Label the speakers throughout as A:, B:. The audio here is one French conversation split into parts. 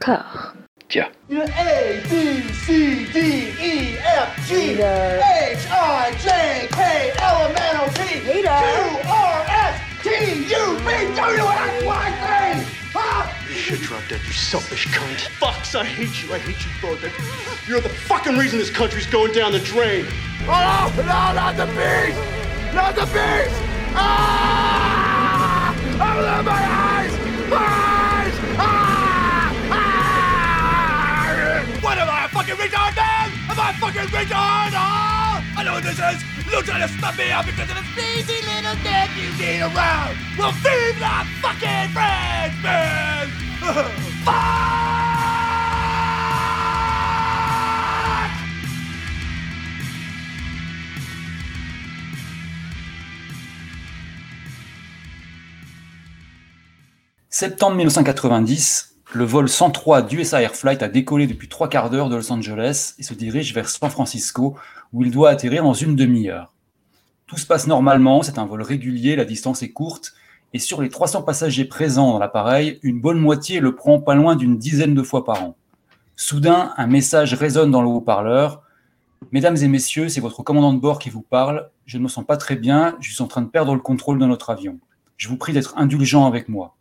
A: corps.
B: Tiens.
C: A, B, C, D, E, F, G, H, I, J, K, L, M, N, O, P, Q, R, S, T, U, V, W, X, Y, Z. Huh?
D: You should drop dead, you selfish cunt. Fucks, I hate you. I hate you both. You're the fucking reason this country's going down the drain.
C: Oh, no, not the bees! Not the bees! Ah! Open my eyes! Eyes! Ah! Fucking! I know this is! Because of a sneezy little dick you need! Well, feed the fucking friends, man!
E: Septembre 1990, le vol 103 d'USA Air Flight a décollé depuis trois quarts d'heure de Los Angeles et se dirige vers San Francisco, où il doit atterrir dans une demi-heure. Tout se passe normalement, c'est un vol régulier, la distance est courte, et sur les 300 passagers présents dans l'appareil, une bonne moitié le prend pas loin d'une dizaine de fois par an. Soudain, un message résonne dans le haut-parleur. Mesdames et messieurs, c'est votre commandant de bord qui vous parle. Je ne me sens pas très bien, je suis en train de perdre le contrôle de notre avion. Je vous prie d'être indulgent avec moi.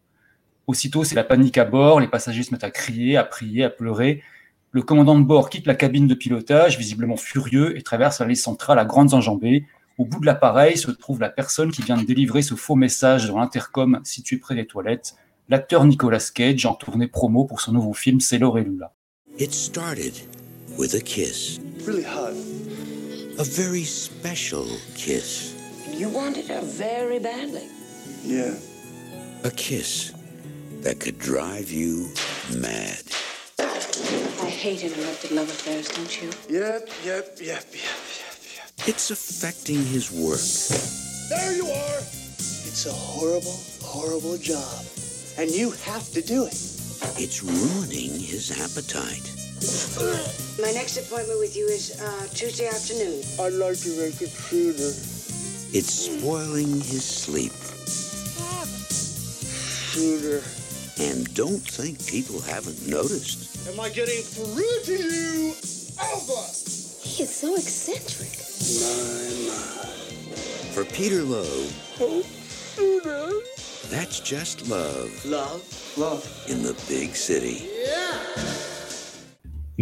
E: Aussitôt, c'est la panique à bord, les passagers se mettent à crier, à prier, à pleurer. Le commandant de bord quitte la cabine de pilotage, visiblement furieux, et traverse la ligne centrale à grandes enjambées. Au bout de l'appareil se trouve la personne qui vient de délivrer ce faux message dans l'intercom situé près des toilettes, l'acteur Nicolas Cage en tournée promo pour son nouveau film Sailor et Lula.
F: It started with a kiss.
D: Really hot.
F: A very special kiss.
A: You wanted her very badly.
D: Yeah.
F: A kiss that could drive you mad.
A: I hate interrupted love affairs, don't you?
D: Yep, yep, yep, yep, yep, yep.
F: It's affecting his work.
C: There you are. It's a horrible, horrible job. And you have to do it.
F: It's ruining his appetite.
A: My next appointment with you is uh, Tuesday afternoon.
C: I'd like to make it sooner.
F: It's spoiling his sleep.
C: Sooner.
F: And don't think people haven't noticed.
D: Am I getting through to you?
C: Alpha!
A: He is so eccentric. My my.
F: For Peter Lowe,
C: Oh, sooner.
F: that's just love
C: Love. Love.
F: in the big city.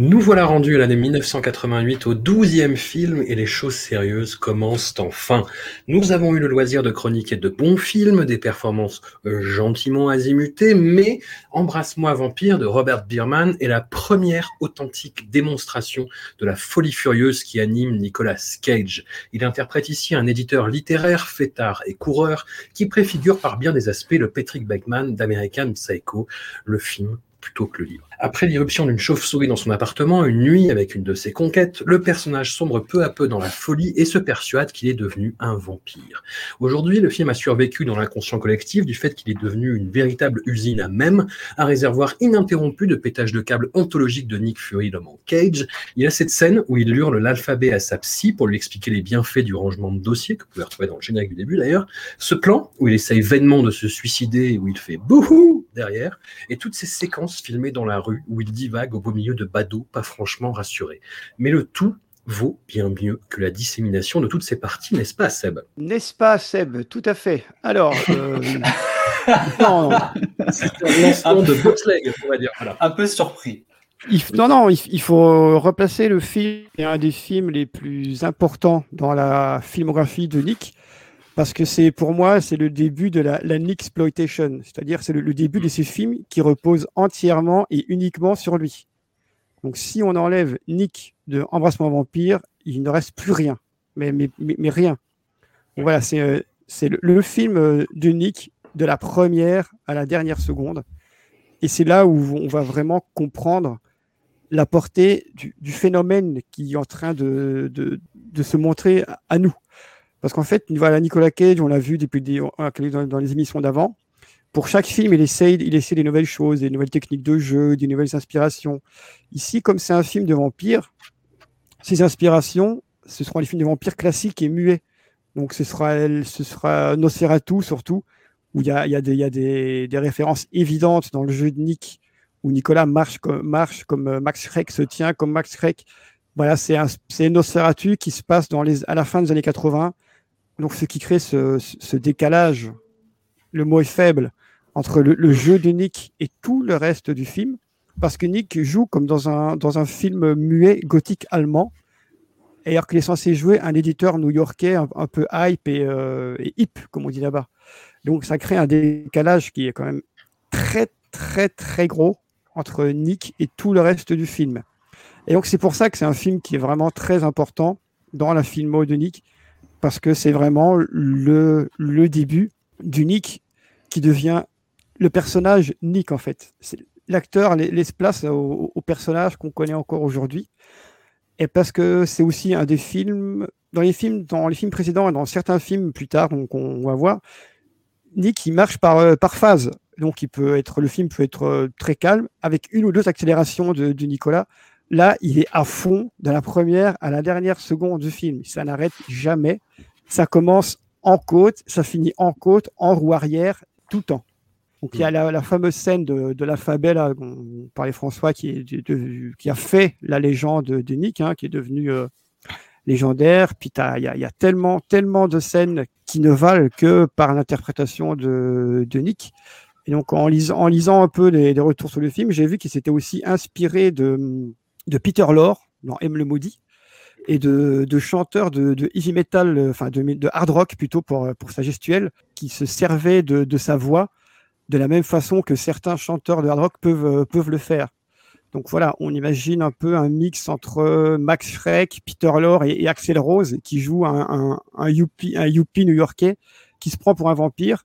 G: Nous voilà rendus à l'année 1988 au douzième film et les choses sérieuses commencent enfin. Nous avons eu le loisir de chroniquer de bons films, des performances euh, gentiment azimutées, mais Embrasse-moi vampire de Robert Bierman est la première authentique démonstration de la folie furieuse qui anime Nicolas Cage. Il interprète ici un éditeur littéraire, fêtard et coureur qui préfigure par bien des aspects le Patrick Bateman d'American Psycho, le film plutôt que le livre. Après l'irruption d'une chauve-souris dans son appartement, une nuit avec une de ses conquêtes, le personnage sombre peu à peu dans la folie et se persuade qu'il est devenu un vampire. Aujourd'hui, le film a survécu dans l'inconscient collectif du fait qu'il est devenu une véritable usine à même, un réservoir ininterrompu de pétage de câbles ontologiques de Nick Fury, l'homme en cage. Il y a cette scène où il hurle l'alphabet à sa psy pour lui expliquer les bienfaits du rangement de dossier, que vous pouvez retrouver dans le générique du début d'ailleurs. Ce plan où il essaye vainement de se suicider, où il fait bouhou derrière, et toutes ces séquences filmées dans la rue où il divague au beau milieu de badauds pas franchement rassurés. Mais le tout vaut bien mieux que la dissémination de toutes ces parties, n'est-ce pas, Seb?
H: N'est-ce pas, Seb? Tout à fait. Alors, euh, non,
G: C'est un lancement de bobsleigh, on va dire. Voilà.
E: Un peu surpris.
H: il, f- non, non, il faut replacer le film. C'est un des films les plus importants dans la filmographie de Nick, parce que c'est pour moi, c'est le début de la, la exploitation, c'est-à-dire c'est le, début de ces films qui reposent entièrement et uniquement sur lui. Donc, si on enlève Nick de Embrassement vampire, il ne reste plus rien, mais, mais, mais, rien. Voilà, c'est euh, le, film euh, de Nick de la première à la dernière seconde. Et c'est là où on va vraiment comprendre la portée du, phénomène qui est en train de, de, se montrer à nous. Parce qu'en fait, voilà, Nicolas Cage, on l'a vu depuis dans, les émissions d'avant. Pour chaque film, il essaye, il essaie des nouvelles choses, des nouvelles techniques de jeu, des nouvelles inspirations. Ici, comme c'est un film de vampires, ses inspirations, ce seront les films de vampires classiques et muets. Donc ce sera, ce sera Nosferatu surtout, où il y a, des, références évidentes dans le jeu de Nick, où Nicolas marche comme, comme Max Schreck se tient comme Max Schreck. Voilà, c'est Nosferatu qui se passe à la fin des années 80. Donc, ce qui crée ce, décalage, le mot est faible, entre le, le, jeu de Nick et tout le reste du film. Parce que Nick joue comme dans un, dans un film muet gothique allemand alors qu'il est censé jouer un éditeur new-yorkais un, peu hype et, euh, et, hip, comme on dit là-bas. Donc ça crée un décalage qui est quand même très très très gros entre Nick et tout le reste du film. Et donc c'est pour ça que c'est un film qui est vraiment très important dans la filmo de Nick, parce que c'est vraiment le, début du Nick qui devient le personnage Nick en fait. L'acteur laisse place au, personnage qu'on connaît encore aujourd'hui et parce que c'est aussi un des films, dans les films, dans les films précédents et dans certains films plus tard qu'on va voir, Nick il marche par, euh, par phase. Donc il peut être, le film peut être euh, très calme avec une ou deux accélérations de, de Nicolas. Là, il est à fond de la première à la dernière seconde du film. Ça n'arrête jamais. Ça commence en côte, ça finit en côte, en roue arrière, tout le temps. Donc il y a la, la fameuse scène de, de l'alphabet là, dont parlait François, qui, est de, de, qui a fait la légende de Nick, hein, qui est devenue euh, légendaire. Puis il y a, y a, tellement, tellement de scènes qui ne valent que par l'interprétation de, de Nick. Et donc en lisant, en lisant un peu des, des retours sur le film, j'ai vu qu'il s'était aussi inspiré de, de Peter Lorre dans M le maudit et de, de chanteurs de, heavy metal, enfin de, de, hard rock plutôt pour, pour sa gestuelle, qui se servaient de, sa voix de la même façon que certains chanteurs de hard rock peuvent, euh, peuvent le faire. Donc voilà, on imagine un peu un mix entre Max Schreck, Peter Lorre et, Axel Rose qui joue un, un, un, un new-yorkais qui se prend pour un vampire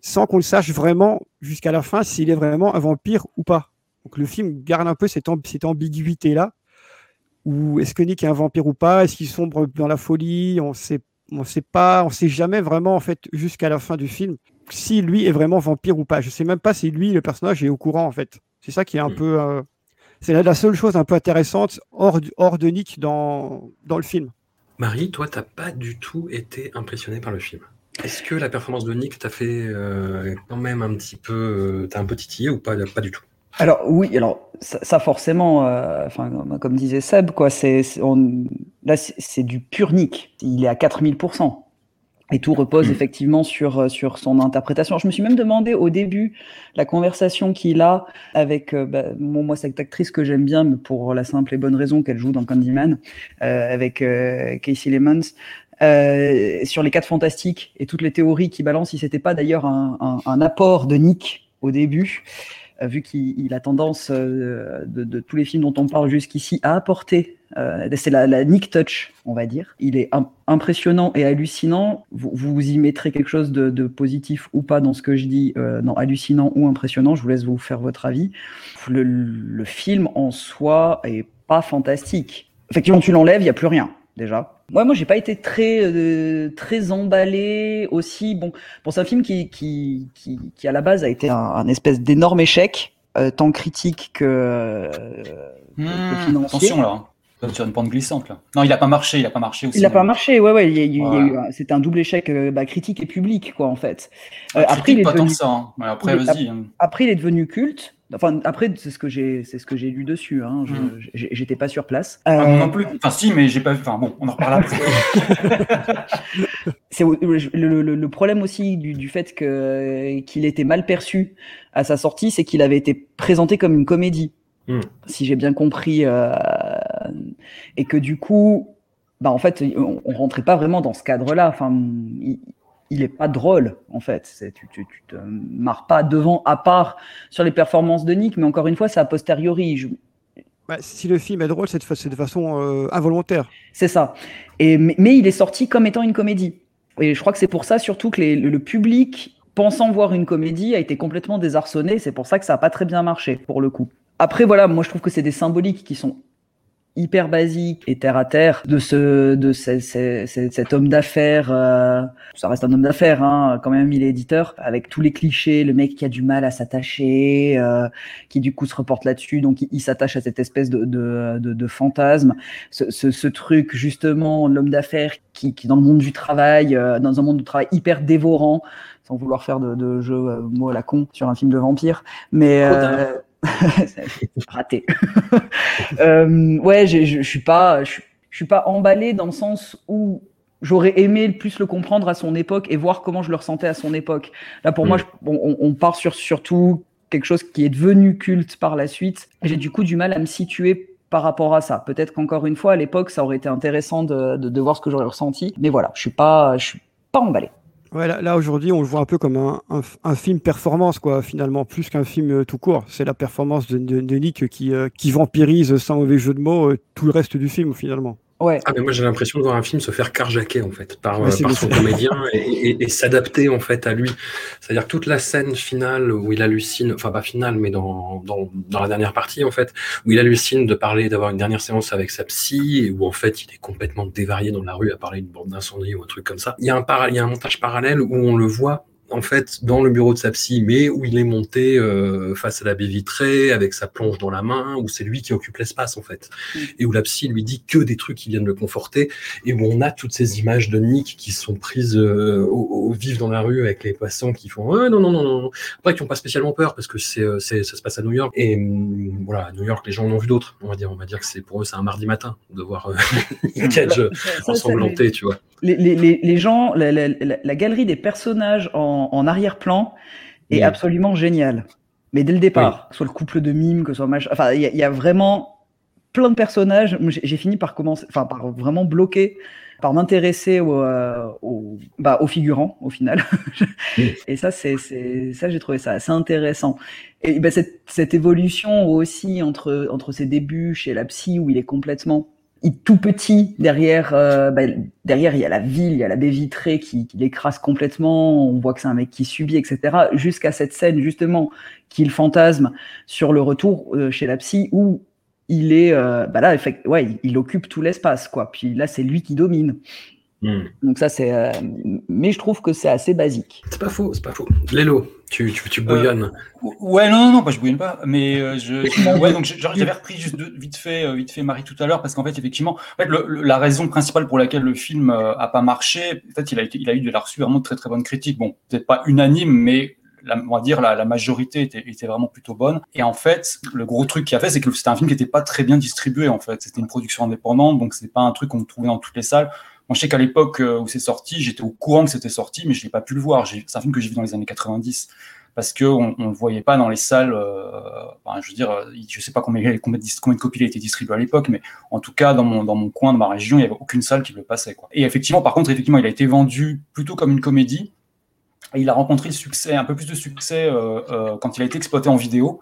H: sans qu'on le sache vraiment jusqu'à la fin s'il est vraiment un vampire ou pas. Donc le film garde un peu cette, amb cette ambiguïté-là. Ou est-ce que Nick est un vampire ou pas? Est-ce qu'il sombre dans la folie? On sait, on sait pas, on sait jamais vraiment en fait jusqu'à la fin du film si lui est vraiment vampire ou pas. Je sais même pas si lui, le personnage, est au courant en fait. C'est ça qui est un peu. Euh, c'est la, la, seule chose un peu intéressante hors, hors de Nick dans, dans le film.
G: Marie, toi, t'as pas du tout été impressionné par le film. Est-ce que la performance de Nick t'a fait euh, quand même un petit peu. Euh, t'as un peu titillé ou pas, pas du tout?
B: Alors oui, alors ça, ça forcément, euh, enfin comme disait Seb, quoi, c'est là c'est du pur Nick. Il est à 4000%. Et tout repose mm. effectivement sur, euh, sur son interprétation. Je me suis même demandé au début la conversation qu'il a avec euh, bah, moi cette actrice que j'aime bien, mais pour la simple et bonne raison qu'elle joue dans Candyman, euh, avec euh, Casey Lemons, euh, sur les quatre fantastiques et toutes les théories qui balancent, si c'était pas d'ailleurs un, un, un, apport de Nick au début. Euh, vu qu'il a tendance euh, de, tous les films dont on parle jusqu'ici à apporter, euh, c'est la, Nick Touch, on va dire. Il est impressionnant et hallucinant. Vous, vous y mettrez quelque chose de, positif ou pas dans ce que je dis, non, hallucinant ou impressionnant. Je vous laisse vous faire votre avis. Le, le film en soi est pas fantastique. Effectivement, tu l'enlèves, il n'y a plus rien déjà. Ouais, moi, j'ai pas été très euh, très emballé aussi. Bon, bon c'est un film qui, qui, qui, qui, à la base a été un, un espèce d'énorme échec, euh, tant critique que, euh,
E: mmh, que financier. Attention là. Sur une pente glissante là. Non, il a pas marché, il a pas marché aussi.
B: Il a pas marché, ouais, ouais. Eu, c'était un double échec, euh, bah, critique et public, quoi, en fait.
E: Euh, après, il est pas devenu, tant que ça. Hein. Après, vas-y. Hein.
B: Après, il est devenu culte. Enfin, après, c'est ce que j'ai, c'est ce que j'ai lu dessus. Hein. Je, mm. J'étais pas sur place.
E: Euh... non plus. Enfin, si, mais j'ai pas. Enfin, bon, on en reparle après.
B: c'est le, le, le, problème aussi du, du fait que qu'il était mal perçu à sa sortie, c'est qu'il avait été présenté comme une comédie, mm. si j'ai bien compris, euh, et que du coup, bah en fait, on, on rentrait pas vraiment dans ce cadre-là. Enfin, il, il est pas drôle en fait. Tu, tu, tu, te marres pas devant à part sur les performances de Nick, mais encore une fois, c'est a posteriori. Je...
H: Bah, si le film est drôle, c'est de, de, façon euh, involontaire.
B: C'est ça. Et, mais, mais, il est sorti comme étant une comédie. Et je crois que c'est pour ça surtout que les, le, le, public, pensant voir une comédie, a été complètement désarçonné. C'est pour ça que ça a pas très bien marché pour le coup. Après voilà, moi je trouve que c'est des symboliques qui sont hyper basique et terre à terre de ce de ce, ce, ce, cet homme d'affaires euh, ça reste un homme d'affaires hein, quand même il est éditeur avec tous les clichés le mec qui a du mal à s'attacher euh, qui du coup se reporte là-dessus donc il, il s'attache à cette espèce de de, de, de fantasme. Ce, ce, ce, truc justement l'homme d'affaires qui, qui dans le monde du travail euh, dans un monde du travail hyper dévorant sans vouloir faire de, de jeu euh, mots à la con sur un film de vampire mais raté. Euh, ouais, je suis pas, je suis pas emballé dans le sens où j'aurais aimé le plus le comprendre à son époque et voir comment je le ressentais à son époque. Là, pour
G: Mm.
B: moi, je- on, on part sur surtout quelque chose qui est devenu culte par la suite. J'ai du coup du mal à me situer par rapport à ça. Peut-être qu'encore une fois, à l'époque, ça aurait été intéressant de, de, de voir ce que j'aurais ressenti. Mais voilà, je suis pas, je suis pas emballé.
H: Ouais, là, aujourd'hui, on le voit un peu comme un, un, film performance, quoi, finalement, plus qu'un film euh, tout court. C'est la performance de Nick qui, euh, qui vampirise, sans mauvais jeu de mots, euh, tout le reste du film, finalement.
B: Ouais.
G: Ah, mais moi j'ai l'impression de voir un film se faire carjacker en fait par,
H: Ouais,
G: euh, par son comédien et, et- et s'adapter en fait à lui. C'est-à-dire toute la scène finale où il hallucine, enfin pas finale mais dans, dans, dans la dernière partie en fait, où il hallucine de parler, d'avoir une dernière séance avec sa psy et où en fait il est complètement dévarié dans la rue à parler d'une bande d'incendie ou un truc comme ça. Il y a un, il y a un montage parallèle où on le voit en fait dans le bureau de sa psy, mais où il est monté euh, face à la baie vitrée avec sa plonge dans la main, où c'est lui qui occupe l'espace en fait, et où la psy lui dit que des trucs qui viennent le conforter, et où on a toutes ces images de Nick qui sont prises euh, au, au vif dans la rue avec les passants qui font ouais, non non non non, après qui n'ont pas spécialement peur parce que c'est euh, c'est ça se passe à New York. Et hum, voilà à New York les gens en ont vu d'autres, on va dire. On va dire que c'est pour eux c'est un mardi matin de voir euh, Nick Cage ensanglanté, tu vois.
B: Les, les, les, les gens, la, la, la, la galerie des personnages en, en arrière-plan est
G: Oui.
B: absolument géniale. Mais dès le départ, que ce soit le couple de mimes, que soit machin, enfin, il y, a- il y a vraiment plein de personnages. J'ai fini par commencer, enfin, par vraiment bloquer, par m'intéresser au, euh, au, bah, aux figurants, au final.
G: Oui.
B: Et ça, c'est, ça, j'ai trouvé ça assez intéressant. Et bah, cette, cette évolution aussi entre, entre ses débuts chez la psy, où il est complètement tout petit derrière euh, bah, derrière il y a la ville il y a la baie vitrée qui, l'écrase complètement. On voit que c'est un mec qui subit etc jusqu'à cette scène justement qu'il fantasme sur le retour euh, chez la psy où il est euh, bah là ouais il, il occupe tout l'espace quoi. Puis là c'est lui qui domine
G: Hmm.
B: donc ça c'est euh, mais je trouve que c'est assez basique
G: C'est pas faux, c'est pas faux. Lélo, tu, tu, tu bouillonnes.
E: Ouais, non, non, non, pas, je bouillonne pas, mais euh, je, je- ouais, donc j'avais repris juste de- vite fait, euh, vite fait Marie tout à l'heure, parce qu'en fait, effectivement, en fait, le- le- la raison principale pour laquelle le film euh, a pas marché, en fait, il a, été, il a eu de la reçu vraiment de très très bonnes critiques. Bon, peut-être pas unanime, mais la, on va dire la, la majorité était, était vraiment plutôt bonne. Et en fait, le gros truc qu'il a fait, c'est que c'était un film qui était pas très bien distribué. En fait, c'était une production indépendante, donc c'est pas un truc qu'on trouvait dans toutes les salles. Moi, je sais qu'à l'époque euh, où c'est sorti, j'étais au courant que c'était sorti, mais je l'ai pas pu le voir. C'est un film que j'ai vu dans les années 90 parce que on, on le voyait pas dans les salles. Euh, enfin, je veux dire, euh, je sais pas combien, de, de copies il a été distribué à l'époque, mais en tout cas dans mon coin, dans ma région, il y avait aucune salle qui le passait. Et effectivement, par contre, effectivement, il a été vendu plutôt comme une comédie. Et il a rencontré un peu plus de succès quand il a été exploité en vidéo.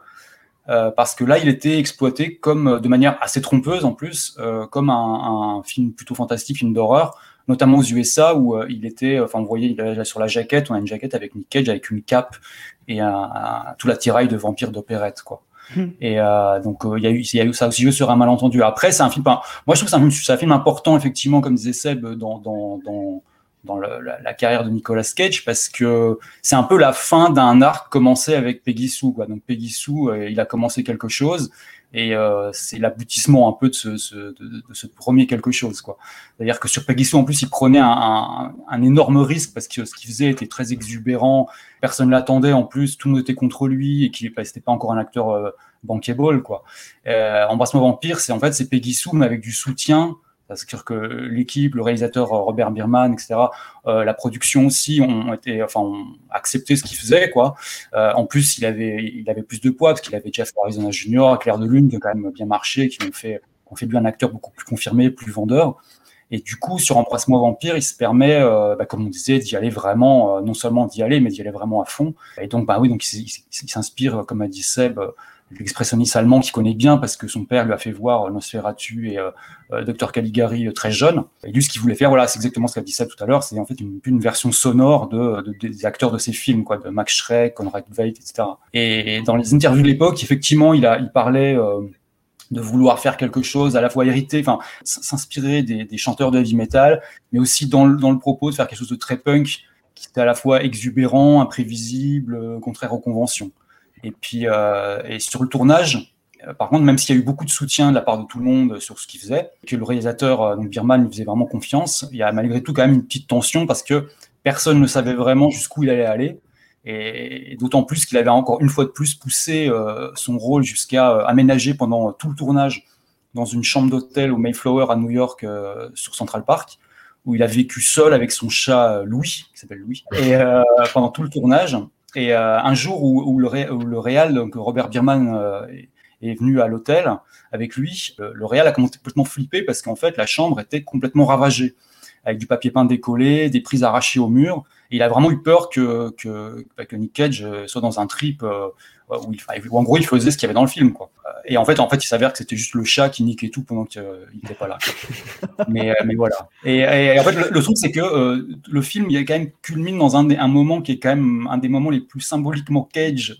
E: Euh, parce que là, il était exploité comme, euh, de manière assez trompeuse en plus, euh, comme un, un film plutôt fantastique, film d'horreur, notamment aux USA où euh, il était, enfin, vous voyez, il a, sur la jaquette, on a une jaquette avec Nick Cage avec une cape et un, un- tout l'attirail de vampire d'opérette, quoi.
B: Hmm.
E: Et euh, donc euh, il y a eu, il y a eu ça aussi je sur un malentendu. Après, c'est un film, moi je trouve que c'est un, film- c'est un film important effectivement, comme disait Seb, dans dans dans, dans le- la, la carrière de Nicolas Cage parce que c'est un peu la fin d'un arc commencé avec Peggy Sue. Quoi. Donc Peggy Sue, euh, il a commencé quelque chose et euh, c'est l'aboutissement un peu de ce, de, ce premier quelque chose. quoi. C'est-à-dire que sur Peggy Sue, en plus, il prenait un, un, un énorme risque parce que ce qu'il faisait était très exubérant. Personne l'attendait en plus, tout le monde était contre lui et qu'il n'était pas encore un acteur euh, bankable. Quoi. Euh, Embrassement vampire, c'est en fait c'est Peggy Sue mais avec du soutien. C'est-à-dire que l'équipe, le réalisateur euh, Robert Bierman, etc., euh, la production aussi ont été, enfin, ont accepté ce qu'il faisait, quoi. Euh, en plus, il avait, il avait plus de poids parce qu'il avait Jeff Arizona Jr., Claire de Lune qui a quand même bien marché, qui ont fait, ont fait lui un acteur beaucoup plus confirmé, plus vendeur. Et du coup, sur Embrassement Vampire, il se permet, euh, bah, comme on disait, d'y aller vraiment, euh, non seulement d'y aller, mais d'y aller vraiment à fond. Et donc, bah oui, donc il, s'inspire, comme a dit Seb, l'expressionniste allemand qu'il connaît bien parce que son père lui a fait voir Nosferatu et euh, euh, Dr Caligari euh, très jeune. Et lui, ce qu'il voulait faire, voilà, c'est exactement ce qu'a dit Seb tout à l'heure, c'est en fait une, version sonore de, de- des acteurs de ses films, quoi, de Max Schreck, Conrad Veidt, etc. Et dans les interviews de l'époque, effectivement, il a, parlait. de vouloir faire quelque chose, à la fois hériter, enfin, s'inspirer des, chanteurs de heavy metal, mais aussi dans le, dans le propos de faire quelque chose de très punk, qui était à la fois exubérant, imprévisible, contraire aux conventions. Et puis, euh, et sur le tournage, euh, par contre, même s'il y a eu beaucoup de soutien de la part de tout le monde sur ce qu'il faisait, que le réalisateur, euh, donc Birman, lui faisait vraiment confiance, il y a malgré tout quand même une petite tension parce que personne ne savait vraiment jusqu'où il allait aller. Et, d'autant plus qu'il avait encore une fois de plus poussé son rôle jusqu'à aménager pendant tout le tournage dans une chambre d'hôtel au Mayflower à New York sur Central Park où il a vécu seul avec son chat Louis, qui s'appelle Louis, et pendant tout le tournage. Et un jour où, le, réal, donc Robert Bierman, est venu à l'hôtel avec lui, le Real a complètement flippé parce qu'en fait, la chambre était complètement ravagée, avec du papier peint décollé, des prises arrachées au mur. Et il a vraiment eu peur que, que, bah, que Nick Cage euh, soit dans un trip euh, où, il, où, en gros il faisait ce qu'il y avait dans le film. Quoi. Et en fait, en fait il s'avère que c'était juste le chat qui niquait tout pendant qu'il n'était pas là. mais, mais voilà. Et, en fait, le, truc, c'est que le film, il quand même culmine dans un, un moment qui est quand même un des moments les plus symboliquement Cage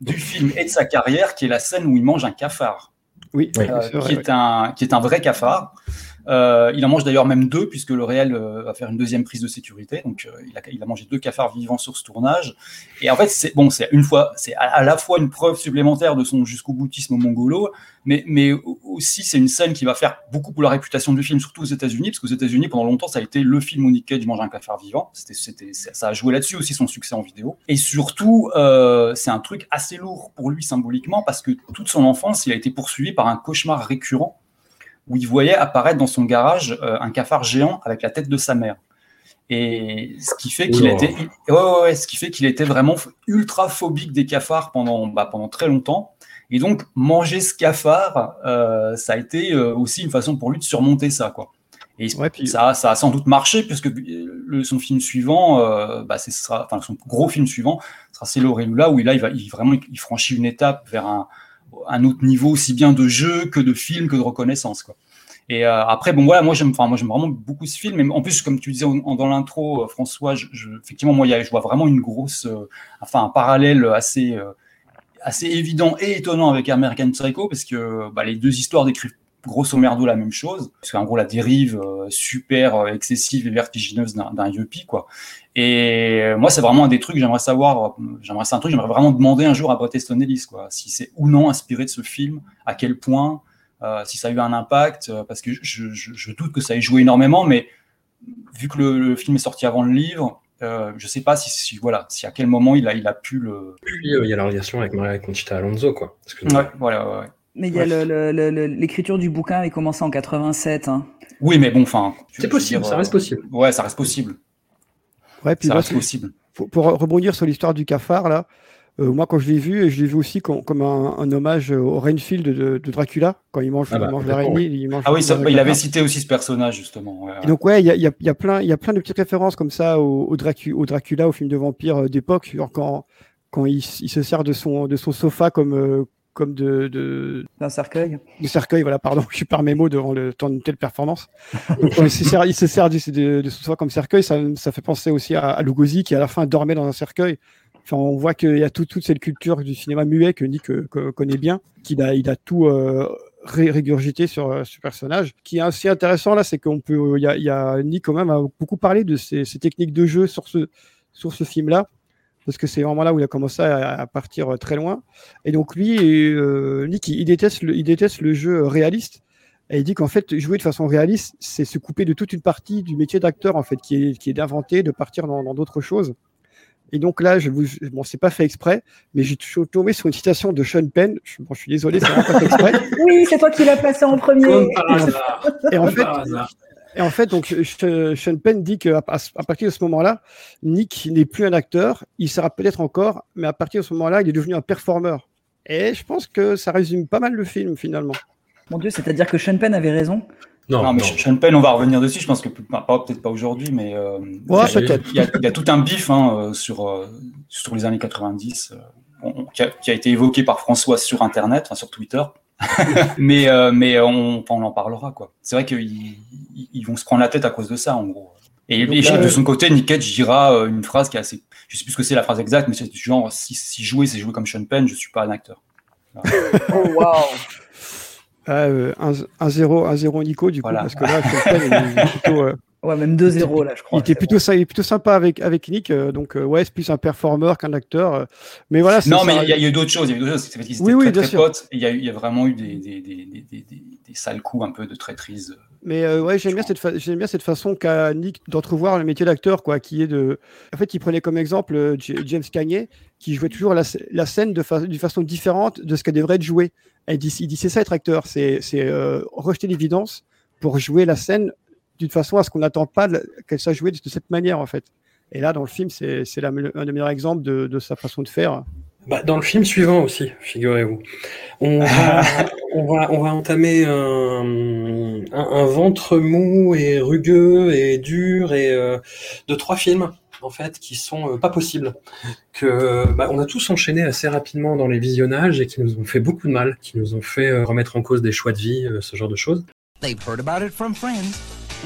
E: du film et de sa carrière, qui est la scène où il mange un cafard.
H: Oui,
E: euh, qui, est un, qui est un vrai cafard. Euh, il en mange d'ailleurs même deux, puisque le réel euh, va faire une deuxième prise de sécurité. Donc, euh, il a, mangé deux cafards vivants sur ce tournage. Et en fait, c'est bon, c'est une fois, c'est à, la fois une preuve supplémentaire de son jusqu'au boutisme mongolo, mais, mais aussi c'est une scène qui va faire beaucoup pour la réputation du film, surtout aux États-Unis, parce qu'aux États-Unis, pendant longtemps, ça a été le film où Nick Cage mange un cafard vivant. C'était, ça a joué là-dessus aussi son succès en vidéo. Et surtout, c'est un truc assez lourd pour lui symboliquement, parce que toute son enfance, il a été poursuivi par un cauchemar récurrent où il voyait apparaître dans son garage euh, un cafard géant avec la tête de sa mère. Et ce qui fait qu'il était, ouais, ouais, ce qui fait qu'il était vraiment ultra phobique des cafards pendant, bah, pendant très longtemps. Et donc manger ce cafard, euh, ça a été euh, aussi une façon pour lui de surmonter ça, quoi. Et puis... ça, ça a sans doute marché puisque le, son film suivant, euh, bah, c'est enfin son gros film suivant sera C'est Lula où il, là, il va, il vraiment, il franchit une étape vers un, un autre niveau aussi bien de jeu que de film que de reconnaissance quoi. Et euh, après bon voilà moi j'aime enfin moi j'aime vraiment beaucoup ce film mais en plus comme tu disais dans l'intro euh, François effectivement moi je vois vraiment une grosse euh, enfin un parallèle assez assez évident et étonnant avec American Psycho parce que bah, les deux histoires décrivent grosso merdo la même chose, parce qu'en gros la dérive euh, super euh, excessive et vertigineuse d'un yuppie quoi. Et euh, moi c'est vraiment un des trucs j'aimerais savoir, j'aimerais c'est un truc j'aimerais vraiment demander un jour à Bret Easton Ellis quoi, si c'est ou non inspiré de ce film, à quel point, si ça a eu un impact, parce que je, je, je, doute que ça ait joué énormément, mais vu que le, film est sorti avant le livre, euh, je sais pas si, si, voilà si à quel moment il a il a pu le.
G: Puis il y a la relation avec Maria Conchita Alonso quoi.
E: Parce que... Ouais, voilà ouais.
B: Mais il y a l'écriture du bouquin est commencé en 87. Hein.
E: Oui, mais bon, enfin.
G: C'est possible, ça reste possible.
E: Ouais, ça reste possible.
H: Ouais, puis ça reste possible. Pour, rebondir sur l'histoire du cafard, là, euh, moi, quand je l'ai vu, je l'ai vu aussi comme, un, hommage au Rainfield de, Dracula, quand il mange, ah bah, l'araignée. Il
E: ah oui, il avait cité aussi ce personnage, justement.
H: donc, ouais, il y a, y, a, plein, y a plein de petites références comme ça au, au, Dracula, au film de vampire euh, d'époque, quand, quand il, se sert de son, de son sofa comme, euh, comme de,
B: d'un cercueil.
H: Du cercueil, voilà, pardon, je suis par mes mots devant le temps d'une telle performance. il, se sert, il se sert de, de, ce comme cercueil, ça, ça, fait penser aussi à, à, Lugosi qui à la fin dormait dans un cercueil. Enfin, on voit qu'il y a tout, toute cette culture du cinéma muet que Nick euh, connaît bien, qu'il a, il a tout euh, régurgité sur euh, ce personnage. Ce qui est assez intéressant là, c'est qu'on peut, il y a, y a, Nick quand même a beaucoup parlé de ces, ces techniques de jeu sur ce, sur ce film-là parce que c'est vraiment là où il a commencé à, partir euh, très loin. Et donc lui, euh, Nick, il déteste, le, il déteste le jeu réaliste. Et il dit qu'en fait, jouer de façon réaliste, c'est se couper de toute une partie du métier d'acteur, en fait, qui est, qui est d'inventer, de partir dans d'autres choses. Et donc là, je vous, bon, c'est pas fait exprès, mais j'ai tombé sur une citation de Sean Penn. Je, bon, je suis désolé, c'est pas fait exprès.
B: oui, c'est toi qui l'as placé en premier.
H: et en fait, et en fait, donc, Sean Penn dit qu'à à partir de ce moment-là, Nick n'est plus un acteur, il sera peut-être encore, mais à partir de ce moment-là, il est devenu un performeur. Et je pense que ça résume pas mal le film, finalement.
B: Mon Dieu, c'est-à-dire que Sean Penn avait raison?
E: Non, mais Sean Penn, on va revenir dessus. Je pense que peut-être pas aujourd'hui, mais euh, il, y a, tout un bif hein, euh, sur, euh, sur les années 90 qui, a, été évoqué par François sur Internet, sur Twitter. mais euh, mais on, on en parlera quoi. C'est vrai qu'ils ils vont se prendre la tête à cause de ça en gros. Et, de son côté, Nick Cage dira euh, une phrase qui est assez, je sais plus ce que c'est la phrase exacte, mais c'est du genre si, si jouer c'est jouer comme Sean Penn, je suis pas un acteur.
B: oh waouh.
H: 1-0 1-0 Nico du coup parce que là Sean Penn est plutôt euh,
B: Ouais, même 2-0 là, je crois.
H: Il était plutôt, ça, il est plutôt sympa avec, avec Nick, euh, donc euh, ouais, c'est plus un performeur qu'un acteur. Euh, mais voilà.
E: Non, mais il y, a eu d'autres choses. Il y a eu d'autres choses. oui, oui, très, très potes. Il y, a, il y a vraiment eu des, des, des, des, des, sales coups un peu de traîtrise
H: Mais euh, ouais, j'aime bien, cette fa- j'aime bien cette façon qu'a Nick d'entrevoir le métier d'acteur, quoi, qui est de. En fait, il prenait comme exemple J- James Cagney, qui jouait toujours la, sc- la scène de fa- d'une façon différente de ce qu'elle devrait être jouée. Et il dit, dit c'est ça être acteur, c'est c'est, euh, rejeter l'évidence pour jouer la scène d'une façon à ce qu'on n'attend pas qu'elle soit jouée de, cette manière, en fait. Et là, dans le film, c'est c'est la me- un des meilleurs exemples de, de sa façon de faire.
G: Bah, dans le film suivant aussi, figurez-vous. On va, on va, on va entamer un, un, un ventre mou et rugueux et dur et euh, de trois films en fait qui sont euh, pas possibles. Que bah, on a tous enchaîné assez rapidement dans les visionnages et qui nous ont fait beaucoup de mal, qui nous ont fait euh, remettre en cause des choix de vie, euh, ce genre de choses.
I: They've heard about it from friends,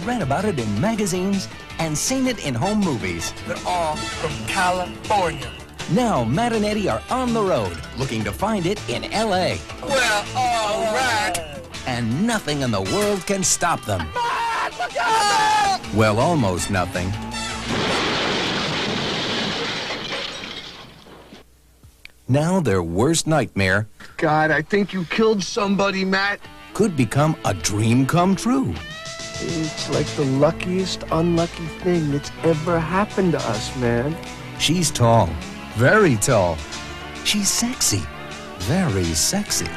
I: read about it in magazines, and seen it in home movies.
C: They're all from California.
I: Now, Matt and Eddie are on the road, looking to find it in LA.
C: Well, all right.
I: And nothing in the world can stop them. Matt, Well, almost nothing. Now, their worst nightmare
C: God, I think you killed somebody, Matt.
I: could become a dream come true.
J: It's like the luckiest unlucky thing that's ever happened to us, man.
I: She's tall, very tall. She's sexy, very sexy.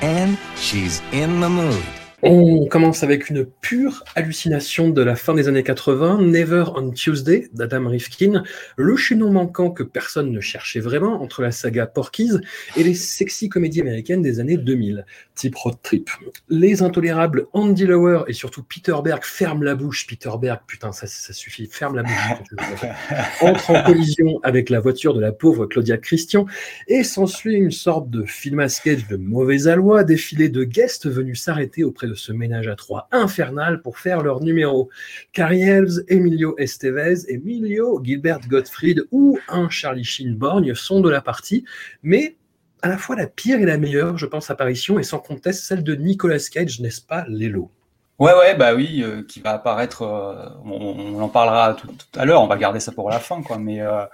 I: And she's in the mood.
G: On commence avec une pure hallucination de la fin des années 80, Never on Tuesday d'Adam Rifkin, le chaînon manquant que personne ne cherchait vraiment entre la saga Porky's et les sexy comédies américaines des années 2000, type Road Trip. Les intolérables Andy Lower et surtout Peter Berg ferment la bouche. Peter Berg, putain, ça, ça suffit, ferme la bouche. entre en collision avec la voiture de la pauvre Claudia Christian et s'ensuit une sorte de film à sketch de mauvais aloi, défilé de guests venus s'arrêter auprès de ce ménage à trois infernal pour faire leur numéro. Carrie Elves, Emilio Estevez, Emilio Gilbert Gottfried ou un Charlie Sheen borgne sont de la partie, mais à la fois la pire et la meilleure, je pense, apparition, et sans conteste celle de Nicolas Cage, n'est-ce pas, Lélo
E: Ouais, ouais, bah oui, euh, qui va apparaître. euh, on, en parlera tout, à l'heure. On va garder ça pour la fin, quoi. Mais euh,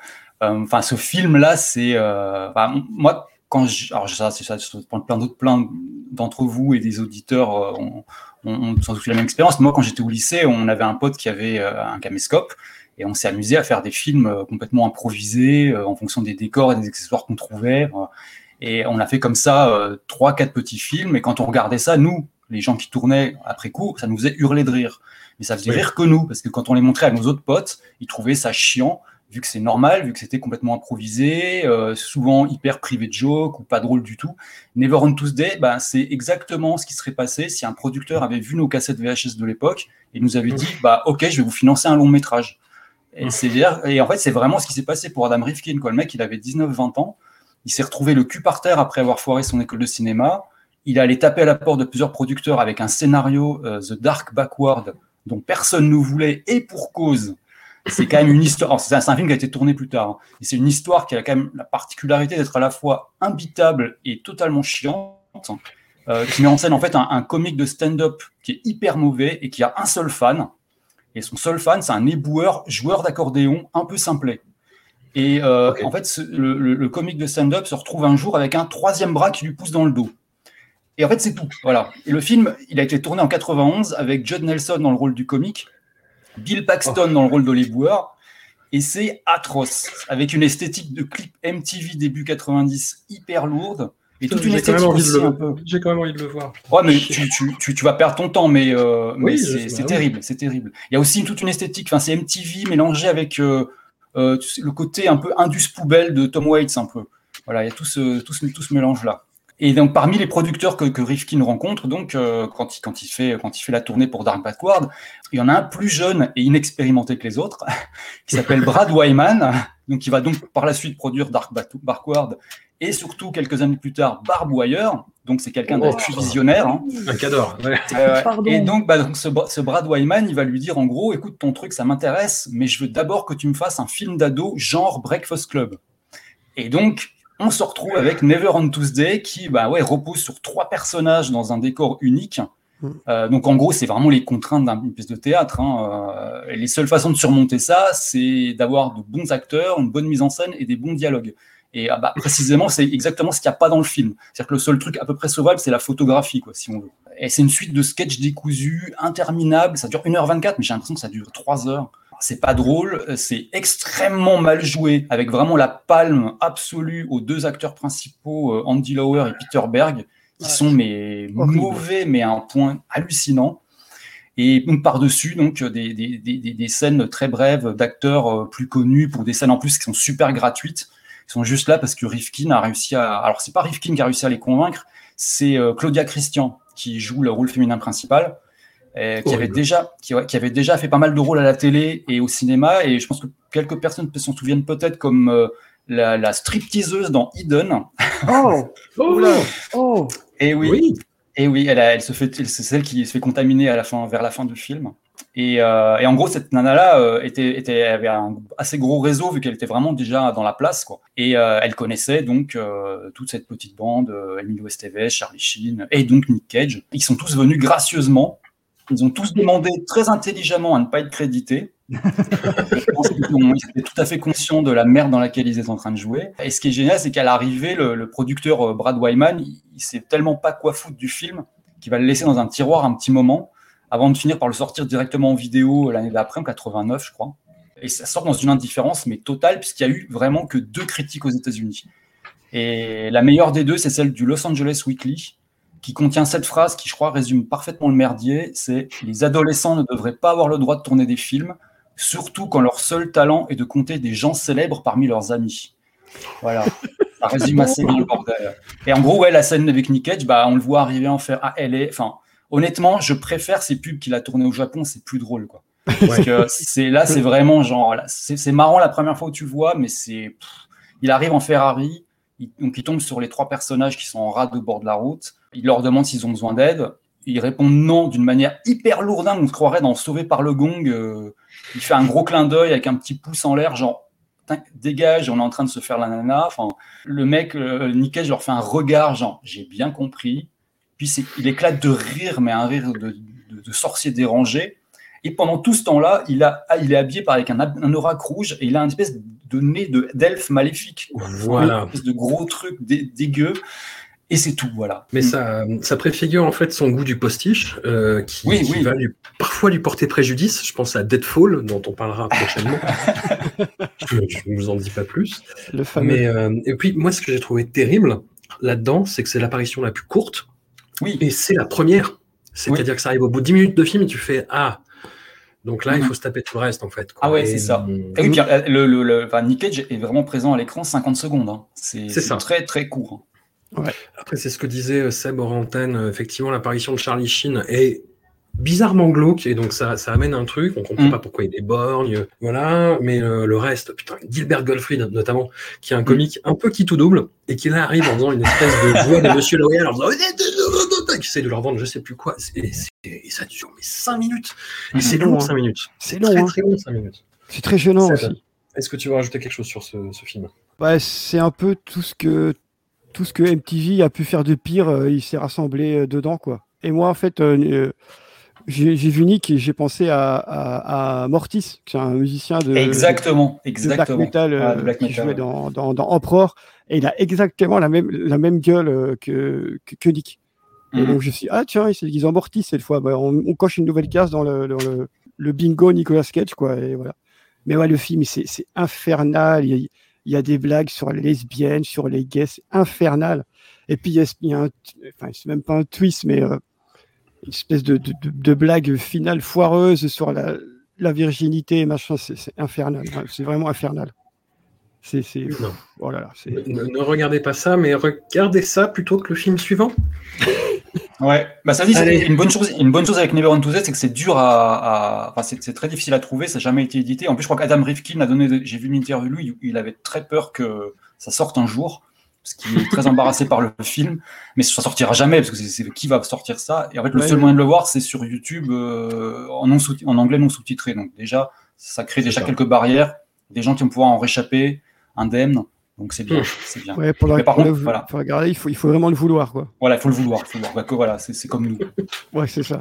E: enfin, ce film-là, c'est. enfin, moi, quand je, alors ça, c'est ça, plein d'autres, plein d'entre vous et des auditeurs euh, ont, ont, ont sans doute la même expérience. Moi, quand j'étais au lycée, on avait un pote qui avait euh, un caméscope et on s'est amusé à faire des films euh, complètement improvisés en fonction des décors et des accessoires qu'on trouvait. et on a fait comme ça trois, quatre petits films. Et quand on regardait ça, nous, les gens qui tournaient après coup, ça nous faisait hurler de rire. Mais ça faisait
G: Oui.
E: rire que nous, parce que quand on les montrait à nos autres potes, ils trouvaient ça chiant, vu que c'est normal, vu que c'était complètement improvisé, euh, souvent hyper privé de joke ou pas drôle du tout. Never on Tuesday, ben, c'est exactement ce qui serait passé si un producteur avait vu nos cassettes VHS de l'époque et nous avait dit, bah, ok, je vais vous financer un long métrage. Et, et en fait, c'est vraiment ce qui s'est passé pour Adam Rifkin. Quoi. Le mec, il avait 19-20 ans. Il s'est retrouvé le cul par terre après avoir foiré son école de cinéma. Il allé taper à la porte de plusieurs producteurs avec un scénario, euh, The Dark Backward, dont personne ne voulait, et pour cause. C'est quand même une histoire. C'est un, film qui a été tourné plus tard. hein. Et c'est une histoire qui a quand même la particularité d'être à la fois imbitable et totalement chiante. euh, qui met en scène en fait un, un comique de stand-up qui est hyper mauvais et qui a un seul fan. Et son seul fan, c'est un éboueur, joueur d'accordéon, un peu simplet. Et euh, en fait, ce- le, le- le comique de stand-up se retrouve un jour avec un troisième bras qui lui pousse dans le dos. Et en fait, c'est tout. Voilà. Et le film, il a été tourné en 91 avec Judd Nelson dans le rôle du comique, Bill Paxton dans le rôle de l'éboueur. Et c'est atroce, avec une esthétique de clip MTV début 90 hyper lourde. Et toute une
G: J'ai quand même
E: esthétique
G: envie de
E: aussi
G: le-
E: un peu.
G: J'ai quand même envie de le voir.
E: Ouais, mais tu, tu, tu, tu vas perdre ton temps, mais, euh, mais
G: Oui,
E: c'est
G: je-
E: c'est
G: bah oui.
E: terrible, c'est terrible. Il y a aussi toute une esthétique, enfin, c'est MTV mélangé avec euh, euh, le côté un peu indus poubelle de Tom Waits, un peu. Voilà, il y a tout ce, tout ce, tout ce mélange-là. Et donc, parmi les producteurs que, que Rifkin rencontre, donc, euh, quand, il, quand, il fait, quand il fait la tournée pour Dark Backward, il y en a un plus jeune et inexpérimenté que les autres, qui s'appelle Brad Wyman, donc, qui va donc par la suite produire Dark Back- Backward, et surtout, quelques années plus tard, Barb Wire, donc c'est quelqu'un
G: Oh.
E: d'assez visionnaire. hein.
G: Un cadre. Ouais.
E: Et donc, bah, donc ce, ce Brad Wyman, il va lui dire en gros, écoute, ton truc, ça m'intéresse, mais je veux d'abord que tu me fasses un film d'ado genre Breakfast Club. Et donc, on se retrouve avec Never on Tuesday, qui bah, ouais, repose sur trois personnages dans un décor unique. Euh, donc, en gros, c'est vraiment les contraintes d'une pièce de théâtre. hein. Euh, et les seules façons de surmonter ça, c'est d'avoir de bons acteurs, une bonne mise en scène et des bons dialogues. Et ah bah, précisément, c'est exactement ce qu'il n'y a pas dans le film. C'est-à-dire que le seul truc à peu près sauvable, c'est la photographie, quoi, si on veut. et c'est une suite de sketchs décousus, interminables. Ça dure 1h24, mais j'ai l'impression que ça dure 3 heures. C'est pas drôle, c'est extrêmement mal joué, avec vraiment la palme absolue aux deux acteurs principaux, euh, Andy Lauer et Peter Berg, qui sont mais mauvais, mais à un point hallucinant. Et donc par-dessus, donc des, des, des, des, scènes très brèves d'acteurs euh, plus connus pour des scènes en plus qui sont super gratuites. Ils sont juste là parce que Rifkin a réussi à. Alors c'est pas Rifkin qui a réussi à les convaincre, c'est euh, Claudia Christian qui joue le rôle féminin principal, euh, qui avait déjà qui, qui, avait déjà fait pas mal de rôles à la télé et au cinéma. Et je pense que quelques personnes s'en souviennent peut-être comme la, la stripteaseuse dans Eden.
B: Oh, oh, oh.
E: Et oui. oui. Et oui, elle, elle se fait, c'est celle qui se fait contaminer à la fin, vers la fin du film. Et, euh, et en gros, cette nana-là euh, était, était, avait un assez gros réseau vu qu'elle était vraiment déjà dans la place, quoi. Et euh, elle connaissait donc euh, toute cette petite bande, euh, Emilio Estevez, Charlie Sheen et donc Nick Cage. Ils sont tous venus gracieusement. Ils ont tous demandé très intelligemment à ne pas être crédités. je pense qu'ils étaient tout à fait conscients de la merde dans laquelle ils étaient en train de jouer. Et ce qui est génial, c'est qu'à l'arrivée, le, producteur Brad Wyman, il, il sait tellement pas quoi foutre du film qu'il va le laisser dans un tiroir un petit moment avant de finir par le sortir directement en vidéo l'année d'après, en 89, je crois. Et ça sort dans une indifférence, mais totale, puisqu'il y a eu vraiment que deux critiques aux États-Unis. Et la meilleure des deux, c'est celle du Los Angeles Weekly, qui contient cette phrase qui, je crois, résume parfaitement le merdier. C'est les adolescents ne devraient pas avoir le droit de tourner des films, surtout quand leur seul talent est de compter des gens célèbres parmi leurs amis. Voilà. Ça résume assez bien le bordel. Et en gros, ouais, la scène avec Nick Cage, bah, on le voit arriver en faire à LA. Enfin, honnêtement, je préfère ces pubs qu'il a tourné au Japon, c'est plus drôle, quoi. Parce que c'est là, c'est vraiment genre, c'est marrant la première fois où tu le vois, mais c'est, il arrive en Ferrari, il, donc il tombe sur les trois personnages qui sont en rade au bord de la route. Il leur demande s'ils ont besoin d'aide. Ils répondent non d'une manière hyper lourdingue. On se croirait dans Sauvé par le gong. Euh, il fait un gros clin d'œil avec un petit pouce en l'air, genre dégage, on est en train de se faire la nana. Enfin, le mec, euh, Nickel, je leur fais un regard, genre j'ai bien compris. Puis il éclate de rire, mais un rire de, de, de sorcier dérangé. Et pendant tout ce temps-là, il, a, il est habillé par avec un, un oracle rouge et il a une espèce de nez d'elfe maléfique.
G: Voilà.
E: Une espèce de gros truc dé, dégueu. Et c'est tout, voilà.
G: Mais ça, ça préfigure en fait son goût du postiche, euh, qui,
E: oui,
G: qui
E: oui.
G: va lui, parfois lui porter préjudice. Je pense à Deadfall, dont on parlera prochainement. je ne vous en dis pas plus.
H: Le fameux.
G: Mais, euh, et puis, moi, ce que j'ai trouvé terrible là-dedans, c'est que c'est l'apparition la plus courte.
E: Oui.
G: Et c'est la première. C'est-à-dire
E: Oui.
G: que ça arrive au bout de 10 minutes de film et tu fais Ah, donc là, il
E: Mhm.
G: faut se taper tout le reste en fait. quoi.
E: Ah ouais, c'est ça.
G: euh,
E: Et oui, puis, euh, le, le, le- enfin, Nick Cage est vraiment présent à l'écran 50 secondes. hein. C'est très très court. Hein.
G: Après, c'est ce que disait euh, Seb hors antenne. euh, Effectivement, l'apparition de Charlie Sheen est bizarrement glauque et donc ça, ça amène un truc. On comprend
E: Mm.
G: pas pourquoi il est borgne, voilà. Mais euh, le reste, putain, Gilbert Gottfried notamment, qui est un comique un peu qui tout double et qui là arrive en faisant une espèce de voix de Monsieur Loyal en faisant qui essaie de leur vendre je sais plus quoi. Et, et ça dure mais 5 minutes. Et c'est
H: long,
G: long,
H: hein.
G: 5 minutes.
H: C'est
G: très
H: long, hein.
G: très long 5 minutes.
H: C'est très gênant.
G: Est-ce que tu veux rajouter quelque chose sur ce, ce film?
H: Ouais, c'est un peu tout ce que tout ce que MTV a pu faire de pire, euh, il s'est rassemblé euh, dedans quoi. Et moi en fait, euh, j'ai vu Nick et j'ai pensé à, à, à Mortis, qui est un musicien de,
E: exactement,
H: de
E: exactement.
H: black metal,
E: Ah, de black
H: qui
E: metal,
H: jouait
E: ouais.
H: dans, dans, dans Emperor, et il a exactement la même la même gueule que, que, que Nick. Et
E: Mhm.
H: donc je me suis dit, ah tiens, il s'est déguisé en Mortis cette fois. Bah, on, on coche une nouvelle case dans le, dans le, le bingo Nicolas Cage quoi. Et voilà. Mais ouais, le film, c'est c'est infernal. Il il y a des blagues sur les lesbiennes, sur les gays, c'est infernal. Et puis il y a, un, enfin c'est même pas un twist, mais euh, une espèce de, de, de, de blague finale foireuse sur la, la virginité et machin. C'est c'est infernal. C'est vraiment infernal. C'est c'est oh là là, c'est
G: ne, ne regardez pas ça, mais regardez ça plutôt que le film suivant.
E: Ouais, bah ça dit, une bonne chose. Une bonne chose avec Never to Z, c'est que c'est dur à, à- enfin c'est très difficile à trouver, ça n'a jamais été édité. En plus, je crois qu'Adam Rifkin a donné, j'ai vu une interview de lui, il- avait très peur que ça sorte un jour, parce qu'il est très embarrassé par le film, mais ça sortira jamais parce que c'est qui va sortir ça? Et en fait, le
H: Ouais,
E: seul
H: ouais.
E: moyen de le voir, c'est sur YouTube euh, en, non sous- en anglais non sous-titré. Donc déjà, ça crée déjà
G: ça.
E: quelques barrières, des gens qui vont pouvoir en réchapper, indemnes. Donc c'est bien,
G: Hmm.
E: c'est bien.
H: ouais, pour,
E: Mais par
H: pour le-
E: contre, voilà.
H: pour regarder, il faut, il faut vraiment le vouloir quoi.
E: Voilà, il faut le vouloir, il faut le vouloir. Bah, que voilà, c'est c'est comme nous.
H: Ouais, c'est ça.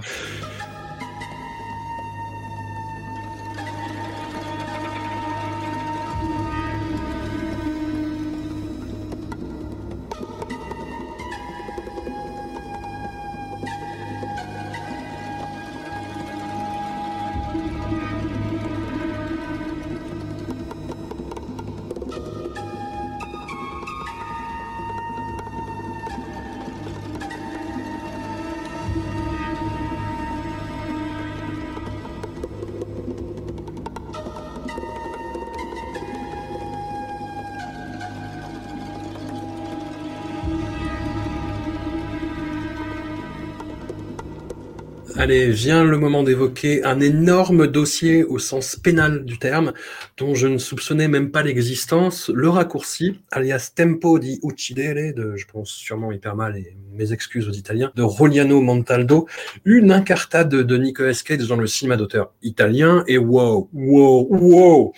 G: Allez, vient le moment d'évoquer un énorme dossier au sens pénal du terme, dont je ne soupçonnais même pas l'existence, le raccourci, alias Tempo di Uccidere, de, je pense sûrement hyper mal, et mes excuses aux Italiens, de Roliano Montaldo, une incartade de Nicolas Cage dans le cinéma d'auteur italien, et wow, wow, wow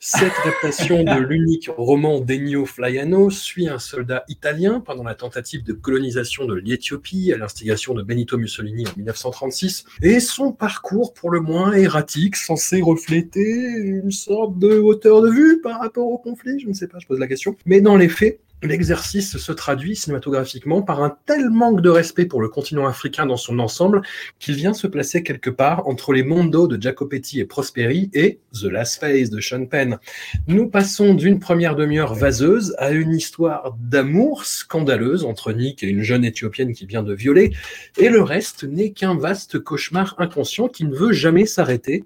G: cette répression de l'unique roman d'Ennio Flaiano suit un soldat italien pendant la tentative de colonisation de l'Éthiopie à l'instigation de Benito Mussolini en 1936 et son parcours pour le moins erratique censé refléter une sorte de hauteur de vue par rapport au conflit, je ne sais pas, je pose la question. Mais dans les faits, l'exercice se traduit cinématographiquement par un tel manque de respect pour le continent africain dans son ensemble qu'il vient se placer quelque part entre les mondos de Jacopetti et Prosperi et The Last Phase de Sean Penn. Nous passons d'une première demi-heure vaseuse à une histoire d'amour scandaleuse entre Nick et une jeune éthiopienne qui vient de violer, et le reste n'est qu'un vaste cauchemar inconscient qui ne veut jamais s'arrêter.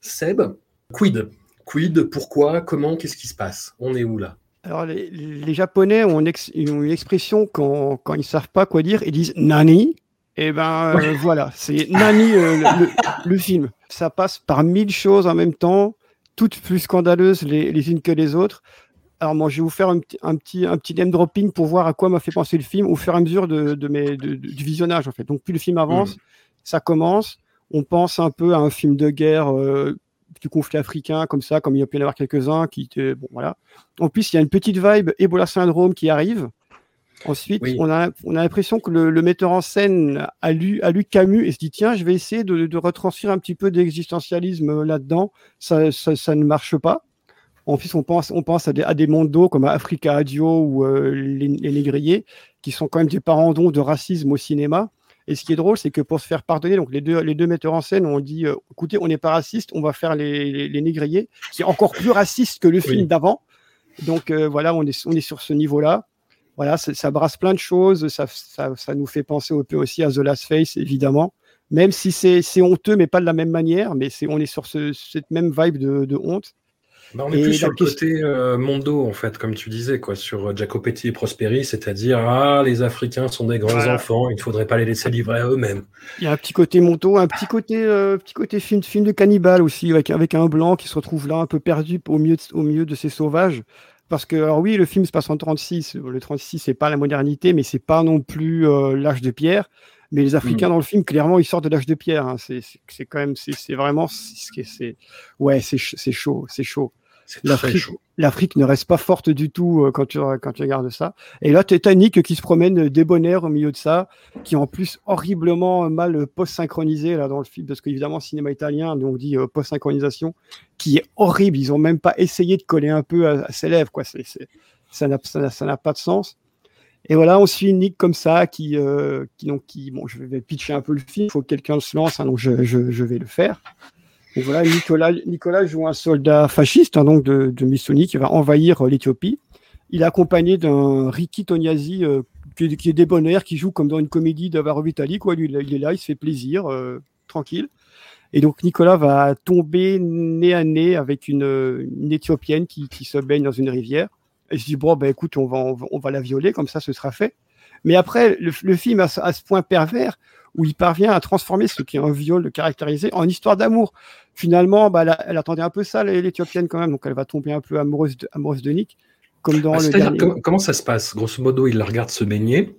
G: Seb, quid? Quid? Pourquoi? Comment? Qu'est-ce qui se passe? On est où là?
H: Alors, les, les Japonais ont, une ex- ont une expression quand, quand ils ne savent pas quoi dire, ils disent nani. Et ben euh, voilà, c'est nani euh, le, le- le film. Ça passe par mille choses en même temps, toutes plus scandaleuses les, les unes que les autres. Alors moi, je vais vous faire un petit, un petit, un petit name dropping pour voir à quoi m'a fait penser le film au fur et à mesure de, de mes, de- de- du visionnage en fait. Donc plus le film avance, ça commence, on pense un peu à un film de guerre euh, du conflit africain comme ça, comme il y a pu y en avoir quelques-uns qui étaient bon voilà. En plus, il y a une petite vibe Ebola syndrome qui arrive. Ensuite,
G: Oui.
H: on a, on a l'impression que le, le metteur en scène a lu, a lu Camus et se dit tiens, je vais essayer de, de retranscrire un petit peu d'existentialisme euh, là-dedans. Ça, ça, ça ne marche pas. En plus, on pense, on pense à des, à des mondos comme Africa Adio ou euh, les, les Négriers, qui sont quand même des parents de racisme au cinéma. Et ce qui est drôle, c'est que pour se faire pardonner, donc les deux, les deux metteurs en scène ont dit euh, écoutez, on n'est pas raciste, on va faire les, les, les Négriers, qui est encore plus raciste que le film d'avant. Donc euh, voilà, on est, on est sur ce niveau-là. Voilà, ça, brasse plein de choses. Ça, ça, ça nous fait penser un peu aussi à The Last Face, évidemment. Même si c'est c'est honteux, mais pas de la même manière. Mais c'est on est sur ce, cette même vibe de, de honte.
G: Bah, on est
H: Et
G: plus sur le
H: question-
G: côté euh, mondo, en fait, comme tu disais, quoi, sur euh, Jacopetti et Prosperi, c'est-à-dire, ah, les Africains sont des grands
H: Voilà.
G: enfants, il ne faudrait pas les laisser livrer à eux-mêmes.
H: Il y a un petit côté monto, un petit côté, euh, petit côté film, film de cannibale aussi, avec, avec un blanc qui se retrouve là un peu perdu au milieu de, au milieu de ces sauvages. Parce que, alors oui, le film se passe en 36. Le 36, c'est pas la modernité, mais c'est pas non plus euh, l'âge de pierre. Mais les Africains dans le film, clairement, ils sortent de l'âge de pierre. hein. C'est quand même, c'est vraiment, c'est ouais, c'est chaud, c'est chaud. L'Afrique, ne reste pas forte du tout euh, quand tu, quand tu regardes ça. Et là, Nick qui se promène euh, débonnaire au milieu de ça, qui est en plus horriblement mal euh, post-synchronisé là dans le film, parce qu'évidemment, cinéma italien, donc on dit post-synchronisation, qui est horrible. Ils ont même pas essayé de coller un peu à, à ses lèvres, quoi. Ça n'a ça pas de sens. Et voilà, on suit Nick comme ça, qui, euh, qui, donc, qui, bon, je vais pitcher un peu le film, il faut que quelqu'un se lance, hein, donc je, je, je vais le faire. Voilà, Nicolas, joue un soldat fasciste hein, donc de, de qui va envahir euh, l'Éthiopie. Il est accompagné d'un Ricky Tognazzi euh, qui, est- qui est débonnaire, qui joue comme dans une comédie d'Avaro Vitali. Quoi. Il est là, il se fait plaisir, euh, tranquille. Et donc Nicolas va tomber nez à nez avec une, Éthiopienne qui, se baigne dans une rivière. Et je dis, bon, ben écoute, on va, on va, la violer, comme ça ce sera fait. Mais après, le, film a, a ce point pervers où il parvient à transformer ce qui est un viol caractérisé en histoire d'amour. Finalement, bah, elle, attendait un peu ça, l'Éthiopienne quand même, donc elle va tomber un peu amoureuse de, amoureuse de Nick, comme dans
G: Ah,
H: le dernier.
G: com- comment ça se passe? Grosso modo, il la regarde se baigner.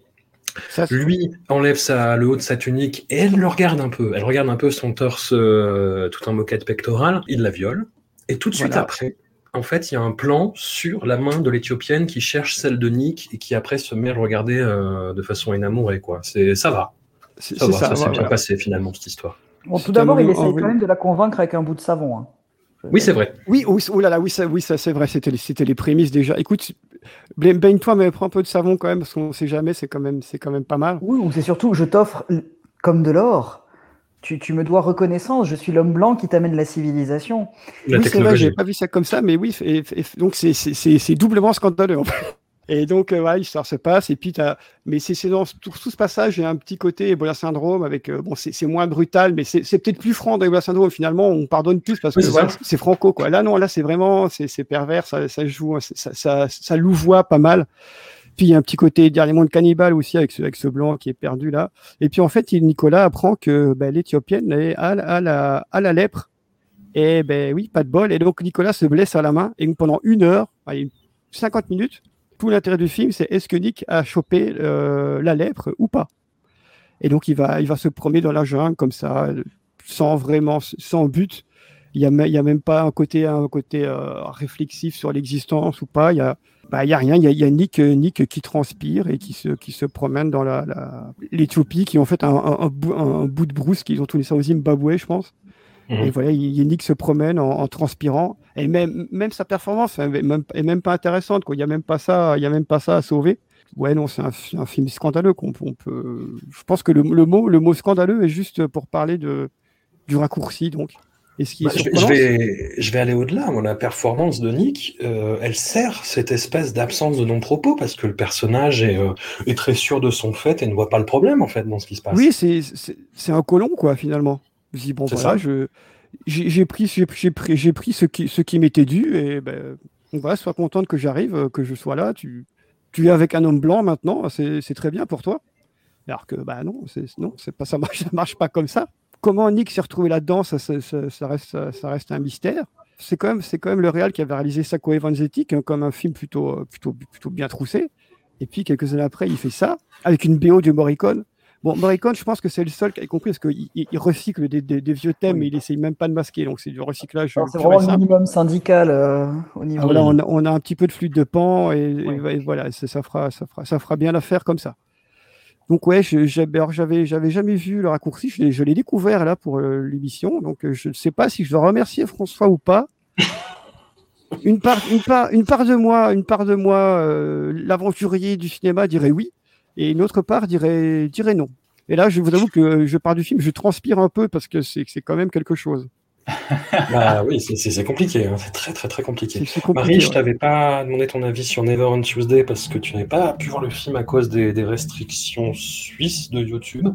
H: Ça,
G: Lui enlève sa, le haut de sa tunique et elle le regarde un peu. Elle regarde un peu son torse euh, tout en moquette pectorale. Il la viole. Et tout de suite
H: Voilà.
G: après, en fait, il y a un plan sur la main de l'Éthiopienne qui cherche celle de Nick et qui après se met à le regarder euh, de façon énamourée. Quoi. Ça va.
H: C'est
G: Ça ça,
H: ça,
G: s'est bien
H: voilà.
G: passé finalement, cette histoire.
B: Bon, tout d'abord, il essaye
H: ah, oui.
B: quand même de la convaincre avec un bout de savon. hein.
G: Oui, c'est vrai.
H: Oui, oui, oh là là, oui, ça, oui, ça c'est vrai, c'était les, prémices déjà. Écoute, baigne- baigne-toi, mais prends un peu de savon quand même, parce qu'on sait jamais, c'est quand même, c'est quand même pas mal.
B: Oui, ou c'est surtout, je t'offre comme de l'or. Tu, tu me dois reconnaissance, je suis l'homme blanc qui t'amène la civilisation.
G: La
H: oui, c'est vrai, j'avais pas vu ça comme ça, mais oui, et- et- donc c'est doublement scandaleux. en fait. Et donc, euh, voilà, l'histoire se passe, et puis t'as- mais c'est dans tout, tout ce passage, il y a un petit côté Ebola syndrome avec, euh, bon, c'est moins brutal, mais c'est peut-être plus franc dans Ebola syndrome. Finalement, on pardonne plus parce
G: Oui,
H: que
G: c'est
H: franco, quoi. Là, non, là, c'est vraiment, c'est pervers, ça, ça joue, ça, ça, ça louvoie pas mal. Puis il y a un petit côté dernier monde cannibale aussi avec ce, avec ce blanc qui est perdu là. Et puis en fait, il- Nicolas apprend que ben, l'Éthiopienne est- a, a la, a la lèpre. Et ben oui, pas de bol. Et donc Nicolas se blesse à la main. Et pendant une heure, allez, 50 minutes, tout l'intérêt du film, c'est est-ce que Nick a chopé euh, la lèpre ou pas? Et donc il va, il va se promener dans la jungle comme ça, sans vraiment, sans but. Il n'y a, même pas un côté, un côté euh, réflexif sur l'existence ou pas. Il y a, bah, a rien. Il y a, Nick, Nick qui transpire et qui se, qui se promène dans la, l'Éthiopie, qui en fait un, un bout de brousse qu'ils ont tourné ça au Zimbabwe, je pense.
G: Mhm.
H: Et voilà, il, il- Nick se promène en, en transpirant. Et même, même sa performance est même, est même pas intéressante. Quoi. Il n'y a même pas ça, il y a même pas ça à sauver. Ouais, non, c'est un, film scandaleux. Qu'on, on peut... Je pense que le, le mot, le mot scandaleux est juste pour parler de, du raccourci. Donc. Et ce qui est
G: Bah, je, vais, je, vais, je vais aller au-delà. La performance de Nick, euh, elle sert cette espèce d'absence de non-propos parce que le personnage est, euh, est très sûr de son fait et ne voit pas le problème en fait dans ce qui se passe.
H: Oui, c'est un colon, quoi, finalement. Je dis, bon,
G: C'est
H: voilà,
G: ça.
H: je, j'ai, pris, j'ai, pris, pris ce qui, ce qui m'était dû, et ben, voilà, sois contente que j'arrive, euh, que je sois là. Tu, tu es avec un homme blanc maintenant, c'est, très bien pour toi. Alors que, bah non, c'est, non, pas, ça marche, ça marche pas comme ça. Comment Nick s'est retrouvé là-dedans, ça, ça, ça, reste, ça, reste un mystère. C'est quand même, c'est quand même le réal qui avait réalisé Sacco et Vanzetti, hein, comme un film plutôt, euh, plutôt, plutôt bien troussé. Et puis quelques années après, il fait ça avec une BO de Morricone. Bon, Morricone, je pense que c'est le seul qui a compris parce qu'il il- recycle des, des- des vieux thèmes, mais il essaye même pas de masquer, donc c'est du recyclage.
B: Alors, C'est vraiment le minimum syndical euh, au
H: Ah,
B: niveau.
H: voilà, on, a, on a un petit peu de flûte de pan et, et- et voilà, ça fera, ça fera, ça fera bien l'affaire comme ça. Donc ouais, j'avais, j'avais, jamais vu le raccourci, je l'ai, découvert là pour euh, l'émission, donc euh, je ne sais pas si je dois remercier François ou pas. Une part, une part, une part de moi, une part de moi, euh, l'aventurier du cinéma dirait oui, et une autre part dirait, dirait non. Et là, je vous avoue que je pars du film, je transpire un peu parce que c'est, quand même quelque chose.
G: Bah oui, c'est- compliqué, hein. c'est très très très compliqué. Marie, je
H: ouais.
G: t'avais pas demandé ton avis sur Never on Tuesday parce que tu n'avais pas pu voir le film à cause des, des restrictions suisses de YouTube.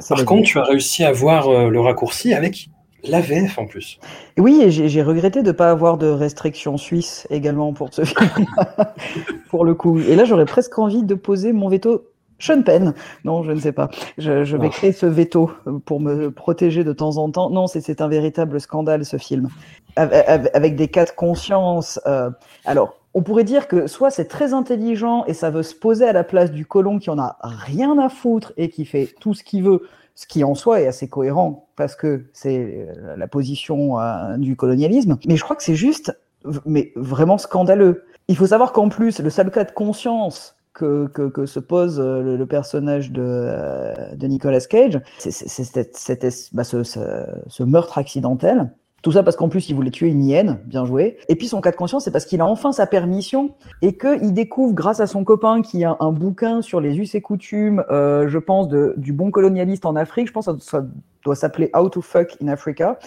B: Ça
G: Par contre,
B: bien.
G: tu as réussi à voir euh, le raccourci avec la VF en plus.
B: Oui, et j'ai j'ai regretté de ne pas avoir de restrictions suisses également pour ce film, pour le coup. Et là, j'aurais presque envie de poser mon veto. Sean Penn. Non, je ne sais pas. Je, je vais
G: Ah.
B: créer ce veto pour me protéger de temps en temps. Non, c'est un véritable scandale, ce film. Avec, des cas de conscience. euh, alors, on pourrait dire que soit c'est très intelligent et ça veut se poser à la place du colon qui en a rien à foutre et qui fait tout ce qu'il veut, ce qui en soi est assez cohérent parce que c'est euh, la position euh, du colonialisme. Mais je crois que c'est juste, mais vraiment scandaleux. Il faut savoir qu'en plus, le seul cas de conscience que, se pose euh, le, personnage de, euh, de Nicolas Cage, c'est bah, ce, meurtre accidentel. Tout ça parce qu'en plus, il voulait tuer une hyène, bien joué. Et puis son cas de conscience, c'est parce qu'il a enfin sa permission et qu'il découvre, grâce à son copain, qui a un bouquin sur les us et coutumes, euh, je pense, du bon colonialiste en Afrique. Je pense que ça, doit s'appeler How to Fuck in Africa,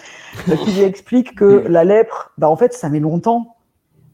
B: qui lui explique que la lèpre, bah, en fait, ça met longtemps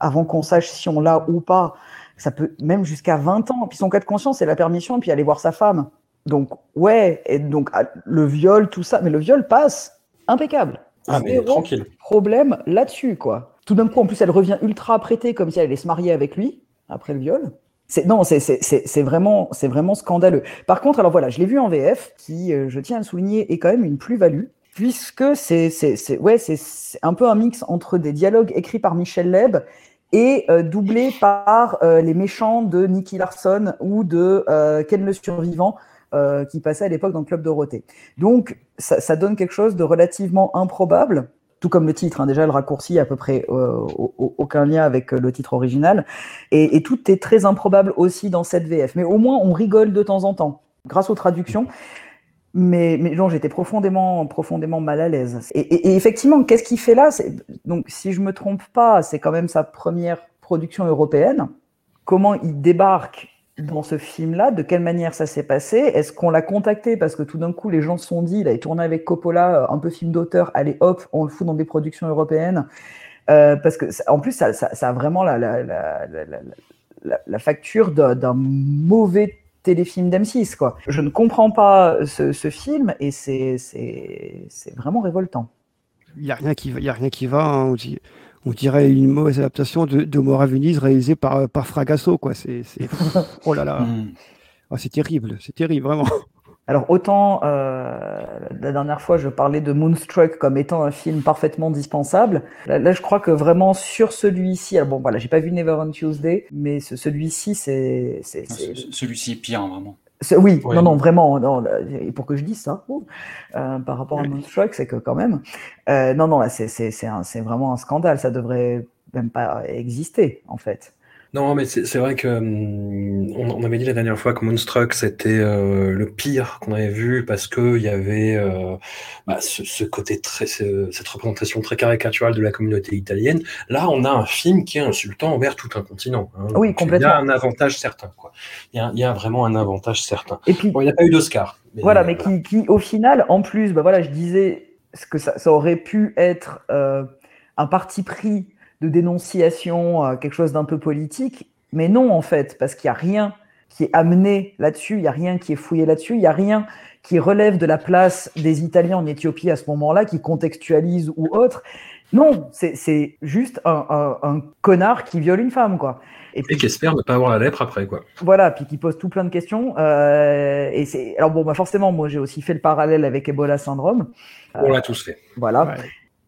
B: avant qu'on sache si on l'a ou pas. Ça peut même jusqu'à 20 ans. Puis son cas de conscience, c'est la permission, puis aller voir sa femme. Donc, ouais, et donc ah, le viol, tout ça, mais le viol passe impeccable.
G: Ah, mais tranquille.
B: problème là-dessus, quoi. Tout d'un coup, en plus, elle revient ultra apprêtée, comme si elle allait se marier avec lui après le viol. C'est non, c'est c'est- c'est vraiment c'est vraiment scandaleux. Par contre, alors voilà, je l'ai vu en VF, qui, euh, je tiens à le souligner, est quand même une plus-value, puisque c'est c'est c'est ouais c'est un peu un mix entre des dialogues écrits par Michel Leb et euh, doublés par euh, les méchants de Nicky Larson ou de euh, Ken le Survivant, qui passait à l'époque dans le Club Dorothée. Donc, ça, donne quelque chose de relativement improbable, tout comme le titre. hein. déjà, le raccourci à peu près au- au- aucun lien avec le titre original. Et tout est très improbable aussi dans cette VF. Mais au moins, on rigole de temps en temps, grâce aux traductions. Mais, mais non, j'étais profondément, profondément mal à l'aise. Et, effectivement, qu'est-ce qu'il fait là? Donc, si je me trompe pas, c'est quand même sa première production européenne. Comment il débarque dans ce film-là? De quelle manière ça s'est passé? Est-ce qu'on l'a contacté? Parce que tout d'un coup, les gens se sont dit, il avait tourné avec Coppola, euh, un peu film d'auteur, allez hop, on le fout dans des productions européennes. Euh, parce que en plus, ça, a vraiment la, la, facture d'un mauvais téléfilm d'M6. Quoi. Je ne comprends pas ce, ce film et c'est c'est- c'est vraiment révoltant.
H: Il n'y a rien qui va. Il y a rien qui va hein. on, dit, on dirait une mauvaise adaptation de, de Mora Venise réalisée par, par Fragasso, quoi. C'est, c'est- oh là là.
E: Mm.
H: Ah, c'est terrible, c'est terrible, vraiment.
B: Alors autant euh, la dernière fois je parlais de Moonstruck comme étant un film parfaitement dispensable. Là, là, je crois que vraiment sur celui-ci, alors bon voilà j'ai pas vu Never on Tuesday, mais ce- celui-ci c'est c'est c'est-
E: Ce- Celui-ci est pire, vraiment.
B: c'est- oui non non vraiment non là, et pour que je dise ça oh, euh, par rapport à Moonstruck c'est que quand même euh, non non là c'est c'est c'est un- c'est vraiment un scandale ça devrait même pas exister en fait.
G: Non, mais c'est vrai que hum, on, on avait dit la dernière fois que Moonstruck c'était euh, le pire qu'on avait vu parce que il y avait euh, bah, ce, ce côté très, ce- cette représentation très caricaturale de la communauté italienne. Là, on a un film qui est insultant envers tout un continent. hein.
B: Oui,
G: Donc,
B: complètement.
G: Il y a un avantage certain, quoi. Il y a, il y a vraiment un avantage certain.
B: Et puis
G: Bon, il n'y a pas eu d'Oscar. mais,
B: Voilà,
G: euh,
B: mais qui, qui, au final, en plus, bah voilà, je disais ce que ça, ça aurait pu être euh, un parti pris de dénonciation, euh, quelque chose d'un peu politique, mais non en fait, parce qu'il n'y a rien qui est amené là-dessus, il n'y a rien qui est fouillé là-dessus, il n'y a rien qui relève de la place des Italiens en Éthiopie à ce moment-là, qui contextualise ou autre. Non, c'est c'est juste un, un- un connard qui viole une femme, quoi. Et
G: Et qui espère ne pas avoir la lèpre après, quoi.
B: voilà, puis qui pose tout plein de questions. euh, et c'est alors bon, bah forcément, moi j'ai aussi fait le parallèle avec Ebola syndrome.
G: On l'a tous fait.
B: Voilà.
H: Ouais.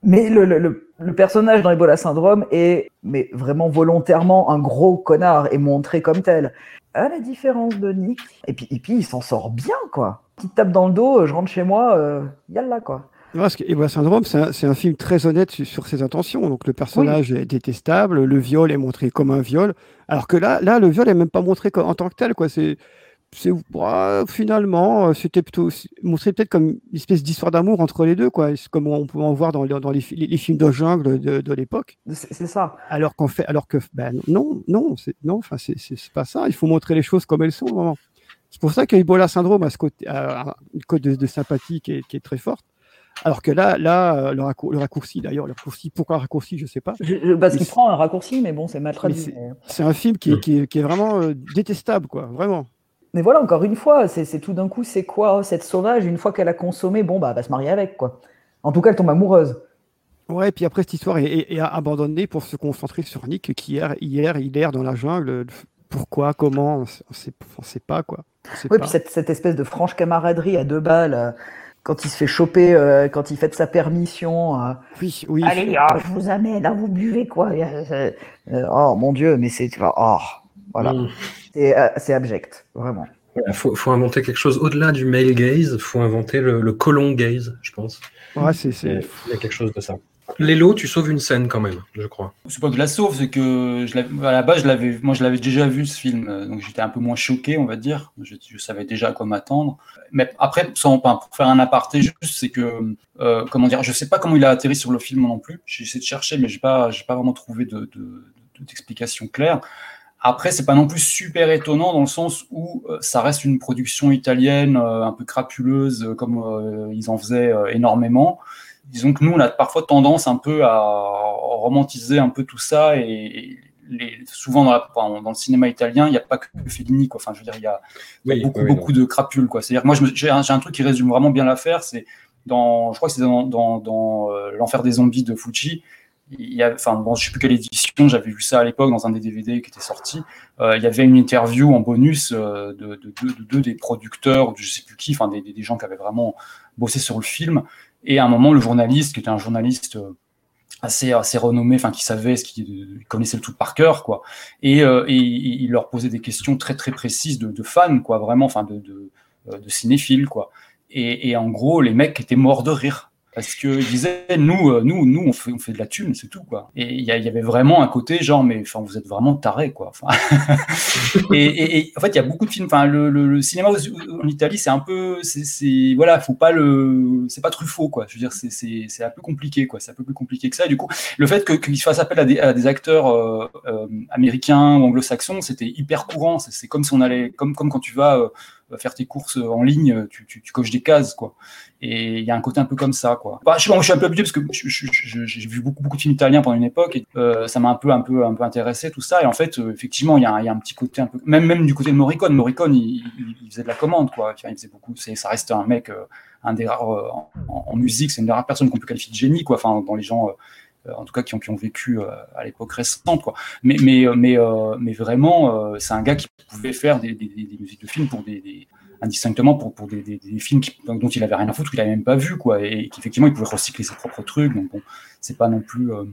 B: Mais le, le- le- le personnage dans Ebola syndrome est, mais vraiment volontairement, un gros connard et montré comme tel. À la différence de Nick. Et puis, et puis il s'en sort bien, quoi. Petite tape dans le dos, je rentre chez moi, euh, yalla, quoi.
H: Parce que Ebola Syndrome, c'est un, film très honnête sur, sur ses intentions. Donc le personnage est détestable, le viol est montré comme un viol, alors que là, là le viol est même pas montré en tant que tel. Quoi. C'est, finalement, euh, c'était plutôt montré peut-être comme une espèce d'histoire d'amour entre les deux, quoi. Comme on peut en voir dans, dans les, fi- les- les films de jungle de, de l'époque.
B: C'est ça.
H: Alors qu'en fait, alors que ben non, non, c'est non, enfin c'est pas ça. Il faut montrer les choses comme elles sont. vraiment. C'est pour ça que Ebola syndrome a ce côté, a une cote de, de sympathie qui est, qui est très forte. Alors que là, là, euh, le, raccour- le raccourci d'ailleurs, le raccourci, pourquoi raccourci, je sais pas.
B: Je- je- parce qu'il prend un raccourci, mais bon, c'est mal traduit.
H: c'est-
B: mais-
H: C'est un film qui est, qui qui est vraiment euh, détestable, quoi, vraiment.
B: Mais voilà, encore une fois, c'est tout d'un coup, c'est quoi oh, cette sauvage Une fois qu'elle a consommé, bon, bah, elle va se marier avec, quoi. En tout cas, elle tombe amoureuse.
H: Ouais, et puis après cette histoire est, est- est abandonnée pour se concentrer sur Nick qui hier, hier, il erre dans la jungle. Pourquoi, comment, on sait, on sait, on sait pas quoi. Sait
B: Oui,
H: pas.
B: puis cette, cette espèce de franche camaraderie à deux balles, euh, quand il se fait choper, euh, quand il fait de sa permission. euh,
H: Oui, oui.
B: Allez, ah, je vous amène, là, vous buvez, quoi. Euh, oh, mon Dieu, mais c'est. Oh, voilà.
G: Mm.
B: C'est euh, c'est abject, vraiment.
G: Il faut, faut inventer quelque chose au-delà du male gaze, il faut inventer le, le colon gaze, je pense.
H: Ouais, c'est,
G: Il y a quelque chose de ça. Lélo, tu sauves une scène quand même, je crois.
E: C'est pas que je la sauve, c'est que je à la base, je l'avais, moi, je l'avais déjà vu ce film, donc j'étais un peu moins choqué, on va dire. Je, je savais déjà à quoi m'attendre. Mais après, sans, enfin, pour faire un aparté, juste, c'est que, euh, comment dire, je sais pas comment il a atterri sur le film non plus. J'ai essayé de chercher, mais j'ai pas, j'ai pas vraiment trouvé de, de, de- d'explication claire. Après, c'est pas non plus super étonnant dans le sens où euh, ça reste une production italienne euh, un peu crapuleuse, euh, comme euh, ils en faisaient euh, énormément. Disons que nous, on a parfois tendance un peu à romantiser un peu tout ça et, les, souvent dans, la- dans le cinéma italien, il n'y a pas que Fellini, quoi. Enfin, je veux dire, il y a,
G: Oui,
E: beaucoup,
G: oui,
E: beaucoup de crapules, quoi. C'est-à-dire moi, un, j'ai un truc qui résume vraiment bien l'affaire, c'est dans, je crois que c'est dans, dans, dans euh, l'enfer des zombies de Fucci. Il y a, enfin, bon, je sais plus quelle édition, j'avais vu ça à l'époque dans un des DVD qui était sorti. Euh, il y avait une interview en bonus euh, de, de, de, de deux des producteurs, de je sais plus qui, enfin des, des- gens qui avaient vraiment bossé sur le film. Et à un moment, le journaliste, qui était un journaliste euh, assez, assez renommé, enfin qui savait ce qu'il connaissait le tout par cœur, quoi. Et, euh, et il leur posait des questions très très précises de, de fans, quoi, vraiment, enfin de, de, euh, de cinéphiles, quoi. Et, et en gros, les mecs étaient morts de rire. Parce qu'ils disaient, nous, euh, nous, nous, on fait, on fait de la thune, c'est tout, quoi. Et il y, avait vraiment un côté, genre, mais enfin, vous êtes vraiment tarés, quoi. Et, en fait, il y a beaucoup de films. Enfin, le, cinéma en Italie, c'est un peu, c'est, voilà, faut pas le, c'est pas Truffaut, quoi. Je veux dire, c'est, un peu compliqué, quoi. C'est un peu plus compliqué que ça. Du coup, le fait que, qu'il fasse appel à des, à des acteurs euh, euh, américains ou anglo-saxons, c'était hyper courant. C'est, comme si on allait, comme, comme quand tu vas faire tes courses en ligne, tu, tu, tu coches des cases, quoi. Et il y a un côté un peu comme ça, quoi. Bah, je, suis un peu habitué parce que j'ai vu beaucoup, beaucoup de films italiens pendant une époque et euh, ça m'a un peu, un peu, un peu intéressé tout ça. Et en fait, euh, effectivement, il y, a il y a un petit côté un peu, même, même du côté de Morricone. Morricone, il, il- il faisait de la commande, quoi. Enfin, il faisait beaucoup. Ça reste un mec, euh, un des rares euh, en, en musique, c'est une des rares personnes qu'on peut qualifier de génie, quoi. Enfin, dans les gens. Euh, en tout cas qui ont, qui ont vécu euh, à l'époque récente. Quoi. Mais, mais, euh, mais, mais vraiment, c'est un gars qui pouvait faire des, des, des- des musiques de films pour des, des- indistinctement pour, pour des, des- des films qui- dont il avait rien à foutre, qu'il avait même pas vu, quoi, et qu'effectivement il pouvait recycler ses propres trucs. Donc bon, c'est pas non plus. euh,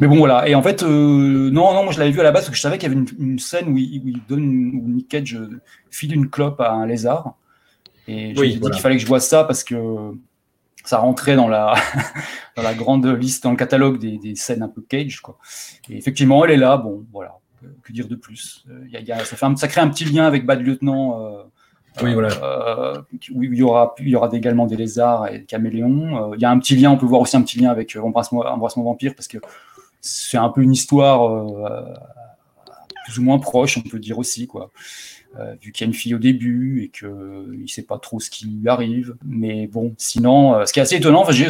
E: Mais bon voilà. Et en fait, euh, non, non, moi je l'avais vu à la base parce que je savais qu'il y avait une, une scène où il, où il donne, où Nick Cage file une clope à un lézard. Et je
G: Oui,
E: me suis dit qu'il fallait que je vois ça parce que ça rentrait dans la, dans la grande liste, dans le catalogue des, des scènes un peu Cage. Quoi. Et effectivement, elle est là. Bon, voilà. Que- dire de plus? Euh, y a- y a- ça, fait un- ça crée un petit lien avec Bad Lieutenant. euh,
G: Oui, voilà.
E: euh, où il y aura, il y aura également des lézards et des caméléons. Euh, il y a un petit lien, on peut voir aussi un petit lien avec euh, Embrasse-moi Embrasse-moi Vampire parce que c'est un peu une histoire euh, plus ou moins proche, on peut dire aussi, quoi. Euh, vu qu'il y a une fille au début et qu'il ne sait pas trop ce qui lui arrive. Mais bon, sinon, euh, ce qui est assez étonnant, enfin, j'ai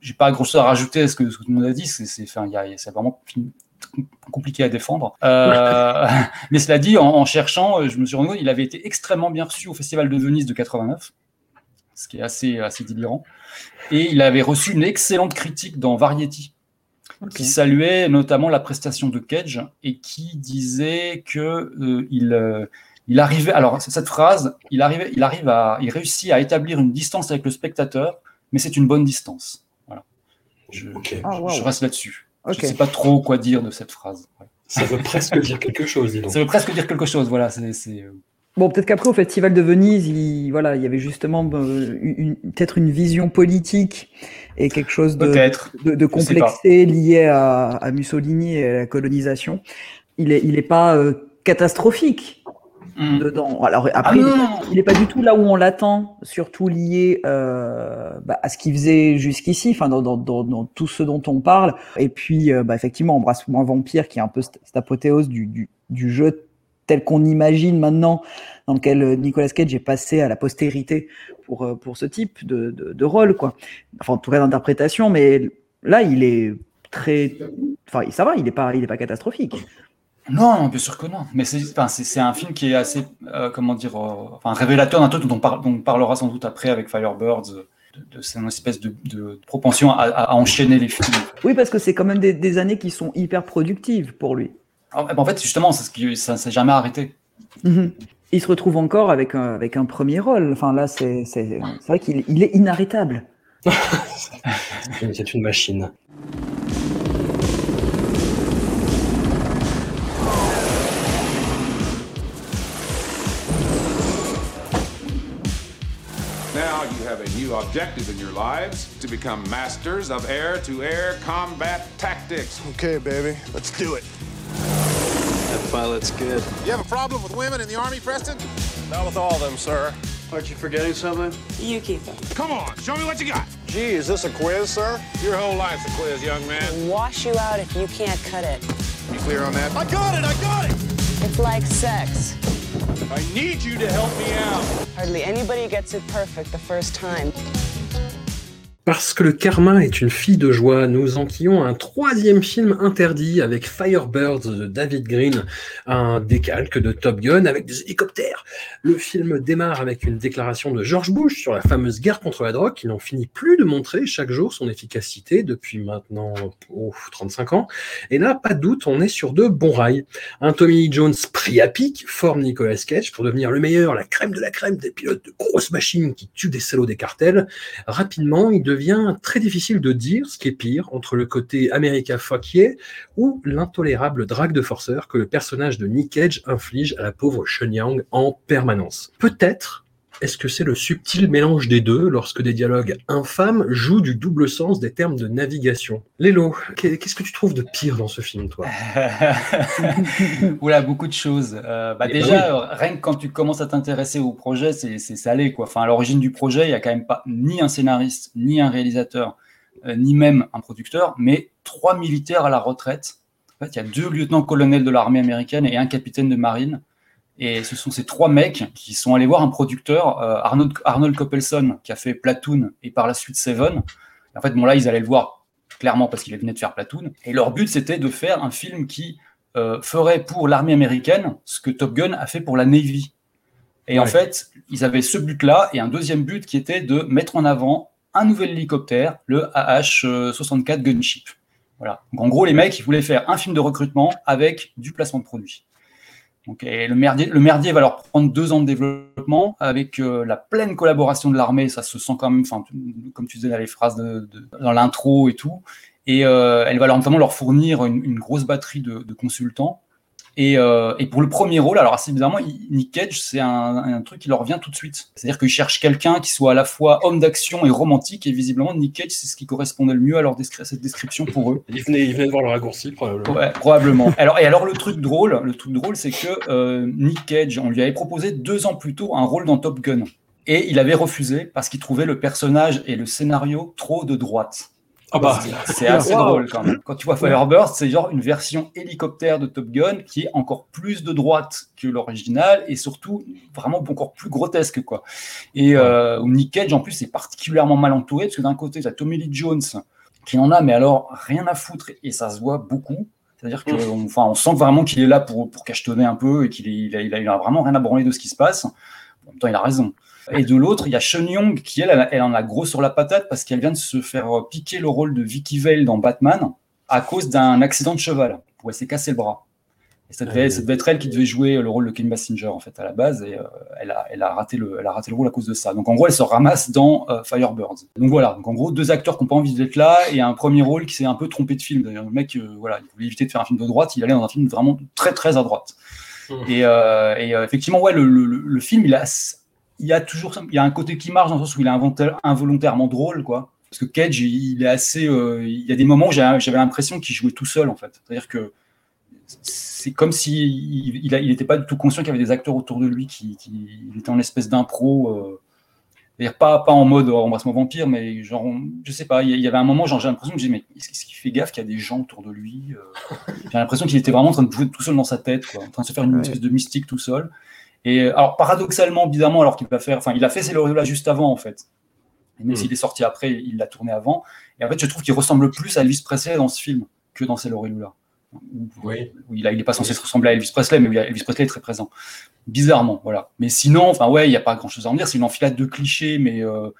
E: j'ai pas grand chose à rajouter à ce que, ce que tout le monde a dit, c'est vraiment compliqué à défendre. Euh, mais cela dit, en, en cherchant, euh, je me suis rendu compte qu'il avait été extrêmement bien reçu au Festival de Venise de 89, ce qui est assez, assez délirant. Et il avait reçu une excellente critique dans Variety, qui saluait notamment la prestation de Cage et qui disait que euh, il, euh, il arrivait. Alors cette phrase, il arrivait, il arrive à, il réussit à établir une distance avec le spectateur, mais c'est une bonne distance. Voilà. Je,
G: Ah,
E: je-
G: wow.
E: je reste là-dessus. Je ne sais pas trop quoi dire de cette phrase. Ouais.
G: Ça veut presque dire quelque chose, dis donc.
E: Ça veut presque dire quelque chose. Voilà, c'est. euh,
B: Bon, peut-être qu'après, au Festival de Venise, il, voilà, il y avait justement euh, une- peut-être une vision politique et quelque chose de, de, de complexé lié à, à Mussolini et à la colonisation. Il est, il est pas euh, catastrophique dedans. Alors après,
E: Mm. Ah
B: il, est
E: non.
B: pas, du tout là où on l'attend, surtout lié euh, bah, à ce qu'il faisait jusqu'ici, enfin dans, dans, dans, dans tout ce dont on parle. Et puis, euh, bah, effectivement, Embrasse-moi Vampire, qui est un peu cette cette apothéose du, du, du jeu tel qu'on imagine maintenant, dans lequel euh, Nicolas Cage est passé à la postérité pour, euh, pour ce type de, de, de rôle, quoi. Enfin, en tout cas d'interprétation, mais là, il est très, enfin, ça va, il est pas, il est pas catastrophique.
E: Non, bien sûr que non. Mais c'est enfin, un film qui est assez, euh, comment dire, euh, enfin, révélateur d'un truc dont on, par- dont on parlera sans doute après avec Firebirds, euh, de, de cette espèce de, de propension à, à- à enchaîner les films.
B: Oui, parce que c'est quand même des, des années qui sont hyper productives pour lui.
E: En en fait, justement, c'est ce qui, ça ne s'est jamais arrêté.
B: Mhm. Il se retrouve encore avec un, avec un premier rôle. Enfin, là, c'est vrai qu'il il est inarrêtable.
G: C'est une machine.
K: Now you have a new objective in your lives to become masters of air to air combat tactics.
L: Okay, baby, let's do it.
M: That pilot's good.
L: You have a problem with women in the Army, Preston? Not with all of them, sir.
M: Aren't you forgetting something?
L: You keep them. Come on, show me what you got. Gee, is this a quiz, sir? Your whole life's a quiz, young man.
N: Wash you out if you can't cut it.
L: You clear on that? I got it, I got it!
N: It's like sex.
L: I need you to help me out.
N: Hardly anybody gets it perfect the first time.
G: Parce que le karma est une fille de joie, nous enquillons un troisième film interdit avec Firebirds de David Green, un décalque de Top Gun avec des hélicoptères. Le film démarre avec une déclaration de George Bush sur la fameuse guerre contre la drogue qui n'en finit plus de montrer chaque jour son efficacité depuis maintenant oh, 35 ans. Et là, pas de doute, on est sur de bons rails. Un Tommy Jones pris à pic forme Nicolas Cage pour devenir le meilleur, la crème de la crème des pilotes de grosses machines qui tuent des salauds des cartels. Rapidement, il très difficile de dire ce qui est pire entre le côté America fuck ou l'intolérable drague de forceur que le personnage de Nick Cage inflige à la pauvre Sean Young en permanence. Peut-être est-ce que c'est le subtil mélange des deux lorsque des dialogues infâmes jouent du double sens des termes de navigation? Lélo, qu'est- qu'est-ce que tu trouves de pire dans ce film, toi?
E: Oula, beaucoup de choses. Euh, bah,
G: Eh ben
E: déjà, euh, rien que quand tu commences à t'intéresser au projet, c'est c'est salé. Quoi. Enfin, à l'origine du projet, il n'y a quand même pas ni un scénariste, ni un réalisateur, euh, ni même un producteur, mais trois militaires à la retraite. En fait, il y a deux lieutenants-colonels de l'armée américaine et un capitaine de marine. Et ce sont ces trois mecs qui sont allés voir un producteur, euh, Arnold, Arnold Coppelson, qui a fait Platoon et par la suite Seven. En fait, bon, là, ils allaient le voir clairement parce qu'il venait de faire Platoon. Et leur but, c'était de faire un film qui euh, ferait pour l'armée américaine ce que Top Gun a fait pour la Navy. Et en fait, ils avaient ce but-là et un deuxième but qui était de mettre en avant un nouvel hélicoptère, le AH-64 Gunship. Voilà. Donc, en gros, les mecs, ils voulaient faire un film de recrutement avec du placement de produits. Donc, le, merdier, le merdier va leur prendre deux ans de développement avec euh, la pleine collaboration de l'armée. Ça se sent quand même, enfin, comme tu disais dans les phrases de, de- dans l'intro et tout. Et euh, elle va leur, notamment leur fournir une, une grosse batterie de, de consultants. Et, euh, et pour le premier rôle, alors assez bizarrement, Nick Cage, c'est un, un truc qui leur vient tout de suite. C'est-à-dire qu'ils cherchent quelqu'un qui soit à la fois homme d'action et romantique. Et visiblement, Nick Cage, c'est ce qui correspondait le mieux à leur cette description pour eux.
G: Il venait, il venait de voir le raccourci, probablement.
E: Ouais, probablement. Alors, et alors le truc drôle, le truc drôle, c'est que euh, Nick Cage, on lui avait proposé deux ans plus tôt un rôle dans Top Gun, et il avait refusé parce qu'il trouvait le personnage et le scénario trop de droite.
G: Ah bah.
E: C'est- assez
G: Wow.
E: drôle quand même. Quand tu vois Fireburst, c'est genre une version hélicoptère de Top Gun qui est encore plus de droite que l'original et surtout vraiment encore plus grotesque quoi. Et euh, Nick Cage en plus est particulièrement mal entouré parce que d'un côté tu as Tommy Lee Jones qui en a mais alors rien à foutre et ça se voit beaucoup. C'est-à-dire que, on, enfin, on sent vraiment qu'il est là pour, pour cachetonner un peu et qu'il il a, il a- il a vraiment rien à branler de ce qui se passe. En même temps, il a raison. Et de l'autre, il y a Sean Young qui, elle, elle, en a gros sur la patate parce qu'elle vient de se faire euh, piquer le rôle de Vicky Vale dans Batman à cause d'un accident de cheval où elle s'est cassé le bras. Et ça devait, ça devait être elle qui devait jouer le rôle de Kim Basinger en fait à la base et euh, elle, a, elle, a raté le, elle a raté le rôle à cause de ça. Donc en gros, elle se ramasse dans euh, Firebirds. Donc voilà, donc en gros, deux acteurs qui n'ont pas envie d'être là et un premier rôle qui s'est un peu trompé de film. D'ailleurs, le mec, euh, voilà, il voulait éviter de faire un film de droite, il allait dans un film vraiment très très à droite. Et, euh, et, effectivement, ouais, le, le- le film, il a, il y a toujours, il y a un côté qui marche dans le sens où il est involontaire- involontairement drôle, quoi. Parce que Cage, il, est assez, euh, il y a des moments où j'avais l'impression qu'il jouait tout seul, en fait. C'est-à-dire que c'est comme si il, il, a- il était pas du tout conscient qu'il y avait des acteurs autour de lui qui, qui il était en espèce d'impro. Euh, c'est-à-dire pas, pas en mode euh, embrasse-moi vampire, mais genre, je sais pas, il y- avait un moment, genre, j'ai l'impression que j'ai mais est-ce qu'il fait gaffe qu'il y a des gens autour de lui euh, J'ai l'impression qu'il était vraiment en train de jouer tout seul dans sa tête, quoi, en train de se faire une
H: Ouais.
E: espèce de mystique tout seul. Et euh, alors, paradoxalement, bizarrement, alors qu'il va faire, enfin, il a fait ses là juste avant, en fait. Et même
G: Mm.
E: s'il est sorti après, il l'a tourné avant. Et en fait, je trouve qu'il ressemble plus à Elvis Presley dans ce film que dans C'est là
G: Oui.
E: où il, a- il est pas censé se ressembler à Elvis Presley, mais Elvis Presley est très présent. Bizarrement, voilà. Mais sinon, enfin ouais, il n'y a pas grand chose à en dire. C'est une enfilade de clichés, mais euh,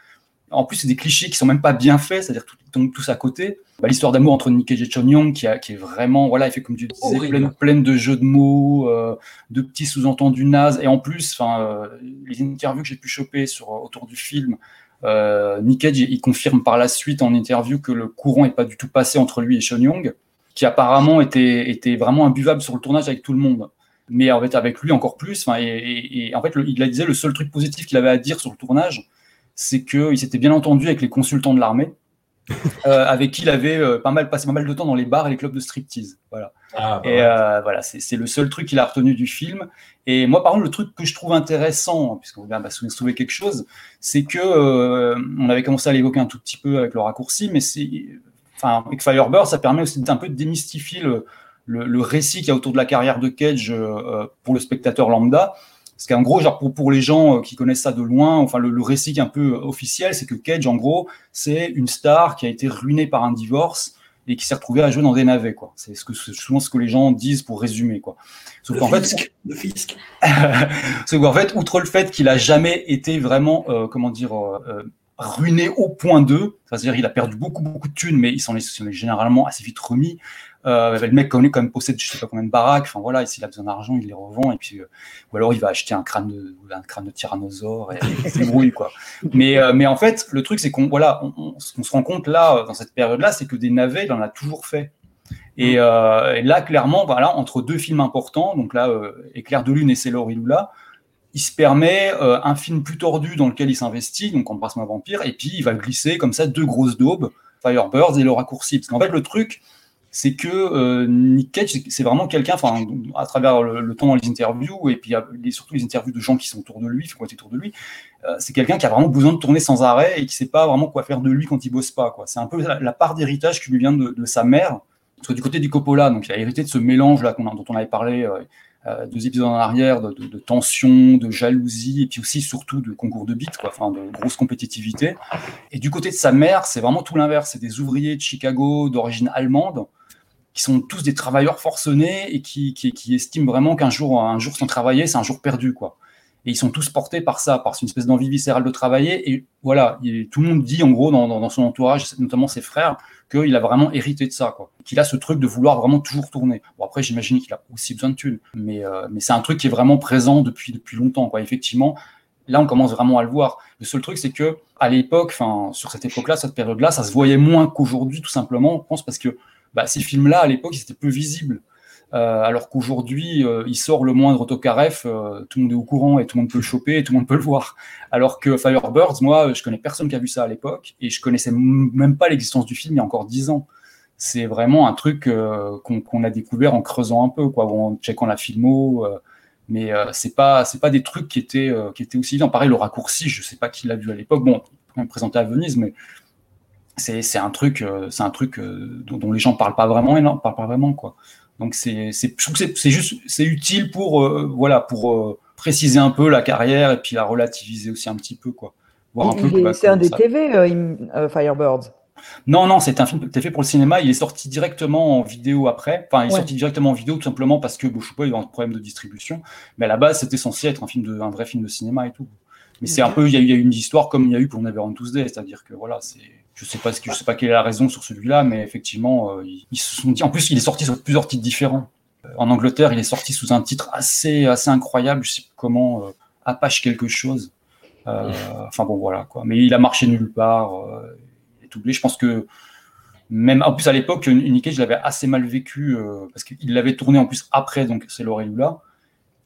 E: en plus, c'est des clichés qui sont même pas bien faits, c'est-à-dire tout- ils tombent tous à côté. Bah, L'histoire d'amour entre Nick Cage et Chon Young, qui, a- qui est vraiment, voilà, il fait comme tu disais, pleine, pleine de jeux de mots, euh, de petits sous-entendus nazes. Et en plus, enfin, euh, les interviews que j'ai pu choper sur, autour du film, euh, Nick Cage, il confirme par la suite en interview que le courant n'est pas du tout passé entre lui et Sean Young, qui apparemment était, était vraiment imbuvable sur le tournage avec tout le monde. Mais en fait, avec lui encore plus. Et, et- et en fait, le- il a disait le seul truc positif qu'il avait à dire sur le tournage, c'est qu'il s'était bien entendu avec les consultants de l'armée, euh, avec qui il avait euh, pas mal passé pas mal de temps dans les bars et les clubs de striptease. Voilà.
G: Ah, bah
E: Et
G: ouais.
E: euh, voilà, c'est le seul truc qu'il a retenu du film. Et moi, par contre, le truc que je trouve intéressant, puisqu'on vient bah, sou- trouver quelque chose, c'est que euh, on avait commencé à l'évoquer un tout petit peu avec le raccourci, mais c'est, enfin, avec Firebird, ça permet aussi d'un peu de démystifier le, le, le récit qu'il y a autour de la carrière de Cage euh, pour le spectateur lambda. Parce qu'en gros, genre pour, pour les gens euh, qui connaissent ça de loin, enfin le, le récit un peu officiel, c'est que Cage, en gros, c'est une star qui a été ruinée par un divorce et qui s'est retrouvée à jouer dans des navets, quoi. C'est ce que c'est souvent ce que les gens disent pour résumer, quoi. Sauf qu'en fait,
G: le fisc.
E: Sauf qu'en fait, outre le fait qu'il a jamais été vraiment, euh, comment dire, euh, euh, ruiné au point 2, c'est-à-dire il a perdu beaucoup beaucoup de thunes, mais il s'en est, généralement assez vite remis. Euh, le mec connaît quand même possède je sais pas combien de baraques. Enfin voilà, s'il a besoin d'argent, il les revend et puis euh, ou alors il va acheter un crâne de un crâne de tyrannosaure et, et se débrouille quoi. Mais euh, mais en fait, le truc c'est qu'on voilà, on, on- se rend compte là euh, dans cette période-là, c'est que des navets, il en a toujours fait. Et, euh, et là, clairement, voilà, entre deux films importants, donc là, euh, Éclair de lune et C'est Lula, il se permet euh, un film plus tordu dans lequel il s'investit, donc Embrasse-moi vampire, et puis il va glisser comme ça deux grosses daubes, Firebirds et Le raccourci. Parce qu'en fait, le truc, c'est que euh, Nick Cage, c'est- vraiment quelqu'un, à travers le, temps dans les interviews, et puis euh, surtout les interviews de gens qui sont autour de lui, qui autour de lui, c'est quelqu'un qui a vraiment besoin de tourner sans arrêt et qui sait pas vraiment quoi faire de lui quand il bosse pas. C'est un peu la, part d'héritage qui lui vient de, sa mère. Parce du côté du Coppola, donc il a hérité de ce mélange là dont on avait parlé euh, deux épisodes en arrière, de, de, de tension, de jalousie, et puis aussi surtout de concours de quoi, enfin de grosse compétitivité. Et du côté de sa mère, c'est vraiment tout l'inverse. C'est des ouvriers de Chicago d'origine allemande qui sont tous des travailleurs forcenés et qui, qui, qui estiment vraiment qu'un jour, un jour sans travailler, c'est un jour perdu, quoi. Et ils sont tous portés par ça, par une espèce d'envie viscérale de travailler. Et voilà, il- tout le monde dit en gros dans, son entourage, notamment ses frères, qu'il a vraiment hérité de ça. Qu'il a ce truc de vouloir vraiment toujours tourner. Bon après, j'imagine qu'il a aussi besoin de thunes, mais euh, mais c'est un truc qui est vraiment présent depuis depuis longtemps, quoi. Effectivement, là on commence vraiment à le voir. Le seul truc, c'est que à l'époque, enfin sur cette époque-là, cette période-là, ça se voyait moins qu'aujourd'hui, tout simplement. Je pense parce que bah, ces films-là, à l'époque, ils étaient peu visibles. Euh, alors qu'aujourd'hui, euh, il sort le moindre autocaref, euh, tout le monde est au courant et tout le monde peut le choper et tout le monde peut le voir. Alors que Firebirds, moi, je connais personne qui a vu ça à l'époque et je connaissais même pas l'existence du film il y a encore dix ans. C'est vraiment un truc qu'on a découvert en creusant un peu, quoi, en checkant la filmo. mais c'est pas c'est pas des trucs qui étaient qui étaient aussi évidents. Pareil, le raccourci, je sais pas qui l'a vu à l'époque. Bon, même présenté à Venise, mais c'est un truc c'est un truc dont, les gens parlent pas vraiment énorme, parlent pas vraiment quoi. Donc c'est c'est je trouve que c'est- c'est juste c'est utile pour euh, voilà pour euh, préciser un peu la carrière et puis la relativiser aussi un petit peu quoi. Voir un peu
B: Il
E: bah,
B: C'est un des
E: ça-
B: TV, euh, euh, Firebirds.
E: non, non, c'est un film qui fait pour le cinéma. Il est sorti directement en vidéo après. Enfin, il est
B: Ouais.
E: sorti directement en vidéo tout simplement parce que, pas, il y a un problème de distribution. Mais à la base, c'était censé être un film de, un vrai film de cinéma et tout. Mais c'est un peu, il y, a eu- il y a eu une histoire comme il y a eu pour Never on Tuesday, c'est-à-dire que voilà, c'est, je sais pas ce que, je sais pas quelle est la raison sur celui-là, mais effectivement, euh, ils, ils se sont dit. En plus, il est sorti sur plusieurs titres différents. Euh, En Angleterre, il est sorti sous un titre assez, assez incroyable. Je sais plus comment, euh, Apache quelque chose. Euh, Enfin bon, voilà quoi. Mais il a marché nulle part. euh, il est doublé. Je pense que même en plus à l'époque, Nick Cage l'avait assez mal vécu euh, parce qu'il l'avait tourné en plus après, donc c'est Lorelula.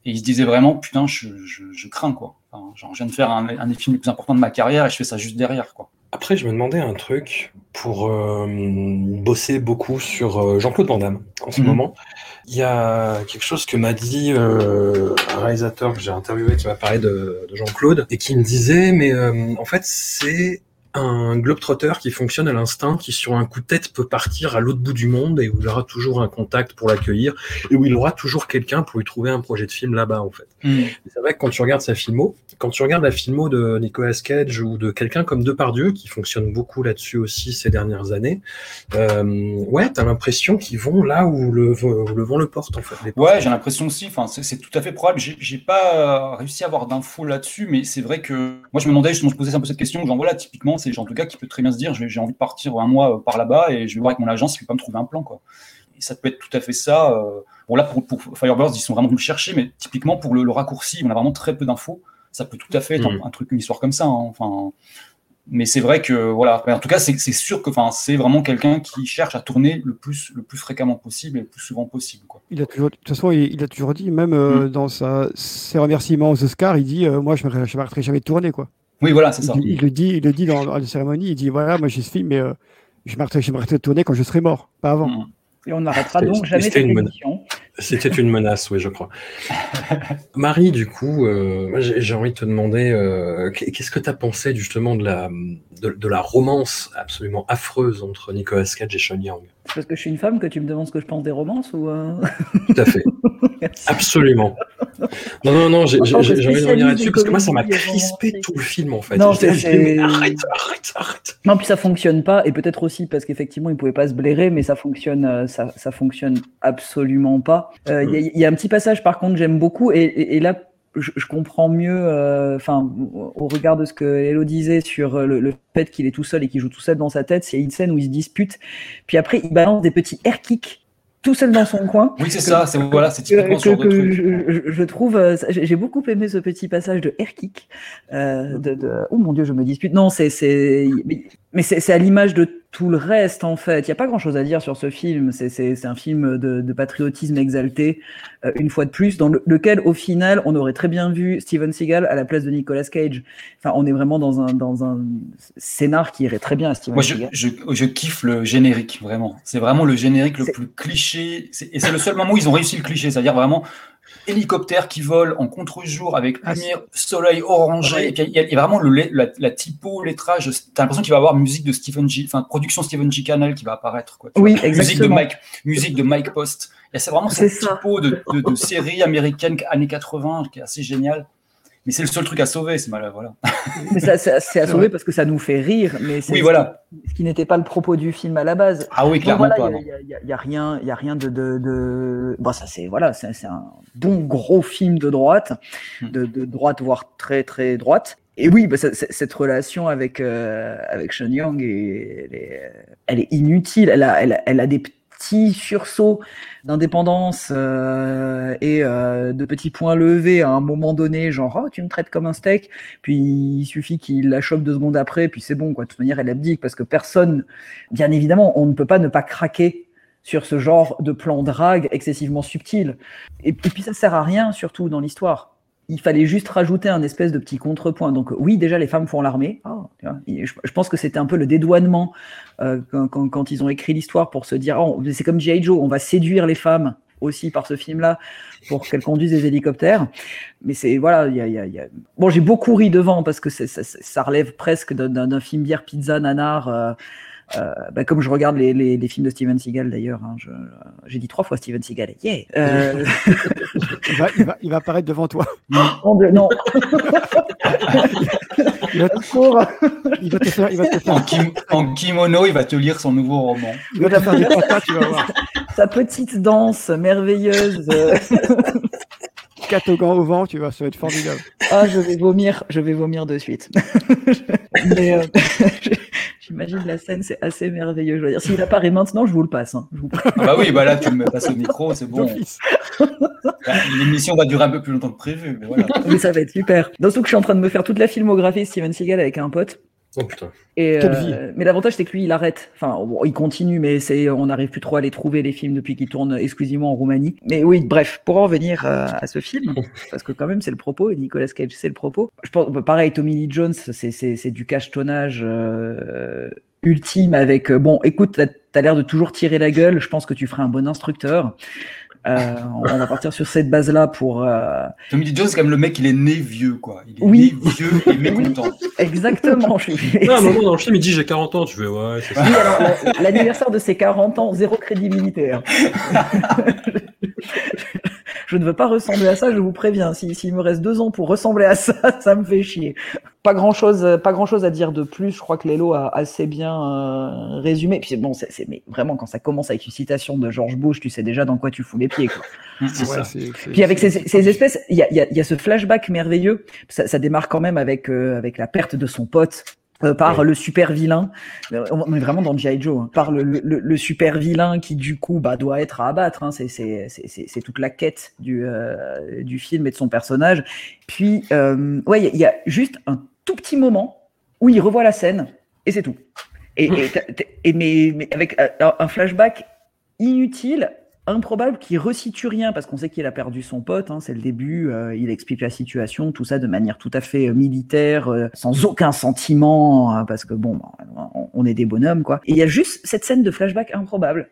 E: Et il se disait vraiment, putain, je, je, je crains quoi. Enfin, genre, je viens de faire un, un des films les plus importants de ma carrière et je fais ça juste derrière quoi.
G: Après, je me demandais un truc pour euh, bosser beaucoup sur euh, Jean-Claude Van Damme en ce
E: Mhm.
G: moment. Il y a quelque chose que m'a dit euh, un réalisateur que j'ai interviewé qui m'a parlé de, de Jean-Claude et qui me disait, mais euh, en fait, c'est un globetrotter qui fonctionne à l'instinct, qui sur un coup de tête peut partir à l'autre bout du monde et où il aura toujours un contact pour l'accueillir et où il aura toujours quelqu'un pour lui trouver un projet de film là-bas en fait. Et C'est vrai que quand tu regardes sa filmo, quand tu regardes la filmo de Nicolas Cage ou de quelqu'un comme Depardieu, qui fonctionne beaucoup là-dessus aussi ces dernières années, euh, ouais, t'as l'impression qu'ils vont là où le, où le vent le porte en fait.
E: Ouais, j'ai l'impression aussi. Enfin, c'est tout à fait probable. J'ai j'ai pas euh, réussi à avoir d'infos là-dessus, mais c'est vrai que moi, je me demandais, justement, je posais un peu cette question. Genre voilà, typiquement, c'est le genre de gars qui peut très bien se dire, j'ai envie de partir un mois euh, par là-bas et je vais voir avec mon agence s'il peut pas me trouver un plan, quoi. Et ça peut être tout à fait ça. euh, Bon là, pour, pour Firebirds, ils sont vraiment venus le chercher, mais typiquement pour le, le raccourci, on a vraiment très peu d'infos. Ça peut tout à fait être un-
G: Mhm.
E: un, truc, une histoire comme ça. hein. Enfin, mais c'est vrai que voilà. En tout cas, c'est sûr que, enfin, c'est vraiment quelqu'un qui cherche à tourner le plus, le plus fréquemment possible et le plus souvent possible, quoi.
H: Il a toujours, de toute façon, il, il a toujours dit, même euh,
E: Mm.
H: dans sa, ses remerciements aux Oscars, il dit euh, Moi, je ne m'arrêterai jamais de tourner. Quoi.
E: Oui, voilà, c'est ça.
H: il le dit, il le dit dans, dans la cérémonie il dit Voilà, moi j'ai ce film, mais euh, je m'arrêterai de tourner quand je serai mort, pas avant.
E: Mm.
B: Et on n'arrêtera
G: C'était-
B: donc jamais
G: c'était
B: cette émission.
G: C'était une menace, oui, je crois. Marie, du coup, euh, j'ai envie de te demander, euh, qu'est- qu'est-ce que tu as pensé justement de la, de, de la romance absolument affreuse entre Nicolas Cage et Sean Young?
B: C'est parce que je suis une femme que tu me demandes ce que je pense des romances ou euh,
G: Tout à fait. Absolument. Non, non, non, j'ai
B: que
G: envie de revenir là-dessus
B: des
G: parce que moi, ça m'a crispé tout le film en fait.
B: Non,
G: mais
B: c'est-
G: arrête, arrête, arrête.
B: Non, puis ça fonctionne pas, et peut-être aussi parce qu'effectivement, il pouvait pas se blairer, mais ça fonctionne, euh, ça, ça fonctionne absolument pas. Euh, Il y, a- il y a un petit passage, par contre, j'aime beaucoup, et, et- et là, je, je comprends mieux, euh, enfin, au regard de ce que Hello disait sur euh, le, le fait qu'il est tout seul et qu'il joue tout seul dans sa tête, a une scène où il se dispute, puis après, il balance des petits air kicks tout seul dans son coin.
E: Oui, c'est ça, c'est voilà, c'est typiquement
B: que,
E: ce genre de
B: que
E: truc.
B: je, je- je trouve, euh, j'ai beaucoup aimé ce petit passage de air kick. euh, de, de- Oh mon dieu, je me dispute. Non, c'est c'est mais, c'est à l'image de tout le reste en fait. Il y a pas grand chose à dire sur ce film. C'est un film de, de patriotisme exalté euh, une fois de plus, dans le- lequel au final on aurait très bien vu Steven Seagal à la place de Nicolas Cage. Enfin, on est vraiment dans un dans un scénar qui irait très bien à Steven
E: Moi, je,
B: Seagal.
E: je, je kiffe le générique, vraiment. C'est vraiment le générique le plus cliché. Et c'est le seul moment où ils ont réussi le cliché, c'est-à-dire vraiment hélicoptère qui vole en contre-jour avec
B: Ah,
E: lumière, soleil orangé.
B: Ouais.
E: Et puis il y, a- il y a vraiment le, la, la, typo, lettrage. T'as l'impression qu'il va y avoir musique de Stephen G, enfin production Stephen G. Cannell qui va apparaître. Quoi,
B: Oui,
E: vois. Musique de
B: exactement.
E: Mike, musique de Mike Post. C'est vraiment cette typo de, de, de série américaine années 80 qui est assez géniale. Mais c'est le seul truc à sauver, c'est mal, voilà.
B: Mais ça, ça- c'est à sauver parce que ça nous fait rire, mais c'est
E: Oui,
B: ce
E: voilà.
B: qui- ce qui n'était pas le propos du film à la base.
E: Ah oui, clairement
B: voilà,
E: pas,
B: Il
E: non.
B: y a- a- a rien, il y a rien de, de, de- Bon, ça c'est voilà, c'est c'est un bon gros film de droite,
E: Hmm.
B: de, de droite voire très très droite. Et oui, bah, ça- cette relation avec euh, avec Sean Young, est- elle est, elle est inutile. Elle a, elle, a- elle a des petits sursauts d'indépendance euh, et euh, de petits points levés à un moment donné, genre oh, tu me traites comme un steak, puis il suffit qu'il la chope deux secondes après, puis c'est bon quoi. De toute manière, elle abdique parce que personne, bien évidemment, on ne peut pas ne pas craquer sur ce genre de plan drague excessivement subtil. Et, et puis ça sert à rien surtout dans l'histoire. Il fallait juste rajouter un espèce de petit contrepoint. Donc oui, déjà les femmes font l'armée. Ah, je, pense que c'était un peu le dédouanement euh, quand, ils ont écrit l'histoire pour se dire, on- c'est comme G.I. Joe, on va séduire les femmes aussi par ce film-là pour qu'elles conduisent des hélicoptères. Mais c'est voilà, il y a, y a- y a- bon, j'ai beaucoup ri devant parce que ça, relève presque d'un film bière pizza nanar. euh, euh, bah, comme je regarde les, les- les films de Steven Seagal d'ailleurs, hein, je- j'ai dit trois fois Steven Seagal. Yeah. Euh,
H: Il va, il va- il va apparaître devant toi.
B: Mon Dieu, non.
H: Il va, il va te faire, il va te faire,
E: En, kim- en kimono, il va te lire son nouveau roman.
H: il va te faire des patas, tu vas voir.
B: Sa petite danse merveilleuse.
H: Catogan au vent, tu vois, ça va être formidable.
B: Ah, je vais vomir, je vais vomir de suite. Mais euh, j'imagine la scène, c'est assez merveilleux. Je veux dire, s'il apparaît maintenant, je vous le passe. hein. Je vous-
E: Ah bah oui, bah là, tu me passes au micro, c'est bon. Bah, L'émission va durer un peu plus longtemps que prévu, mais voilà.
B: Mais ça va être super. Dans ce que je suis en train de me faire toute la filmographie de Steven Seagal avec un pote.
G: Oh putain.
B: Et, euh, mais l'avantage, c'est que lui, il arrête. Enfin, bon, il continue, mais c'est, on n'arrive plus trop à les trouver, les films, depuis qu'il tourne exclusivement en Roumanie. Mais oui, bref, pour en revenir euh, à ce film, parce que quand même, c'est le propos, et Nicolas Cage, c'est le propos. Je pense, bah, pareil, Tommy Lee Jones, c'est, c'est, c'est du cachetonnage euh, ultime avec, euh, bon, écoute, t'as, t'as l'air de toujours tirer la gueule, je pense que tu ferais un bon instructeur. Euh, on va partir sur cette base-là pour. euh,
E: Tommy Lee Jones, c'est quand même le mec, il est né vieux, quoi. Il est
B: Oui.
E: né vieux et mécontent.
B: Exactement. Je suis...
G: Non, à un moment dans le film, il dit j'ai 40 ans. Tu fais ouais, c'est ça.
B: Oui, alors, la- l'anniversaire de ses 40 ans, zéro crédibilité. hein. je ne veux pas ressembler à ça, je vous préviens. Si- S'il me reste deux ans pour ressembler à ça, ça me fait chier. Pas grand chose, pas grand chose à dire de plus. Je crois que Lélo a assez bien euh, résumé. Puis bon, c'est, c'est- mais vraiment quand ça commence avec une citation de George Bush, tu sais déjà dans quoi tu fous les pieds. Quoi.
H: Ouais,
B: Puis avec ces, ces espèces, il y a, il y a- il y a ce flashback merveilleux. Ça, ça démarre quand même avec euh, avec la perte de son pote. Euh, par le super vilain, Euh, on est vraiment dans G.I. Joe, hein. par le, le, le super vilain qui du coup bah, doit être à abattre, hein. c'est, toute la quête du, euh, du film et de son personnage. Puis, euh, ouais, il y a- il y, a juste un tout petit moment où il revoit la scène et c'est tout. Et, et, et mais, mais avec euh, un flashback inutile, improbable, qui resitue rien parce qu'on sait qu'il a perdu son pote. hein, c'est le début. euh, il explique la situation, tout ça de manière tout à fait euh, militaire, euh, sans aucun sentiment, hein, parce que bon, on, est des bonhommes quoi. Et il y a juste cette scène de flashback improbable.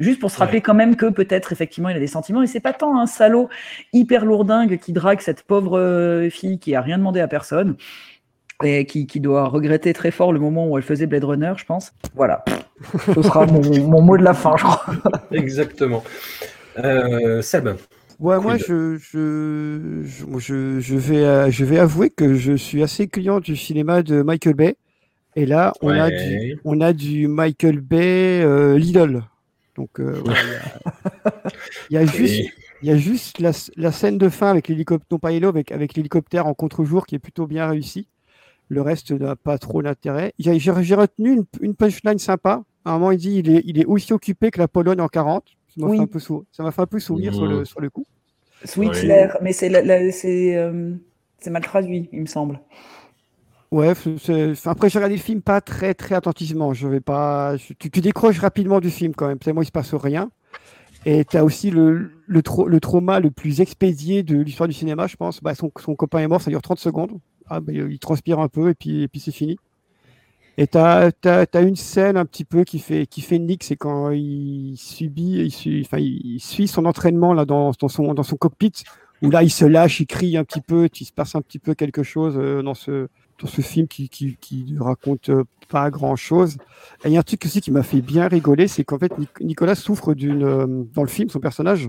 B: Juste pour se rappeler quand même que peut-être effectivement il a des sentiments et c'est pas tant un salaud hyper lourdingue qui drague cette pauvre fille qui a rien demandé à personne et qui, qui doit regretter très fort le moment où elle faisait Blade Runner, je pense. Voilà. Ce sera mon, mon mot de la fin, je crois.
G: Exactement. Euh, Seb.
H: Ouais, moi, je, je, je, je, je vais, euh, je vais avouer que je suis assez client du cinéma de Michael Bay. Et là, on, a, du, on a du Michael Bay euh, Lidl. Donc, euh, ouais, il y a- il y, a juste,
G: Et-
H: il y a juste la, la scène de fin avec l'hélicoptère, non pas Hello, avec, avec l'hélicoptère en contre-jour qui est plutôt bien réussi. Le reste n'a pas trop d'intérêt. J'ai retenu une, une punchline sympa. À un moment, il dit il est, il est aussi occupé que la Pologne en 40. Ça m'a
B: Oui.
H: fait, un peu sou- ça m'a fait un peu sourire sur, le, sur le coup.
B: Switchler, mais c'est la- la- c'est euh, c'est mal traduit, il me semble.
H: Ouais, c'est- c'est- enfin, après j'ai regardé le film pas très très attentivement. Je vais pas, je- tu, tu décroches rapidement du film quand même. Tellement il se passe rien. Et tu as aussi le, le, trau- le trauma le plus expédié de l'histoire du cinéma, je pense. Bah, son, son copain est mort, ça dure 30 secondes. Ah, bah, il transpire un peu et puis, c'est fini. Et tu as, une scène un petit peu qui fait, qui fait c'est quand il subit, suit, enfin, il suit son entraînement là, dans, son, cockpit, où là il se lâche, il crie un petit peu, il se passe un petit peu quelque chose euh, dans, ce, film qui, qui, raconte euh, pas grand chose. Et il y a un truc aussi qui m'a fait bien rigoler, c'est qu'en fait Nic- Nicolas souffre d'une, euh, dans le film, son personnage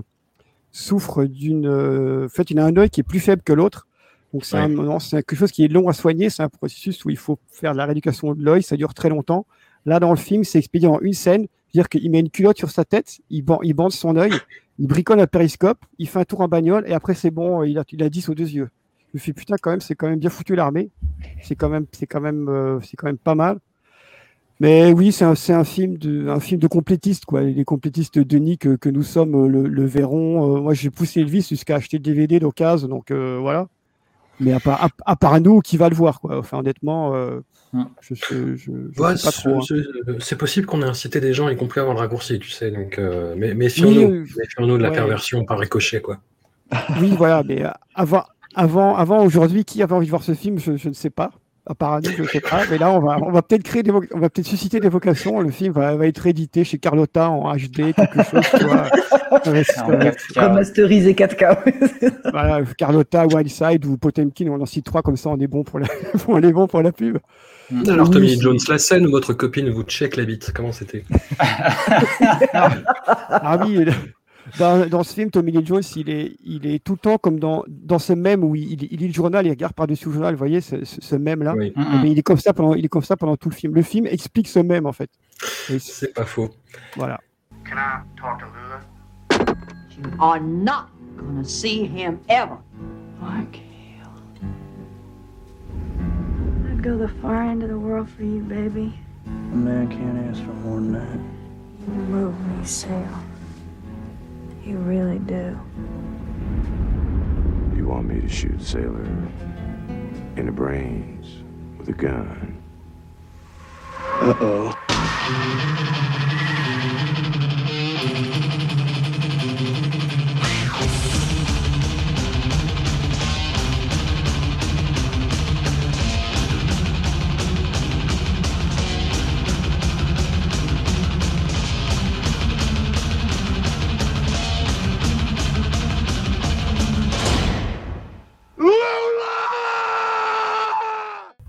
H: souffre d'une, euh, en fait il a un œil qui est plus faible que l'autre. Donc c'est c'est quelque chose qui est long à soigner, c'est un processus où il faut faire de la rééducation de l'œil, ça dure très longtemps. Là, dans le film, c'est expédié en une scène, c'est-à-dire qu'il met une culotte sur sa tête, il, ban- il bande son œil, il bricole un périscope, il fait un tour en bagnole, et après c'est bon, il a, il a 10 aux deux yeux. Je me fais putain quand même, c'est quand même bien foutu l'armée. C'est quand même, quand même, euh, quand même pas mal. Mais oui, c'est un, film de, un film de complétistes quoi. Les complétistes de que, que nous sommes euh, le, le verront. Euh, moi, j'ai poussé le vice jusqu'à acheter le DVD d'occasion, donc euh, voilà. Mais à part, à, à part nous, qui va le voir quoi. Enfin, honnêtement, euh, je, je, je, je
G: Ouais,
H: sais pas trop. hein.
G: c'est- c'est- possible qu'on ait incité des gens, y compris avant le raccourci, tu sais. Donc, euh, mais méfions-nous,
H: Oui, oui.
G: méfions-nous de la
H: Ouais.
G: perversion par ricochet, quoi.
H: Oui, voilà, mais euh, avant, avant, avant aujourd'hui, qui avait envie de voir ce film, je, je ne sais pas. Annie, je ne sais pas. Mais là, on va, on va peut-être créer des, voc- on va peut-être susciter des vocations. Le film va, va être édité chez Carlotta en HD, quelque chose, tu vois.
B: Remasterisé 4K.
H: voilà, Carlotta, Wildside ou Potemkin, on en cite trois comme ça, on est bon pour la, on est bon pour la pub.
G: Alors,
H: Oui,
G: Tommy Jones, la scène où votre copine vous check la bite, comment c'était?
H: Ah oui, dans, dans ce film, Tommy Lee Jones, il est, il est tout le temps comme dans, dans ce même où il, il lit le journal, il regarde par-dessus le journal, vous voyez, ce, ce, ce même-là.
G: Oui.
H: Eh ben, il, est comme ça pendant, il est comme ça pendant tout le film. Le film explique ce même, en fait.
G: C'est pas faux.
H: Voilà.
O: Can I talk to Lula? You are not gonna see him ever.
P: Mark I'd go the far end of the world for you, baby.
M: A man can't ask for more than that.
P: You move me, Sale. You really do.
Q: You want me to shoot Sailor in the brains with a gun? Uh-oh.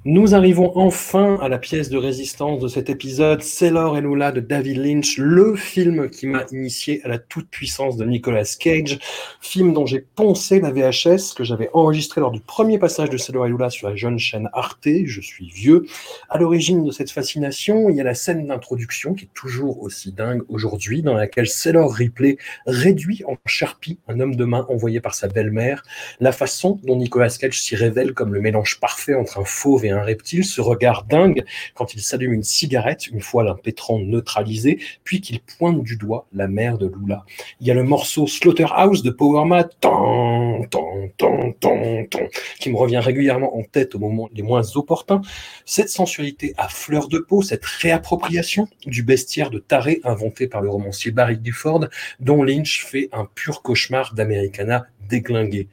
G: Nous arrivons enfin à la pièce de résistance de cet épisode, Sailor et Lula de David Lynch, le film qui m'a initié à la toute-puissance de Nicolas Cage, film dont j'ai poncé la VHS que j'avais enregistré lors du premier passage de Sailor et Lula sur la jeune chaîne Arte, je suis vieux. À l'origine de cette fascination, il y a la scène d'introduction qui est toujours aussi dingue aujourd'hui, dans laquelle Sailor Ripley réduit en charpie un homme de main envoyé par sa belle-mère, la façon dont Nicolas Cage s'y révèle comme le mélange parfait entre un fauve et un reptile, ce regard dingue quand il s'allume une cigarette, une fois l'impétrant neutralisé, puis qu'il pointe du doigt la mère de Lula. Il y a le morceau Slaughterhouse de Power Mad, tan, tan, tan, tan, tan, qui me revient régulièrement en tête au moment les moins opportuns. Cette sensualité à fleur de peau, cette réappropriation du bestiaire de taré inventé par le romancier Barry Gifford, dont Lynch fait un pur cauchemar d'Americana déglingué.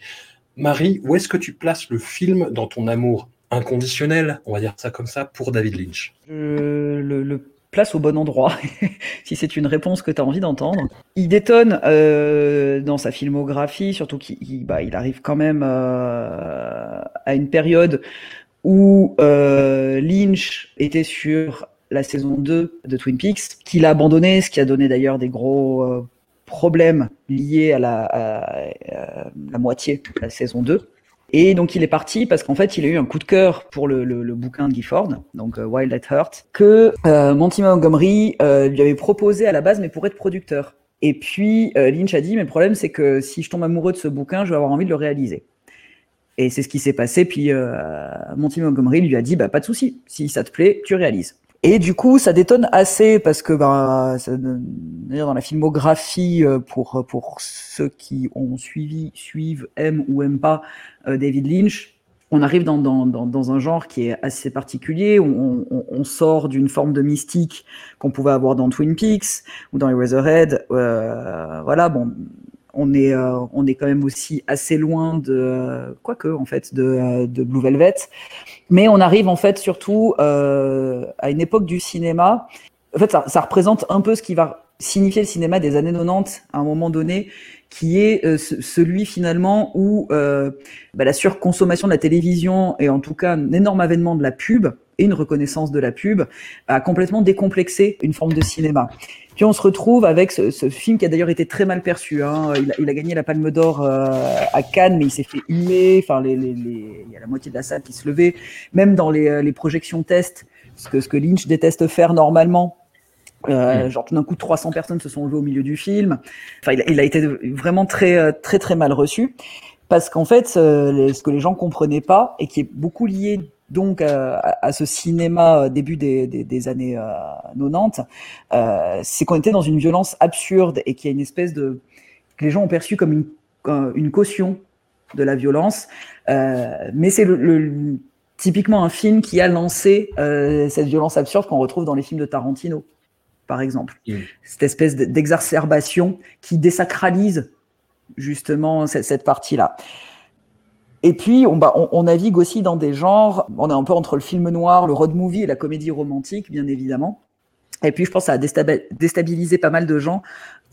G: Marie, où est-ce que tu places le film dans ton amour? Inconditionnel, on va dire ça comme ça, pour David Lynch
B: Je le, place au bon endroit, si c'est une réponse que tu as envie d'entendre. Il détonne euh, dans sa filmographie, surtout qu'il il- bah, arrive quand même euh, à une période où euh, Lynch était sur la saison 2 de Twin Peaks, qu'il a abandonné, ce qui a donné d'ailleurs des gros euh, problèmes liés à la, à la moitié de la saison 2. Et donc il est parti parce qu'en fait il a eu un coup de cœur pour le, le- bouquin de Gifford, donc euh, Wild at Heart, que euh, Monty Montgomery euh, lui avait proposé à la base, mais pour être producteur. Et puis Lynch a dit, mais le problème c'est que si je tombe amoureux de ce bouquin, je vais avoir envie de le réaliser. Et c'est ce qui s'est passé. Puis Monty Montgomery lui a dit, bah pas de souci, si ça te plaît, tu réalises. Et du coup, ça détonne assez parce que ben, ça- dans la filmographie, euh, pour pour ceux qui ont suivi, suivent, aiment ou aiment pas euh, David Lynch, on arrive dans, dans, dans, dans un genre qui est assez particulier. On, on, on sort d'une forme de mystique qu'on pouvait avoir dans Twin Peaks ou dans Eraserhead. Euh, voilà, bon, on est, euh, on est quand même aussi assez loin de, quoique en fait, de, de Blue Velvet. Mais on arrive en fait surtout euh, à une époque du cinéma. En fait, ça, ça représente un peu ce qui va signifier le cinéma des années 90 à un moment donné, qui est euh, ce- celui finalement où euh, bah, la surconsommation de la télévision et en tout cas un énorme avènement de la pub et une reconnaissance de la pub a complètement décomplexé une forme de cinéma. Puis on se retrouve avec ce, ce film qui a d'ailleurs été très mal perçu. Hein. Il, a, il, a, gagné la Palme d'Or euh, à Cannes, mais il s'est fait humer. Enfin, les, les, les, il y a la moitié de la salle qui se levait. Même dans les, les projections test, ce que, ce que Lynch déteste faire normalement, euh, genre tout d'un coup 300 personnes se sont levées au milieu du film. Enfin, il a, il a été vraiment très très très mal reçu parce qu'en fait, euh, ce que les gens comprenaient pas et qui est beaucoup lié donc à, à, ce cinéma début des, des, des années euh, 90, euh, c'est qu'on était dans une violence absurde et qu'il y a une espèce de que les gens ont perçu comme une, une caution de la violence, euh, mais c'est le, le, typiquement un film qui a lancé euh, cette violence absurde qu'on retrouve dans les films de Tarantino, par exemple. Mmh. Cette espèce d'exacerbation qui désacralise justement cette, cette partie-là. Et puis, on, bah, on, on, navigue aussi dans des genres, on est un peu entre le film noir, le road movie et la comédie romantique, bien évidemment. Et puis, je pense que ça a déstabilisé pas mal de gens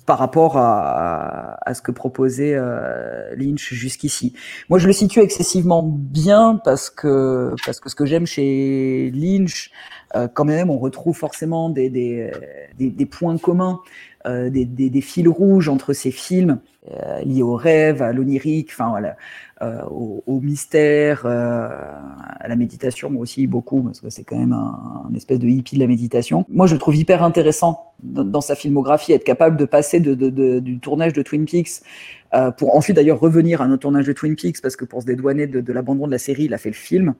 B: par rapport à, à ce que proposait euh, Lynch jusqu'ici. Moi, je le situe excessivement bien parce que parce que ce que j'aime chez Lynch, euh, quand même, on retrouve forcément des des, des, points communs, euh, des, des, des, fils rouges entre ces films liés au rêve, à l'onirique, enfin voilà, euh, au, au, mystère, euh, à la méditation, aussi beaucoup, parce que c'est quand même un, un, espèce de hippie de la méditation. Moi, je le trouve hyper intéressant dans, dans sa filmographie, être capable de passer de, de, de, du tournage de Twin Peaks euh, pour ensuite d'ailleurs revenir à notre tournage de Twin Peaks, parce que pour se dédouaner de, l'abandon de la série, il a fait le film.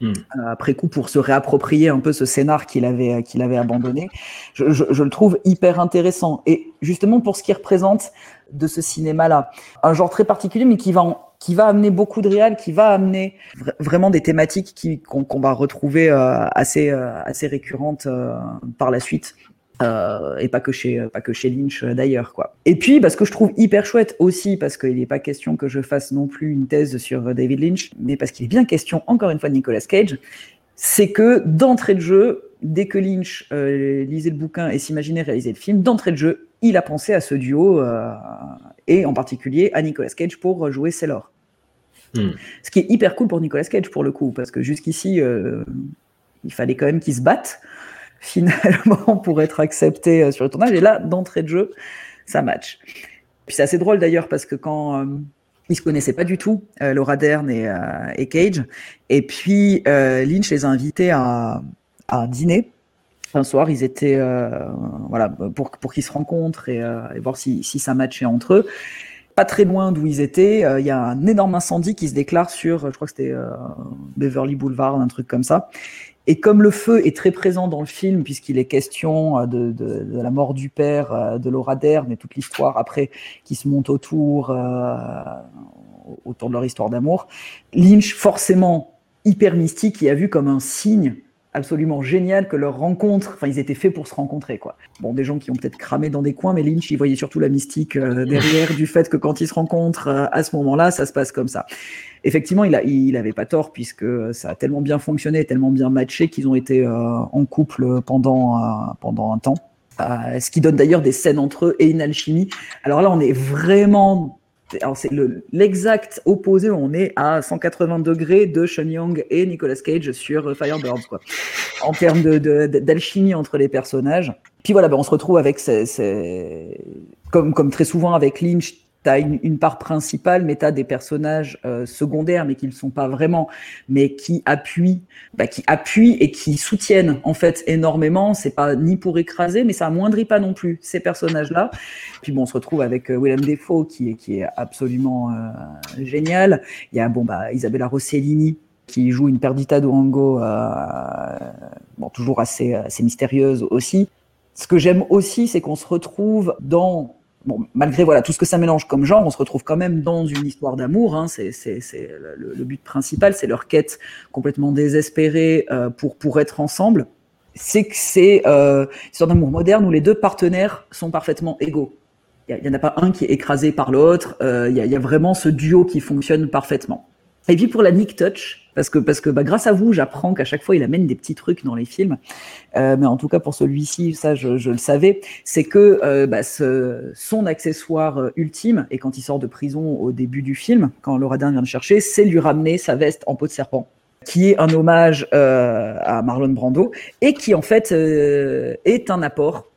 B: Mmh. après coup pour se réapproprier un peu ce scénar qu'il avait qu'il avait abandonné je, je, je, le trouve hyper intéressant et justement pour ce qui représente de ce cinéma là un genre très particulier mais qui va en, qui va amener beaucoup de réal, qui va amener vr vraiment des thématiques qui qu'on qu va retrouver euh, assez euh, assez récurrentes euh, par la suite. Et pas que chez pas que chez Lynch d'ailleurs quoi. Et puis parce que je trouve hyper chouette aussi parce qu'il n'est pas question que je fasse non plus une thèse sur David Lynch, mais parce qu'il est bien question encore une fois de Nicolas Cage, c'est que d'entrée de jeu, dès que Lynch lisait le bouquin et s'imaginait réaliser le film, d'entrée de jeu, il a pensé à ce duo euh, et en particulier à Nicolas Cage pour jouer Sailor. Mm. Ce qui est hyper cool pour Nicolas Cage pour le coup, parce que jusqu'ici, euh, il fallait quand même qu'il se batte finalement pour être accepté euh, sur le tournage. Et là, d'entrée de jeu, ça match. Puis c'est assez drôle d'ailleurs parce que quand euh, ils se connaissaient pas du tout, euh, Laura Dern et, et, Cage, et puis Lynch les a invités à, à dîner. Un soir, ils étaient voilà pour pour qu'ils se rencontrent et, et voir si, si ça matchait entre eux pas très loin d'où ils étaient, il euh, y a un énorme incendie qui se déclare sur, je crois que c'était euh, Beverly Boulevard, un truc comme ça. Et comme le feu est très présent dans le film, puisqu'il est question de, de, de, la mort du père euh, de Laura Dern et toute l'histoire après qui se monte autour, euh, autour de leur histoire d'amour, Lynch, forcément hyper mystique, y a vu comme un signe absolument génial que leur rencontre, enfin ils étaient faits pour se rencontrer quoi. Bon des gens qui ont peut-être cramé dans des coins, mais Lynch il voyait surtout la mystique euh, derrière du fait que quand ils se rencontrent euh, à ce moment-là, ça se passe comme ça. Effectivement, il a, il avait pas tort puisque ça a tellement bien fonctionné, tellement bien matché qu'ils ont été euh, en couple pendant euh, pendant un temps. Euh, ce qui donne d'ailleurs des scènes entre eux et une alchimie. Alors là, on est vraiment c'est l'exact le, opposé, on est à 180 degrés de Sean Young et Nicolas Cage sur Firebirds, quoi. En termes d'alchimie de, de, entre les personnages. Puis voilà, ben on se retrouve avec, ces, ces... Comme, comme très souvent avec Lynch, tu as une, part principale, mais tu as des personnages euh, secondaires, mais qui ne le sont pas vraiment, mais qui appuient, bah, qui appuient et qui soutiennent en fait énormément. C'est pas ni pour écraser, mais ça amoindrit pas non plus ces personnages-là. Puis bon, on se retrouve avec euh, Willem Defoe qui est, qui est absolument euh, génial. Il y a bon bah Isabella Rossellini qui joue une Perdita Durango, euh, bon toujours assez assez mystérieuse aussi. Ce que j'aime aussi, c'est qu'on se retrouve dans bon, malgré voilà tout ce que ça mélange comme genre, on se retrouve quand même dans une histoire d'amour. Hein, c'est le, but principal, c'est leur quête complètement désespérée euh, pour pour être ensemble. C'est que c'est euh, histoire d'amour moderne où les deux partenaires sont parfaitement égaux. Il n'y en a pas un qui est écrasé par l'autre. Euh, il y, y, a vraiment ce duo qui fonctionne parfaitement. Et puis pour la Nick Touch, parce que, bah, grâce à vous, j'apprends qu'à chaque fois, il amène des petits trucs dans les films. Euh, mais en tout cas, pour celui-ci, ça, je, le savais, c'est que euh, bah, son accessoire euh, ultime, et quand il sort de prison au début du film, quand Laura Dern vient le chercher, c'est lui ramener sa veste en peau de serpent. qui est un hommage à Marlon Brando et qui en fait est un apport,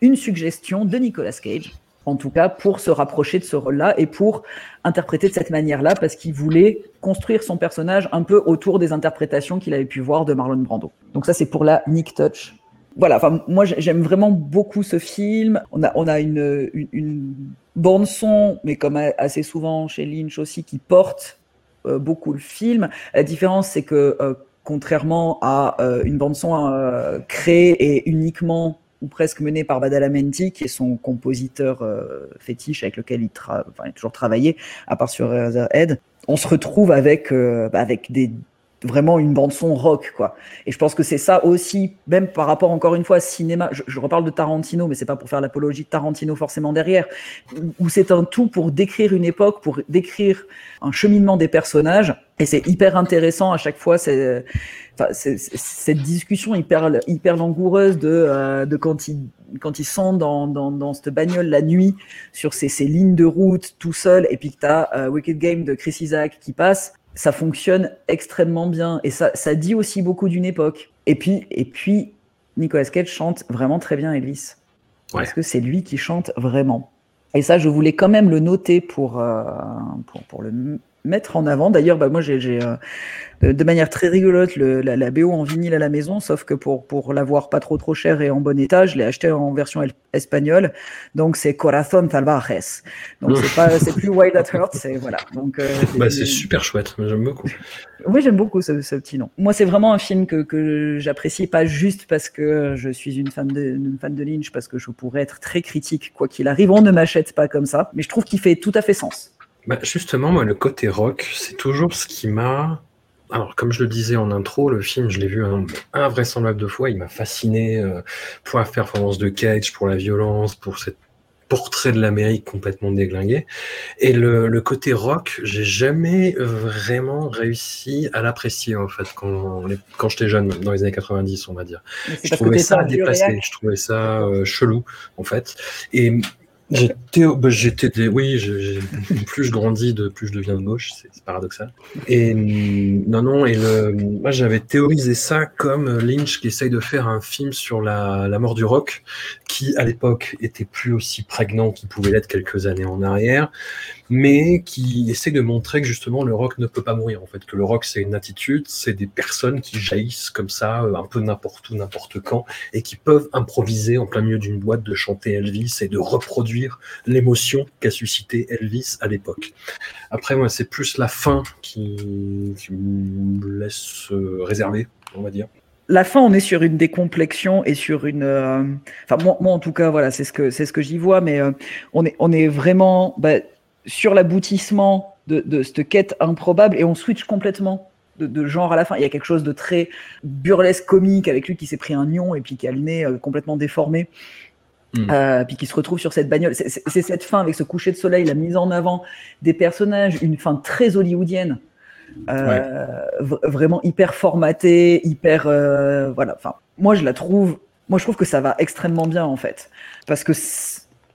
B: une suggestion de Nicolas Cage, en tout cas pour se rapprocher de ce rôle-là et pour interpréter de cette manière-là, parce qu'il voulait construire son personnage un peu autour des interprétations qu'il avait pu voir de Marlon Brando. Donc ça c'est pour la Nick Touch. Voilà, enfin moi j'ai- j'aime vraiment beaucoup ce film. On a, une, bande son, mais comme assez souvent chez Lynch aussi, qui porte euh, beaucoup le film. La différence, c'est que euh, contrairement à euh, une bande son créée et uniquement ou presque menée par Badalamenti, qui est son compositeur euh, fétiche avec lequel il, tra- a toujours travaillé, à part sur Razorhead, on se retrouve avec, euh, avec des, vraiment une bande son rock quoi. Et je pense que c'est ça aussi même par rapport encore une fois à cinéma je, je reparle de Tarantino mais c'est pas pour faire l'apologie de Tarantino forcément derrière où- c'est un tout pour décrire une époque pour décrire un cheminement des personnages et c'est hyper intéressant à chaque fois c'est enfin, cette discussion hyper hyper langoureuse de euh, de quand ils quand ils sont dans, dans, dans cette bagnole la nuit sur ces, ces lignes de route tout seul et puis que tu as Wicked Game de Chris Isaac qui passe ça fonctionne extrêmement bien et ça, ça dit aussi beaucoup d'une époque. Et puis, et puis, Nicolas Cage chante vraiment très bien Elvis. Parce que c'est lui qui chante vraiment. Et ça, je voulais quand même le noter pour, euh, pour, pour le mettre en avant. D'ailleurs, bah, moi, j'ai euh, de, manière très rigolote le, la, la BO en vinyle à la maison, sauf que pour, pour l'avoir pas trop trop cher et en bon état, je l'ai acheté en version espagnole. Donc, c'est Corazón Salvajes. Donc, c'est pas, c'est plus Wild at Heart, c'est voilà. Donc, euh,
G: Bah, c'est super chouette, j'aime beaucoup.
B: oui, j'aime beaucoup ce, ce petit nom. Moi, c'est vraiment un film que, que j'apprécie pas juste parce que je suis une fan, de, une fan de Lynch, parce que je pourrais être très critique, quoi qu'il arrive. On ne m'achète pas comme ça, mais je trouve qu'il fait tout à fait sens.
G: Bah, justement, moi, le côté rock, c'est toujours ce qui m'a. Alors, comme je le disais en intro, le film, je l'ai vu un invraisemblable de fois. Il m'a fasciné euh, pour la performance de Cage, pour la violence, pour cette portrait de l'Amérique complètement déglingué. Et le, le côté rock, j'ai jamais vraiment réussi à l'apprécier, en fait, quand, quand j'étais jeune, dans les années 90, on va dire. Je trouvais ça déplacé, je trouvais ça euh, chelou, en fait. Et j'étais, bah, j'étais des, oui, je- plus je grandis, de plus je deviens de gauche, c'est c'est paradoxal. Et non, non, et le, moi j'avais théorisé ça comme Lynch qui essaye de faire un film sur la, la mort du rock, qui à l'époque était plus aussi prégnant qu'il pouvait l'être quelques années en arrière, mais qui essaie de montrer que justement le rock ne peut pas mourir en fait, que le rock c'est une attitude, c'est des personnes qui jaillissent comme ça, euh, un peu n'importe où, n'importe quand, et qui peuvent improviser en plein milieu d'une boîte de chanter Elvis et de reproduire l'émotion qu'a suscité Elvis à l'époque. Après moi c'est plus la fin qui, me laisse euh, réserver, on va dire.
B: La fin, on est sur une décomplexion et sur une. euh, Enfin, moi, moi, en tout cas, voilà, c'est ce que c'est ce que j'y vois, mais on est on est vraiment bah, sur l'aboutissement de, de cette quête improbable et on switch complètement de, de genre à la fin. Il y a quelque chose de très burlesque comique avec lui qui s'est pris un nion et puis qui a le nez euh, complètement déformé. Euh, puis qui se retrouve sur cette bagnole. C'est- cette fin avec ce coucher de soleil, la mise en avant des personnages, une fin très hollywoodienne, euh, vraiment hyper formatée, hyper euh, voilà. Enfin, moi je la trouve, moi je trouve que ça va extrêmement bien en fait, parce que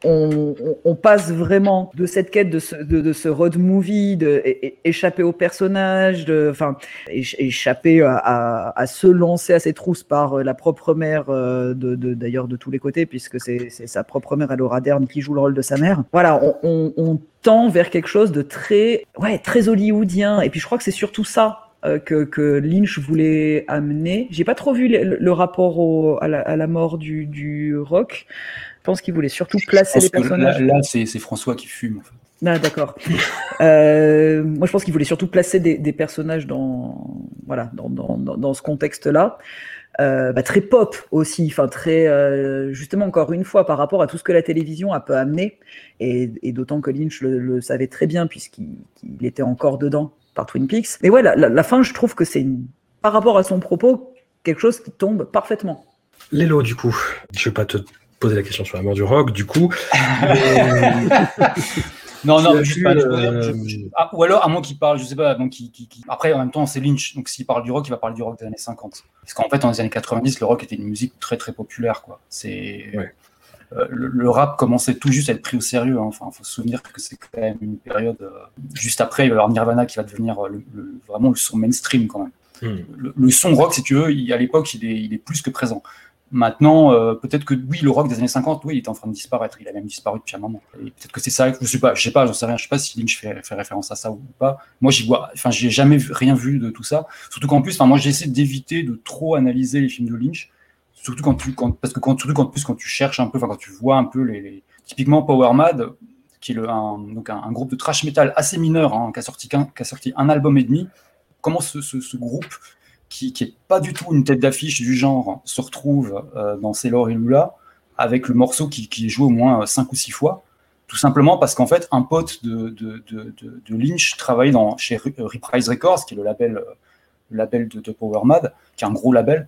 B: on, on- passe vraiment de cette quête de ce, de, de ce road movie, de échapper au personnage, de, enfin, éch- échapper à, à, à se lancer à ses trousses par euh, la propre mère, euh, de, d'ailleurs de tous les côtés, puisque c'est sa propre mère, Laura Dern, qui joue le rôle de sa mère. Voilà, on, on, on tend vers quelque chose de très, ouais, très hollywoodien. Et puis je crois que c'est surtout ça euh, que, que Lynch voulait amener. J'ai pas trop vu le, le rapport au, à, la, à la mort du, du rock. Je pense qu'il voulait surtout placer les personnages.
E: Là, là, c'est François qui fume. en fait.
B: Ah, d'accord. Euh, moi, je pense qu'il voulait surtout placer des, des personnages dans, voilà, dans, dans, dans, dans ce contexte-là. Euh, bah, très pop aussi, enfin très euh, justement encore une fois par rapport à tout ce que la télévision a peut amener, et, et d'autant que Lynch le, le savait très bien puisqu'il qu'il était encore dedans par Twin Peaks. Mais ouais, la, la, la fin, je trouve que c'est par rapport à son propos quelque chose qui tombe parfaitement.
G: Lélo, du coup, je vais pas te poser la question sur la mort du rock, du coup.
E: Non, non, mais juste pas,
G: euh,
E: je- je- ah, ou alors, à moins qu'il parle, je sais pas, qu'il- qu'il- après, en même temps, c'est Lynch, donc s'il parle du rock, il va parler du rock des années 50. Parce qu'en fait, dans les années 90, le rock était une musique très très populaire, quoi. C'est. euh, le, le rap commençait tout juste à être pris au sérieux. hein. Enfin, faut se souvenir que c'est quand même une période. euh, juste après, il va y avoir Nirvana qui va devenir le- le- vraiment le son mainstream quand même. Le, le son rock, si tu veux, il- à l'époque, il est, il est plus que présent. Maintenant, euh, peut-être que oui, le rock des années 50, oui, il est en train de disparaître. Il a même disparu depuis un moment. Peut-être que c'est ça. Je sais pas, je sais pas, j'en sais sais pas si Lynch fait, référence à ça ou pas. Moi, j'y vois. Enfin, j'ai jamais rien vu de tout ça. Surtout qu'en plus, moi, j'essaie d'éviter de trop analyser les films de Lynch. Surtout quand tu, parce que surtout quand, plus quand tu cherches un peu, quand tu vois un peu les, typiquement Power Mad, qui est le, un, donc un, groupe de trash metal assez mineur, hein, qui a sorti un album et demi. Comment ce groupe qui, qui est pas du tout une tête d'affiche du genre se retrouve euh, dans Sailor et Lula avec le morceau qui, est joué au moins 5 ou 6 fois, tout simplement parce qu'en fait un pote de, Lynch travaillait dans, chez Re- Reprise Records, qui est le label, euh, label de, Power Mad, qui est un gros label,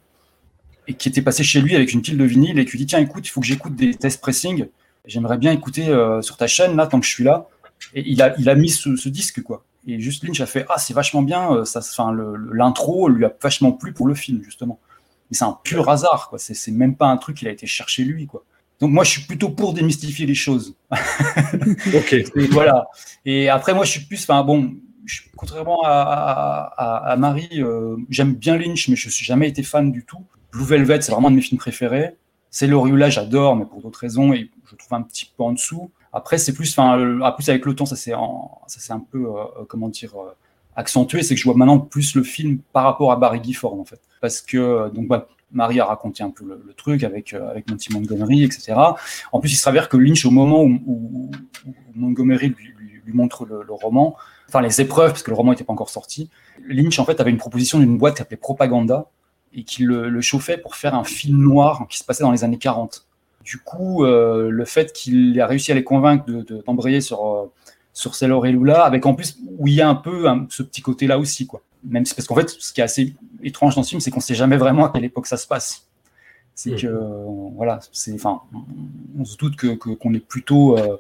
E: et qui était passé chez lui avec une pile de vinyle et qui lui dit tiens écoute, il faut que j'écoute des test pressing, j'aimerais bien écouter euh, sur ta chaîne là tant que je suis là. Et il a, mis ce disque quoi. Et juste Lynch a fait ah c'est vachement bien, euh, ça, l'intro lui a vachement plu pour le film justement. Mais c'est un pur hasard quoi. C'est même pas un truc qu'il a été chercher lui quoi. Donc moi je suis plutôt pour démystifier les choses.
G: ok.
E: Et voilà. Et après moi je suis plus, enfin bon, je- contrairement à, à, Marie, euh, j'aime bien Lynch, mais je suis jamais été fan du tout. Blue Velvet c'est vraiment un de mes films préférés. C'est là j'adore, mais pour d'autres raisons et je trouve un petit peu en dessous. Après c'est plus, enfin ah, plus avec le temps ça c'est un peu euh, euh, comment dire euh, accentué, c'est que je vois maintenant plus le film par rapport à Barry Gifford en fait, parce que donc bah, Marie a raconté un peu le, truc avec avec Monty Montgomery, etc. En plus, il s'avère que Lynch, au moment où, Montgomery lui, montre le, roman, enfin les épreuves, parce que le roman n'était pas encore sorti, Lynch en fait avait une proposition d'une boîte qui s'appelait Propaganda et qui le, le chauffait pour faire un film noir qui se passait dans les années 40. Du coup, euh, le fait qu'il a réussi à les convaincre de, de- d'embrayer sur euh, sur Sailor et Lula, avec en plus où il y a un peu ce petit côté-là aussi, quoi. Même si, parce qu'en fait, ce qui est assez étrange dans ce film, c'est qu'on sait jamais vraiment à quelle époque ça se passe. C'est
G: Mhm.
E: que, voilà, c'est, enfin, on se doute que, qu'on est plutôt euh,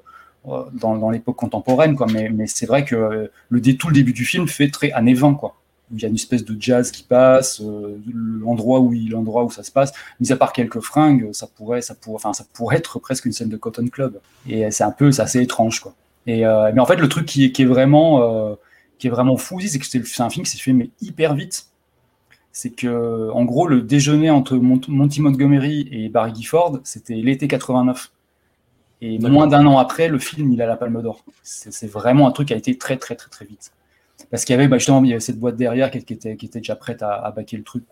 E: euh, dans, dans l'époque contemporaine, quoi. Mais, mais c'est vrai que le, tout le début du film fait très années 20, quoi. Il y a une espèce de jazz qui passe, euh, l'endroit où il, l'endroit où ça se passe, mis à part quelques fringues, ça pourrait, ça pourrait, enfin, ça pourrait être presque une scène de Cotton Club. Et c'est un peu, c'est assez étrange, quoi. Et euh, mais en fait, le truc qui est, qui est vraiment, euh, qui est vraiment fou c'est que c'est un film qui s'est fait mais hyper vite. C'est que, en gros, le déjeuner entre Mont- Monty Montgomery et Barry Gifford, c'était l'été 89. Et moins d'un an après, le film, il a la Palme d'Or. C'est vraiment un truc qui a été très, très, très, très vite. Parce qu'il y avait, bah, justement, cette boîte derrière qui, était, déjà prête à, à baquer le truc.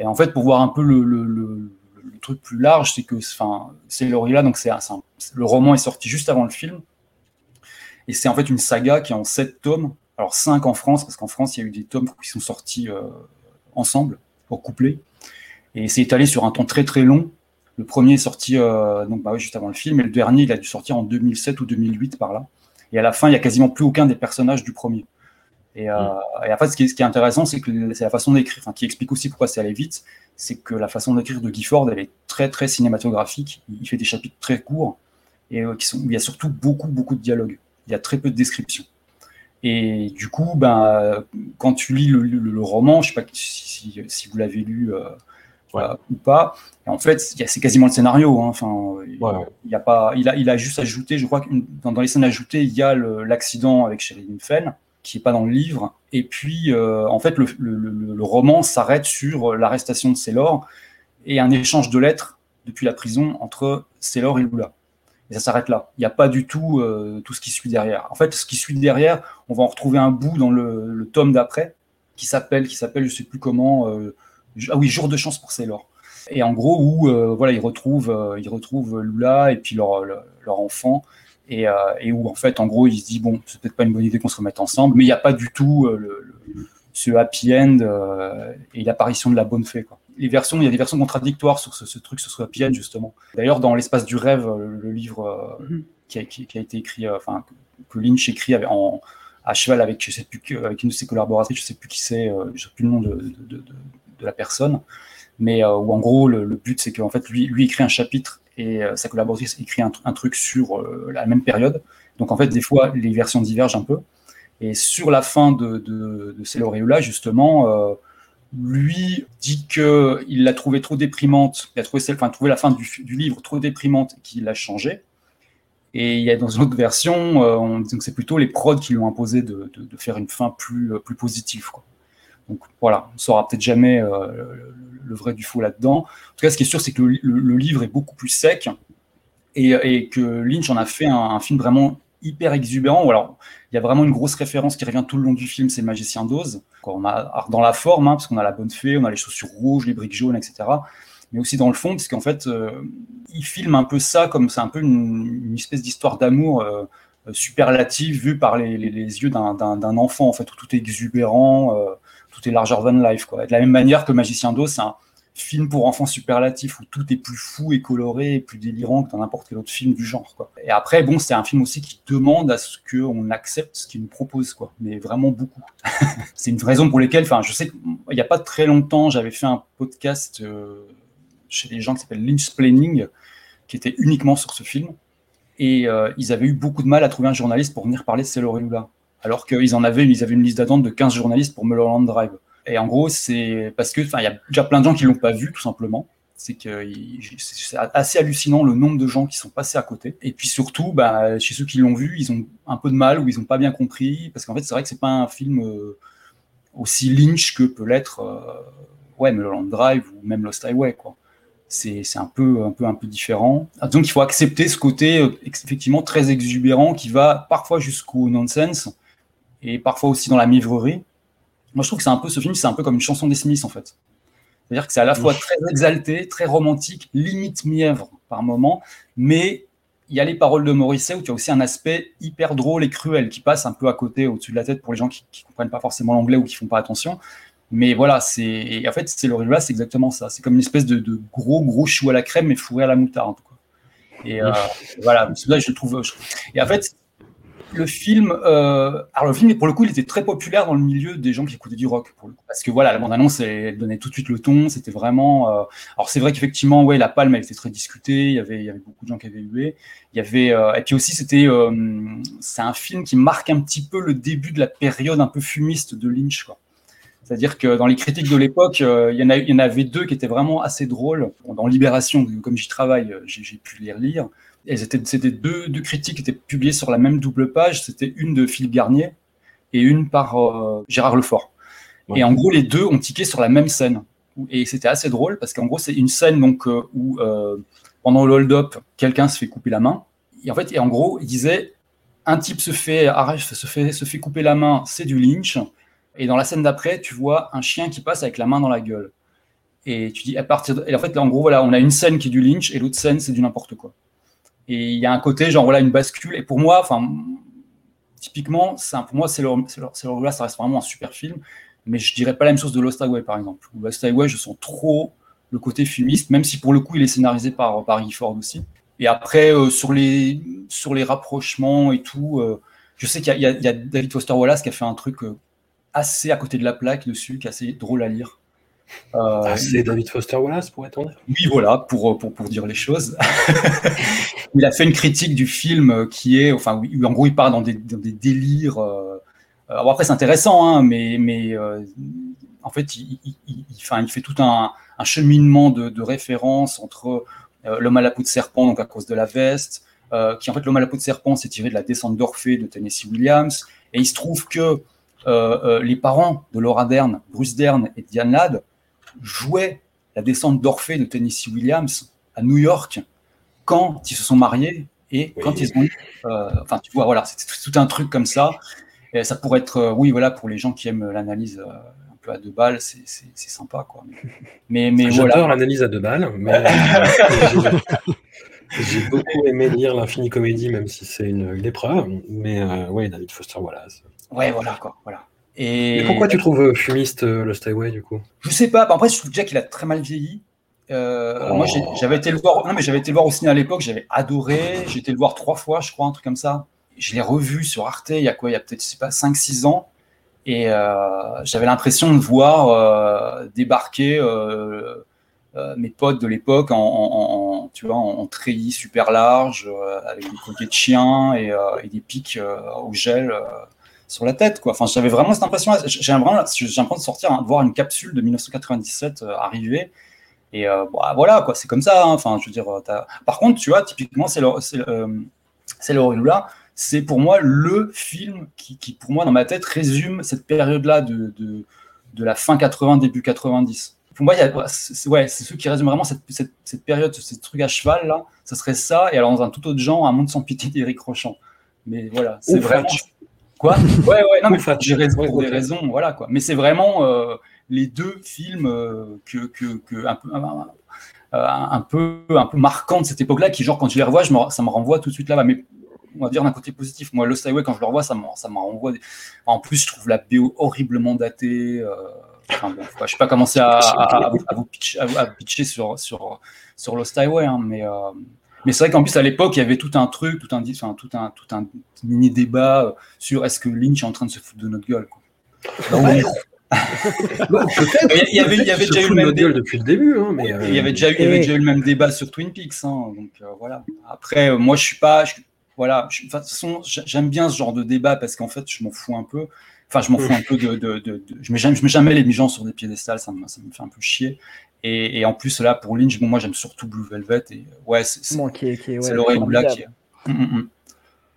E: Et en fait, pour voir un peu le, truc plus large, c'est que, c'est là, donc le roman est sorti juste avant le film. Et c'est en fait une saga qui est en sept tomes. Alors cinq en France, parce qu'en France, il y a eu des tomes qui sont sortis euh, ensemble, pour coupler. Et c'est étalé sur un temps très très long. Le premier est sorti euh, bah juste avant le film, et le dernier, il a dû sortir en 2007 ou 2008 par là. Et à la fin, il y a quasiment plus aucun des personnages du premier. Et, euh, et en fait, ce qui est, ce qui est intéressant, c'est que c'est la façon d'écrire, enfin, qui explique aussi pourquoi c'est allé vite, c'est que la façon d'écrire de Gifford, elle est très très cinématographique. Il fait des chapitres très courts et euh, qui sont, il y a surtout beaucoup beaucoup de dialogues. Il y a très peu de descriptions. Et du coup, ben, quand tu lis le, le- le roman, je sais pas si, si- si vous l'avez lu euh, euh, ou pas, en fait, c'est quasiment le scénario. hein. Enfin, il y a pas, il a, il a juste ajouté, je crois que dans, dans les scènes ajoutées, il y a l'accident avec Sheridan Fenn, qui est pas dans le livre. Et puis, euh, en fait, le, roman s'arrête sur l'arrestation de Sailor et un échange de lettres depuis la prison entre Sailor et Lula. Et ça s'arrête là. Il n'y a pas du tout euh, tout ce qui suit derrière. En fait, ce qui suit derrière, on va en retrouver un bout dans le, tome d'après, qui s'appelle, qui s'appelle, je sais plus comment, euh, ah oui, jour de chance pour Sailor. Et en gros, où euh, voilà, ils retrouvent, euh, ils retrouvent Lula et puis leur, leur enfant, et, euh, et où en fait, en gros, ils se disent bon, c'est peut-être pas une bonne idée qu'on se remette ensemble, mais il n'y a pas du tout euh, le, le- ce happy end euh, et l'apparition de la bonne fée. Quoi. Les versions, il y a des versions contradictoires sur ce, ce truc, sur ce happy end justement. D'ailleurs, dans l'espace du rêve, le livre euh, qui, a, qui- qui a été écrit, enfin que- Lynch écrit avec- en, à cheval avec je sais plus avec une de ses collaboratrices, je sais plus qui c'est, je sais plus le nom de, de, de- de- de la personne, mais où en gros le, le but c'est qu'en fait lui, lui écrit un chapitre et euh, sa collaboratrice écrit un, tr- un truc sur euh, la même période. Donc en fait des fois les versions divergent un peu. Et sur la fin de, de, de et Lula, justement, euh, lui dit que il l'a trouvé trop déprimante, il a trouvé, la fin du, livre trop déprimante et qu'il l'a changé. Et il y a dans une autre version, euh, on- donc c'est plutôt les prods qui lui ont imposé de, de- faire une fin plus, plus positive. Donc voilà, on saura peut-être jamais euh, le, vrai du faux là-dedans. En tout cas, ce qui est sûr, c'est que le, livre est beaucoup plus sec et, que Lynch en a fait un, film vraiment hyper exubérant. Alors, il y a vraiment une grosse référence qui revient tout le long du film, c'est le magicien d'Oz. Dans la forme, hein, parce qu'on a la bonne fée, on a les chaussures rouges, les briques jaunes, etc. Mais aussi dans le fond, parce qu'en fait, euh, il filme un peu ça comme c'est un peu une, espèce d'histoire d'amour euh, superlative vue par les, yeux d'un enfant, en fait, où tout est exubérant, euh, tout est larger than life. Quoi. De la même manière que magicien d'Oz, c'est un film pour enfants superlatif où tout est plus fou et coloré et plus délirant que dans n'importe quel autre film du genre. Quoi. Et après, bon, c'est un film aussi qui demande à ce qu'on accepte ce qu'il nous propose, quoi. mais vraiment beaucoup. c'est une raison pour enfin, je sais qu'il n'y a pas très longtemps, j'avais fait un podcast euh, chez des gens qui s'appellent Lynch Planning, qui était uniquement sur ce film. Et euh, ils avaient eu beaucoup de mal à trouver un journaliste pour venir parler de Sailor Lula. Alors qu'ils en avaient, ils avaient une liste d'attente de 15 journalistes pour Mulholland Drive. Et en gros, c'est parce que, enfin, il y a déjà plein de gens qui l'ont pas vu, tout simplement. C'est que c'est assez hallucinant le nombre de gens qui sont passés à côté. Et puis surtout, bah, chez ceux qui l'ont vu, ils ont un peu de mal ou ils ont pas bien compris, parce qu'en fait, c'est vrai que c'est pas un film euh, aussi Lynch que peut l'être, euh, ouais, Mulholland Drive ou même Lost Highway. C'est un peu, un peu, un peu différent. Ah, Donc, il faut accepter ce côté euh, effectivement très exubérant qui va parfois jusqu'au nonsense et parfois aussi dans la mièvrerie. Moi, je trouve que c'est un peu ce film, c'est un peu comme une chanson des Smiths en fait. C'est-à-dire que c'est à la fois très exalté, très romantique, limite mièvre par moment, mais il y a les paroles de Morrissey où tu as aussi un aspect hyper drôle et cruel qui passe un peu à côté, au-dessus de la tête pour les gens qui, qui comprennent pas forcément l'anglais ou qui font pas attention. Mais voilà, c'est et en fait c'est le là, c'est exactement ça. C'est comme une espèce de, de gros gros chou à la crème mais fourré à la moutarde. Quoi. Et euh, voilà, c'est je trouve. Et en fait, le film, euh, alors le film, pour le coup, il était très populaire dans le milieu des gens qui écoutaient du rock, parce que voilà, la bande-annonce, elle, donnait tout de suite le ton. C'était vraiment. euh, Alors c'est vrai qu'effectivement, ouais, la palme, elle était très discutée. Il y avait, beaucoup de gens qui avaient hué. Il y avait, euh, et puis aussi, c'était, c'est un film qui marque un petit peu le début de la période un peu fumiste de Lynch. C'est-à-dire que dans les critiques de l'époque, il y, en avait deux qui étaient vraiment assez drôles. Dans Libération, comme j'y travaille, j'ai pu les relire. Elles étaient, c'était deux, deux critiques qui étaient publiées sur la même double page. C'était une de Philippe Garnier et une par euh, Gérard Lefort. Et en gros, les deux ont tiqué sur la même scène. Et c'était assez drôle parce qu'en gros, c'est une scène donc, euh, où, euh, pendant le hold-up, quelqu'un se fait couper la main. Et en fait, et en gros, il disait un type se fait, se fait, se fait couper la main, c'est du lynch. Et dans la scène d'après, tu vois un chien qui passe avec la main dans la gueule. Et tu dis à partir de... Et en fait, là, en gros, voilà, on a une scène qui est du lynch et l'autre scène, c'est du n'importe quoi. Et il y a un côté, genre, voilà, une bascule. Et pour moi, enfin, typiquement, pour moi, c'est le, ça reste vraiment un super film. Mais je dirais pas la même chose de Lost Highway, par exemple. Lost Highway, je sens trop le côté fumiste, même si pour le coup, il est scénarisé par, par Guy Ford aussi. Et après, euh, sur, les, sur les rapprochements et tout, euh, je sais qu'il y a David Foster Wallace qui a fait un truc euh, assez à côté de la plaque dessus, qui est assez drôle à lire. Euh,
G: Ah, c'est David Foster Wallace, pour être
E: oui, voilà, pour, pour, pour dire les choses. il a fait une critique du film euh, qui est, enfin, en gros, il part dans des, dans des délires. euh, euh, après, c'est intéressant, hein, mais, mais euh, en fait, il, il, il, il- enfin, il fait tout un, un cheminement de, de références entre euh, l'homme à la peau de serpent, donc à cause de la veste, euh, qui en fait, l'homme à la peau de serpent, c'est tiré de la descente d'Orphée de Tennessee Williams. Et il se trouve que euh, euh, les parents de Laura Dern, Bruce Dern et Diane Ladd, jouaient la descente d'Orphée de Tennessee Williams à New York quand ils se sont mariés et quand ils ont eu. euh, enfin, tu vois, voilà, c'est tout un truc comme ça. Et ça pourrait être, euh, oui, voilà, pour les gens qui aiment l'analyse euh, un peu à deux balles, c'est c'est- c'est sympa, quoi. Mais, mais
G: J'adore
E: voilà.
G: l'analyse à deux balles, mais j'ai- beaucoup aimé lire l'Infini Comédie, même si c'est une, une épreuve. Mais ouais, David Foster Wallace.
E: Ouais, voilà, quoi, voilà. Et
G: pourquoi tu trouves euh, fumiste euh, Lost Highway du coup?
E: Je sais pas. Après, je trouve déjà qu'il a très mal vieilli. Euh,
G: Oh.
E: Moi, j'ai- j'avais été le voir. Non, mais j'avais été le voir au cinéma à l'époque. J'avais adoré. J'ai été le voir trois fois, je crois, un truc comme ça. Je l'ai revu sur Arte. Il y a quoi Il y a peut-être, je sais pas, 5-6 ans. Et euh, j'avais l'impression de voir euh, débarquer mes potes de l'époque en, en- en- tu vois, en, en treillis super large, avec des colliers de chien et, et des pics au gel sur la tête. Quoi. Enfin, j'avais vraiment cette impression. J'ai l'impression de sortir, hein, de voir une capsule de 1997 euh, arriver. Et euh, bah, voilà, quoi, c'est comme ça. hein. Enfin, je veux dire, euh, par contre, tu vois, typiquement, c'est le, c'est pour moi le film qui, qui, pour moi, dans ma tête, résume cette période-là de, de, de la fin 80, début 90. Pour moi, c'est ouais, ceux qui résument vraiment cette, cette, cette période, ces trucs à cheval là. Ça serait ça, et alors dans un tout autre genre, un monde sans pitié d'Éric Rochant. Mais voilà, c'est vraiment. Quoi Ouais, ouais, non, mais j'ai raison des raisons, voilà quoi. Mais c'est vraiment euh, les deux films euh, que, que, que un peu. un- peu un peu marquants de cette époque-là qui genre quand je les revois je me- ça me renvoie tout de suite là-bas mais on va dire d'un côté positif moi Lost Highway quand je le revois ça me ça me renvoie des- en plus je trouve la BO horriblement datée euh, enfin, bon, je sais pas commencer à, à, à vous- à pitcher sur sur sur Lost Highway hein, mais euh, mais c'est vrai qu'en plus à l'époque il y avait tout un truc tout un enfin, tout un tout un mini débat sur est-ce que Lynch est en train de se foutre de notre gueule quoi.
G: Ouais.
E: Il y- il y avait il y avait
G: Se
E: déjà eu le même débat
G: gueule depuis le début, hein, mais. euh,
E: il y avait déjà eu, il y avait déjà eu le même débat sur Twin Peaks, hein, donc euh, voilà. Après, euh, moi, je suis pas, je- voilà, je- de toute façon, j'ai- j'aime bien ce genre de débat parce qu'en fait, je m'en fous un peu. Enfin, je m'en fous un peu de, de, de, de- je mets jamais, je mets jamais les gens sur des piédestals, ça me, ça me fait un peu chier. Et, et en plus, là, pour Lynch, bon, moi, j'aime surtout Blue Velvet et euh, ouais, c'est
B: Bon, ouais,
E: l'oreille qui est, Mm, mm, mm.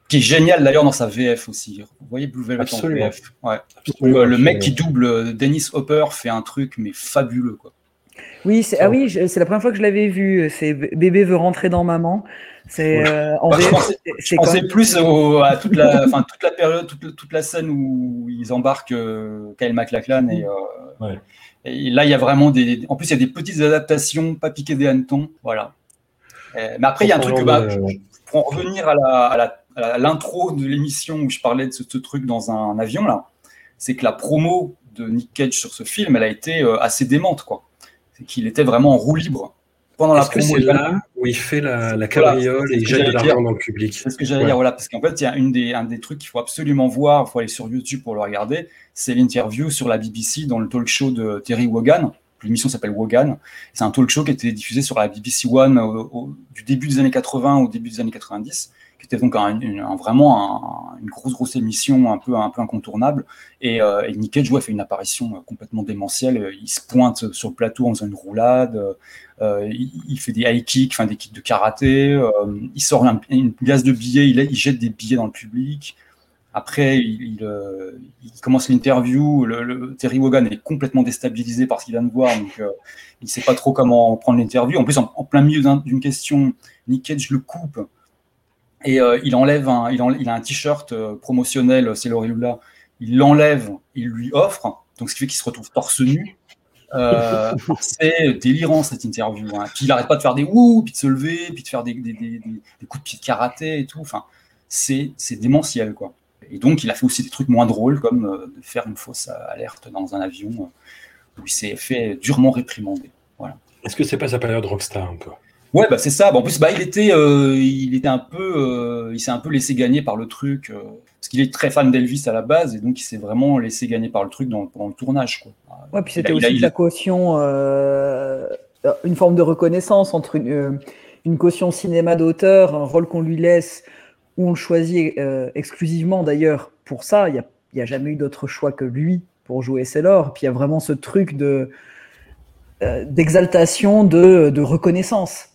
E: qui est génial d'ailleurs dans sa VF aussi. Vous voyez Blue Velvet
G: Absolument.
E: en VF, ouais.
G: Absolument,
E: Le, le mec qui double euh, Dennis Hopper fait un truc mais fabuleux quoi.
B: Oui, c'est ah oui, la première fois que je l'avais vu. C'est bébé veut rentrer dans maman. C'est euh, en
E: Bah, je pensais, je pensais plus au- à toute la, enfin, toute la période, toute, la- toute la scène où ils embarquent euh, Kyle MacLachlan et, euh, et là il y a vraiment des, en plus il y a des petites adaptations, pas piquer des hannetons, voilà. Euh, mais après il y a un truc,
G: parlant
E: bah, pour en revenir à la, à la- à l'intro de l'émission où je parlais de ce, ce truc dans un avion là, c'est que la promo de Nick Cage sur ce film, elle a été euh, assez démente quoi. C'est qu'il était vraiment en roue libre pendant la promo.
G: c'est là où il fait la, la cabriole et il jette de l'argent dans le public
E: C'est ce que j'allais
G: Ouais.
E: dire, voilà, parce qu'en fait, il y a une des, un des trucs qu'il faut absolument voir, il faut aller sur YouTube pour le regarder, c'est l'interview sur la BBC dans le talk show de Terry Wogan. L'émission s'appelle Wogan. C'est un talk show qui était diffusé sur la BBC One au- au- du début des années 80 au début des années 90, qui était donc un- vraiment un- une grosse grosse émission un peu un peu incontournable. Et, euh, Nick Cage ouais, fait une apparition euh, complètement démentielle. Il se pointe sur le plateau en faisant une roulade. euh, il, fait des high kicks, enfin des kicks de karaté. euh, il sort un- une glace de billets. Il, jette des billets dans le public. Après, il, euh, commence l'interview. Terry Wogan est complètement déstabilisé par ce qu'il vient de voir, donc euh, il ne sait pas trop comment prendre l'interview. En plus, en, en plein milieu d'un- d'une question, Nick Cage le coupe et euh, il enlève un, il, en- il a un t-shirt euh, promotionnel, c'est Lula. Il l'enlève, il lui offre, donc ce qui fait qu'il se retrouve torse nu. Euh, c'est délirant cette interview. Hein. Puis il arrête pas de faire des ouh, puis de se lever, puis de faire des, des, des- des- des coups de pied de karaté et tout. Enfin, c'est c'est démentiel quoi. Et donc il a fait aussi des trucs moins drôles comme euh, de faire une fausse alerte dans un avion euh, où il s'est fait durement réprimander. Voilà.
G: Est-ce que c'est pas sa période rockstar un peu?
E: Ouais, bah c'est ça. Bon, en plus, bah, il était, euh, il était un peu, euh, il s'est un peu laissé gagner par le truc, euh, parce qu'il est très fan d'Elvis à la base, et donc il s'est vraiment laissé gagner par le truc dans, pendant le tournage. Quoi.
B: Ouais, puis c'était
E: il a-
B: aussi
E: il a-
B: la caution, une forme de reconnaissance entre une, une caution cinéma d'auteur, un rôle qu'on lui laisse, où on le choisit exclusivement d'ailleurs pour ça. Il n'y a, y a jamais eu d'autre choix que lui pour jouer Sailor. Puis il y a vraiment ce truc de d'exaltation, de, de reconnaissance.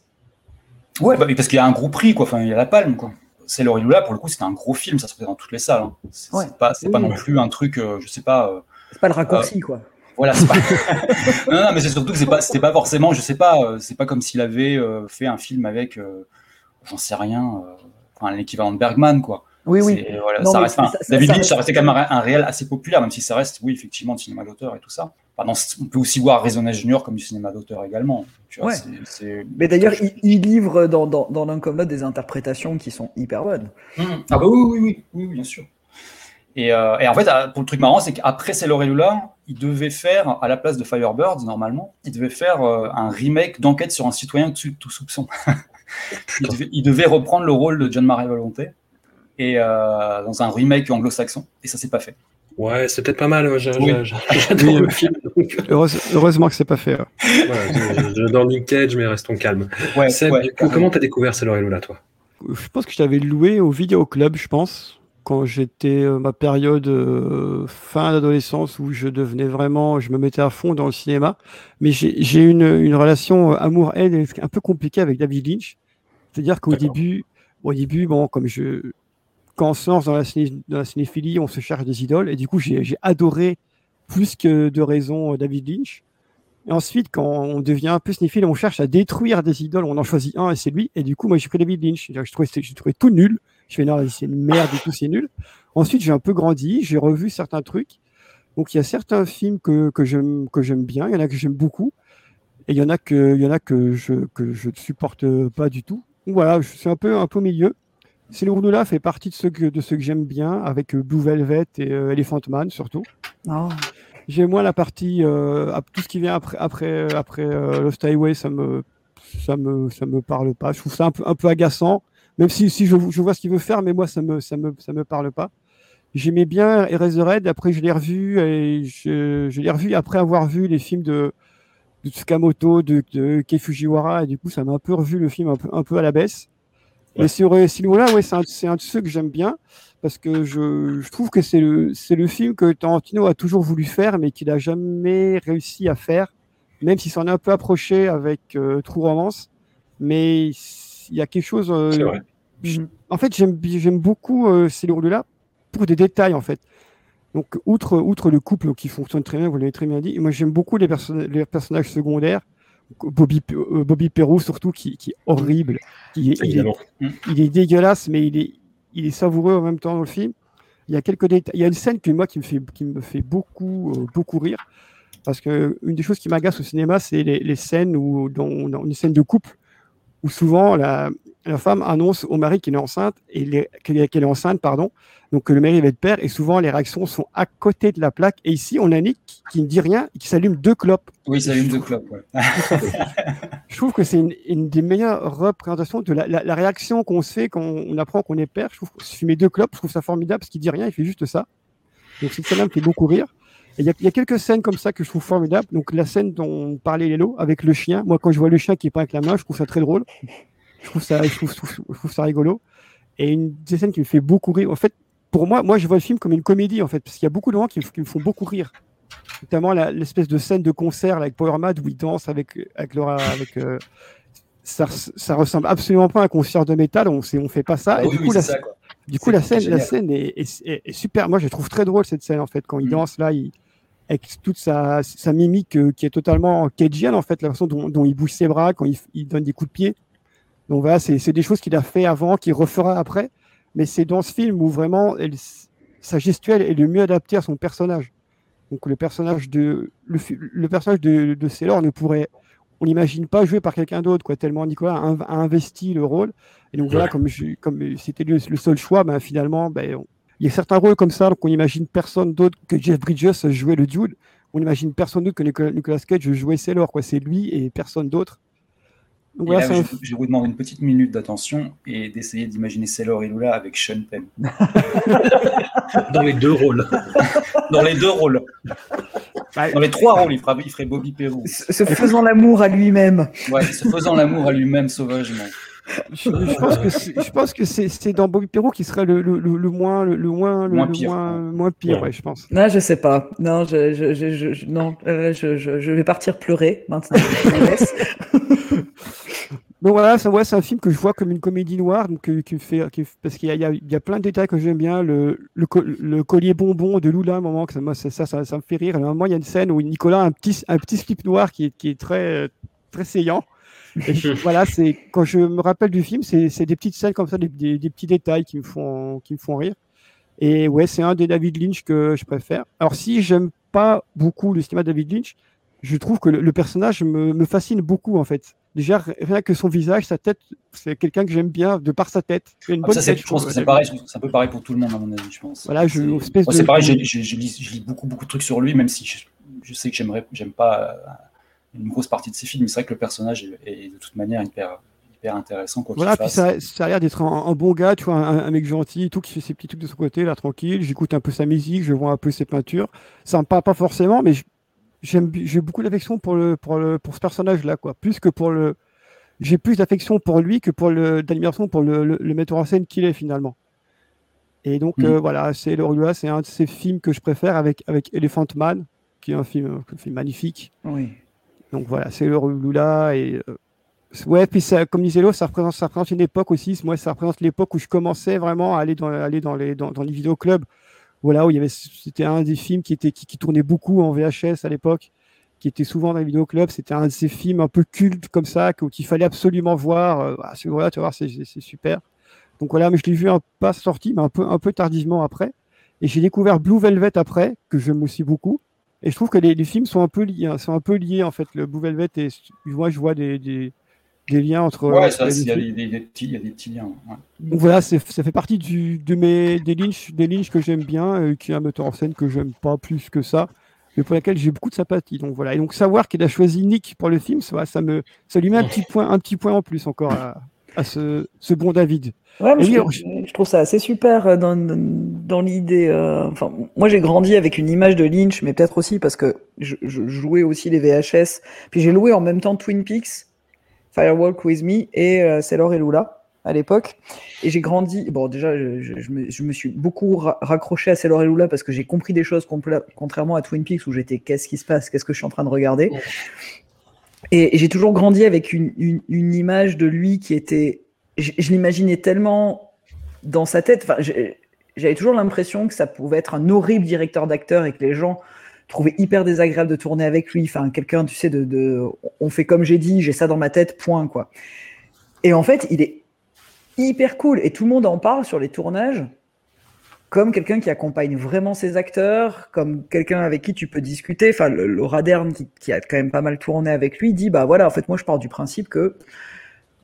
E: Ouais, bah, parce qu'il y a un gros prix, quoi. Enfin, il y a la palme, quoi. C'est Lula, pour le coup, c'était un gros film, ça se fait dans toutes les salles. hein. C'est
B: Ouais.
E: c'est pas,
B: Oui,
E: pas
B: oui.
E: non plus un truc, euh, je sais pas. euh,
B: C'est pas le raccourci, quoi.
E: Voilà, c'est pas... non, non, mais c'est surtout que c'est pas, c'était pas forcément, je sais pas, euh, c'est pas comme s'il avait euh, fait un film avec, euh, j'en sais rien, euh, enfin, l'équivalent de Bergman, quoi.
B: Oui, oui.
E: C'est- Voilà,
B: Non,
E: ça reste, enfin,
B: ça-
E: David
B: ça
E: Lynch, ça restait quand même un, réel assez populaire, même si ça reste, oui, effectivement, du cinéma d'auteur et tout ça. Pardon, on peut aussi voir Arizona Junior comme du cinéma d'auteur également. Tu vois,
B: Ouais.
E: c'est- c'est-
B: Mais d'ailleurs, il, il livre dans, dans, dans l'un comme l'autre des interprétations qui sont hyper bonnes.
E: Ah bah oui, oui, oui, oui, bien sûr. Et, euh, et en fait, euh, pour le truc marrant, c'est qu'après C'est Lula, il devait faire, à la place de Firebirds, normalement, il devait faire euh, un remake d'enquête sur un citoyen au-dessus de tout soupçon. il, devait, il devait reprendre le rôle de John Marie Volonté et euh, dans un remake anglo-saxon, et ça s'est pas fait.
G: Ouais, c'est peut-être pas mal.
E: Oui.
G: le
H: euh,
G: film. donc,
H: Heureuse- heureusement que c'est pas fait.
G: J'adore Nick Cage, mais restons calmes.
E: Ouais,
G: Seb,
E: ouais,
G: du coup, comment t'as découvert C'est là, toi?
H: Je pense que je t'avais loué au vidéoclub, je pense, quand j'étais euh, ma période euh, fin d'adolescence où je devenais vraiment, je me mettais à fond dans le cinéma. Mais j'ai j'ai une, une relation euh, amour-haine un peu compliquée avec David Lynch. C'est-à-dire qu'au début, au début, bon, comme je, quand on se lance dans la, ciné- dans la cinéphilie, on se cherche des idoles. Et du coup, j'ai adoré plus que de raison euh, David Lynch. Et ensuite, quand on devient un peu cinéphile, on cherche à détruire des idoles, on en choisit un et c'est lui. Et du coup, moi, j'ai pris David Lynch. Je trouvais, tout nul. Je fais non, c'est une merde et tout, c'est nul. Ensuite, j'ai un peu grandi, j'ai revu certains trucs. Donc, il y a certains films que, que j'aime bien, il y en a que j'aime beaucoup, et il y en a que il y en a que je que je ne supporte pas du tout. Voilà, je suis un peu un peu au milieu. C'est là fait partie de ceux que de ceux que j'aime bien, avec euh, Blue Velvet et euh, Elephant Man surtout.
B: Oh.
H: J'ai moins la partie euh, tout ce qui vient après après après Lost Highway, ça me ça me ça me parle pas. Je trouve ça un peu un peu agaçant, même si si je, je vois ce qu'il veut faire, mais moi ça me ça me ça me parle pas. J'aimais bien Eraserhead, après je l'ai revu et je, je l'ai revu après avoir vu les films de, de Tsukamoto, de, de Kei Fujiwara, et du coup ça m'a un peu revu le film un peu, un peu à la baisse. Mais sur euh, là ouais, c'est un, un, de ceux que j'aime bien parce que je, je trouve que c'est le, c'est le film que Tarantino a toujours voulu faire, mais qu'il n'a jamais réussi à faire, même s'il s'en est un peu approché avec euh, True Romance. Mais il y a quelque chose. Euh,
E: vrai.
H: en fait, j'aime, j'aime beaucoup euh, ces là pour des détails en fait. Donc, outre, outre le couple qui fonctionne très bien, vous l'avez très bien dit, moi j'aime beaucoup les, perso les personnages secondaires. Bobby, euh, Bobby Perrault surtout, qui, qui est horrible. Est, il, est, il, est, dégueulasse, mais il est, il est savoureux en même temps dans le film. Il y a quelques détails. Il y a une scène que moi qui me fait, qui me fait beaucoup, euh, beaucoup rire. Parce que une des choses qui m'agace au cinéma, c'est les, les, scènes où, dans, dans une scène de couple, où souvent la, la femme annonce au mari qu'elle est enceinte et qu'elle est enceinte, pardon. Donc que le mari va être père et souvent les réactions sont à côté de la plaque. Et ici, on a Nick qui ne dit rien et qui s'allume deux clopes.
E: Oui, il s'allume deux clopes. Ouais.
H: je trouve que c'est une, une, des meilleures représentations de la, la, la réaction qu'on se fait quand on apprend qu'on est père. Je trouve que fumer deux clopes, je trouve ça formidable parce qu'il dit rien, il fait juste ça. Donc cette scène-là me fait beaucoup rire. Il y, y, a quelques scènes comme ça que je trouve formidables. Donc la scène dont parlait Lélo avec le chien. Moi, quand je vois le chien qui est pas avec la main, je trouve ça très drôle. Je trouve ça, je trouve, je ça rigolo. Et une des scènes qui me fait beaucoup rire. En fait, pour moi, moi, je vois le film comme une comédie, en fait, parce qu'il y a beaucoup de gens qui, qui me font beaucoup rire. Notamment l'espèce de scène de concert là, avec Power Mad où ils dansent avec, avec Laura, avec, euh, ça, ça ressemble absolument pas à un concert de métal. On ne on fait pas ça.
E: Ah,
H: et
E: oui,
H: du coup,
E: oui,
H: la,
E: ça,
H: du coup, la scène, la scène est, est, est, est, super. Moi, je trouve très drôle cette scène, en fait, quand il
E: Mm.
H: danse là, il, avec toute sa, sa mimique euh, qui est totalement cagean, en fait, la façon dont, dont il bouge ses bras, quand il, il donne des coups de pied. Donc voilà, c'est des choses qu'il a fait avant, qu'il refera après. Mais c'est dans ce film où vraiment elle, sa gestuelle est le mieux adaptée à son personnage. Donc le personnage de le, le personnage de, de Sailor ne pourrait, on n'imagine pas jouer par quelqu'un d'autre, quoi. Tellement Nicolas a, a, investi le rôle. Et donc voilà, comme je, comme c'était le, le, seul choix, ben finalement, ben, on, il y a certains rôles comme ça, donc on imagine personne d'autre que Jeff Bridges jouer le dude. On imagine personne d'autre que Nicolas, Nicolas Cage jouer Sailor, quoi. C'est lui et personne d'autre.
E: Là, je, je, vous demande une petite minute d'attention et d'essayer d'imaginer Sailor et Lula avec Sean Penn.
G: Dans les deux rôles.
E: Dans les deux rôles. Dans les trois rôles, il, fera, il ferait Bobby Perrault.
B: Se faisant l'amour à lui-même.
E: Ouais, se faisant l'amour à lui-même sauvagement.
H: Je, je, pense que je pense que c'est dans Bobby Perrault qui serait le, le, le, le moins le, moins le
E: moins pire,
H: moins, moins pire ouais. ouais. je pense.
B: Non, je sais pas. Non, je, je, je non, euh, je, vais partir pleurer maintenant.
H: donc voilà, ça, ouais, c'est un film que je vois comme une comédie noire, donc euh, qui fait, qui, parce qu'il y, y, y a, plein de détails que j'aime bien. Le, le, collier bonbon de Lula, à un moment, que ça, moi, ça, ça, ça, me fait rire. À un moment, il y a une scène où Nicolas a un petit, un petit slip noir qui est, qui est très, très saillant. Et je, voilà, c'est quand je me rappelle du film, c'est des petites scènes comme ça, des, des, des, petits détails qui me font qui me font rire. Et ouais, c'est un des David Lynch que je préfère. Alors si j'aime pas beaucoup le cinéma de David Lynch, je trouve que le, le personnage me, me, fascine beaucoup en fait. Déjà rien que son visage, sa tête, c'est quelqu'un que j'aime bien de par sa tête.
E: Une ah, bonne ça, tête, je pense que c'est pareil, c'est un peu pareil pour tout le monde à mon avis, je pense.
H: Voilà, je
E: c'est de... pareil, je, lis, je, lis, beaucoup beaucoup de trucs sur lui, même si je, je sais que j'aimerais, j'aime pas une grosse partie de ses films. C'est vrai que le personnage est, est, de toute manière hyper, hyper intéressant. Quoi
H: voilà, puis ça, ça, a l'air d'être un, un, bon gars, tu vois, un, un, mec gentil, tout qui fait ses petits trucs de son côté, là, tranquille. J'écoute un peu sa musique, je vois un peu ses peintures. Ça me parle pas forcément, mais j'aime, j'ai beaucoup d'affection pour le, pour le, pour ce personnage-là, quoi. Plus que pour le, j'ai plus d'affection pour lui que pour le, d'admiration pour le, le, le, metteur en scène qu'il est finalement. Et donc, mmh. euh, voilà, c'est le c'est un de ces films que je préfère avec, avec Elephant Man, qui est un film, un film magnifique.
B: Oui.
H: Donc voilà, c'est le Lula et euh, ouais, puis comme disait l'autre, ça représente, ça représente une époque aussi. Moi, ça représente l'époque où je commençais vraiment à aller dans, aller dans les, dans, dans les vidéoclubs voilà, où il y avait, c'était un des films qui était qui, tournait beaucoup en VHS à l'époque, qui était souvent dans les vidéoclubs. C'était un de ces films un peu cultes comme ça qu'il fallait absolument voir. Euh, c'est- voilà, tu voir, c'est super. Donc voilà, mais je l'ai vu pas sorti, mais un peu un peu tardivement après. Et j'ai découvert Blue Velvet après, que j'aime aussi beaucoup. Et je trouve que les, les films sont un peu liés, hein, sont un peu liés en fait. Le Blue Velvet et moi je vois des, des, des liens entre.
E: Ouais, ça, il y, a des, petits, il y a des petits liens. ouais.
H: Donc voilà, ça fait partie du, de mes, des, Lynch, des Lynch que j'aime bien, euh, qui est un metteur en scène que j'aime pas plus que ça, mais pour laquelle j'ai beaucoup de sympathie. Donc voilà, et donc savoir qu'il a choisi Nick pour le film, ça, ça, me, ça lui met un petit point, un petit point en plus encore à, à ce, ce bon David.
B: Ouais, mais je,
H: oui,
B: trouve- je trouve ça assez super euh, dans, dans, dans l'idée. euh, enfin, moi, j'ai grandi avec une image de Lynch, mais peut-être aussi parce que je, je jouais aussi les VHS. Puis j'ai loué en même temps Twin Peaks, Firewalk with Me et euh, Sailor et Lula à l'époque. Et j'ai grandi. Bon, déjà, je, je- je me, je me suis beaucoup ra- raccroché à Sailor et Lula parce que j'ai compris des choses contrairement à Twin Peaks où j'étais qu'est-ce qui se passe, qu'est-ce que je suis en train de regarder? Et, j'ai toujours grandi avec une, image de lui qui était. Je, l'imaginais tellement dans sa tête. Enfin, j'avais toujours l'impression que ça pouvait être un horrible directeur d'acteur et que les gens trouvaient hyper désagréable de tourner avec lui. Enfin, quelqu'un, tu sais, de. On fait comme j'ai dit, j'ai ça dans ma tête, point, quoi. Et en fait, il est hyper cool. Et tout le monde en parle sur les tournages comme quelqu'un qui accompagne vraiment ses acteurs, comme quelqu'un avec qui tu peux discuter. Enfin, le- Laura Dern, qui, qui a quand même pas mal tourné avec lui, dit bah voilà, en fait, moi, je pars du principe que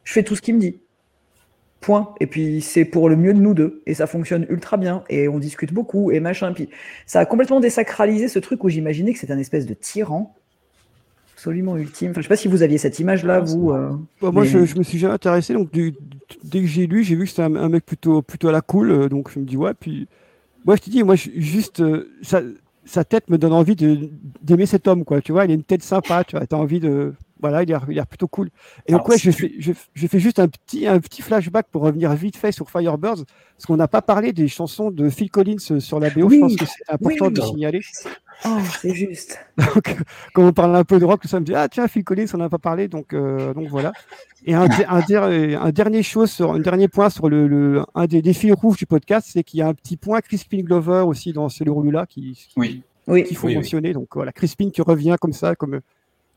B: je fais tout ce qu'il me dit. Point. Et puis c'est pour le mieux de nous deux. Et ça fonctionne ultra bien. Et on discute beaucoup et machin. Puis ça a complètement désacralisé ce truc où j'imaginais que c'était un espèce de tyran absolument ultime. Enfin, je sais pas si vous aviez cette image-là, vous. euh,
H: Bah, moi,
B: mais-
H: je, je me suis jamais intéressé. Donc, du- dès que j'ai lu, j'ai vu que c'était un, un mec plutôt, plutôt à la cool. euh, donc, je me dis, ouais. Puis, moi, je te dis, moi, je- juste, euh, sa, sa tête me donne envie d'aimer cet homme, quoi. Tu vois, il a une tête sympa. Tu vois, as envie de. Voilà, il a l'air plutôt cool. Et donc,
E: Alors,
H: ouais,
E: si
H: je, fais, je, je fais juste un petit, un petit flashback pour revenir vite fait sur Firebirds. Parce qu'on n'a pas parlé des chansons de Phil Collins euh, sur la BO.
B: Oui,
H: je pense que c'est important
B: oui.
H: de signaler.
B: Oh, c'est juste.
H: Donc, quand on parle un peu de rock, tout ça me dit Ah, tiens, Phil Collins, on n'en a pas parlé. Donc, euh, donc voilà. Et un, un dernier chose, sur, un dernier point sur le, le- un des, des fils rouges du podcast, c'est qu'il y a un petit point Crispin Glover aussi dans le Lula qui, qui,
E: Oui.
B: Oui.
H: qu'il faut
E: Oui, oui.
H: mentionner. Donc voilà, Crispin qui revient comme ça, comme euh,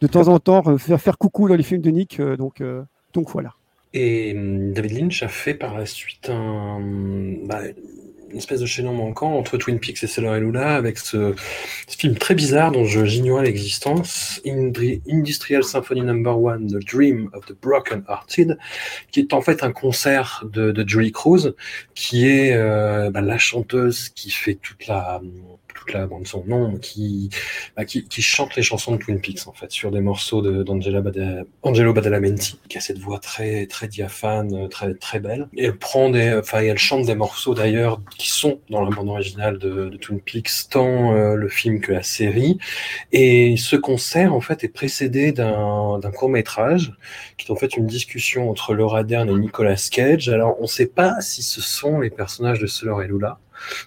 H: de temps en temps, euh, faire, faire coucou dans les films de Nick. euh, donc, euh, donc voilà.
G: Et hum, David Lynch a fait par la suite un, bah, une espèce de chaînon manquant entre Twin Peaks et Sailor et Lula avec ce, film très bizarre dont j'ignorais l'existence, Industrial Symphony Number One, The Dream of the Broken Hearted, qui est en fait un concert de, de Julie Cruz, qui est euh, bah, la chanteuse qui fait toute la toute la son nom, qui, bah, qui qui chante les chansons de Twin Peaks en fait sur des morceaux de d'Angela Bada- Angelo Badalamenti, qui a cette voix très très diaphane, euh, très très belle. Et elle prend des, enfin elle chante des morceaux d'ailleurs qui sont dans la bande originale de, de Twin Peaks, tant euh, le film que la série. Et ce concert en fait est précédé d'un court métrage qui est en fait une discussion entre Laura Dern et Nicolas Cage. Alors on ne sait pas si ce sont les personnages de Sailor et Lula.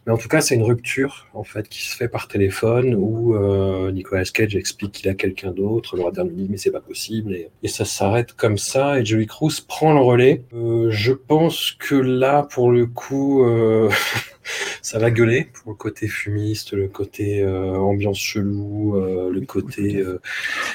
G: Mais en tout cas, c'est une rupture en fait qui se fait par téléphone où euh, Nicolas Cage explique qu'il a quelqu'un d'autre. Laura Dern lui dit mais c'est pas possible et, et ça s'arrête comme ça. Et Julie Cruz prend le relais. Euh, je pense que là, pour le coup, euh, ça va gueuler pour le côté fumiste, le côté euh, ambiance chelou, euh, le côté euh,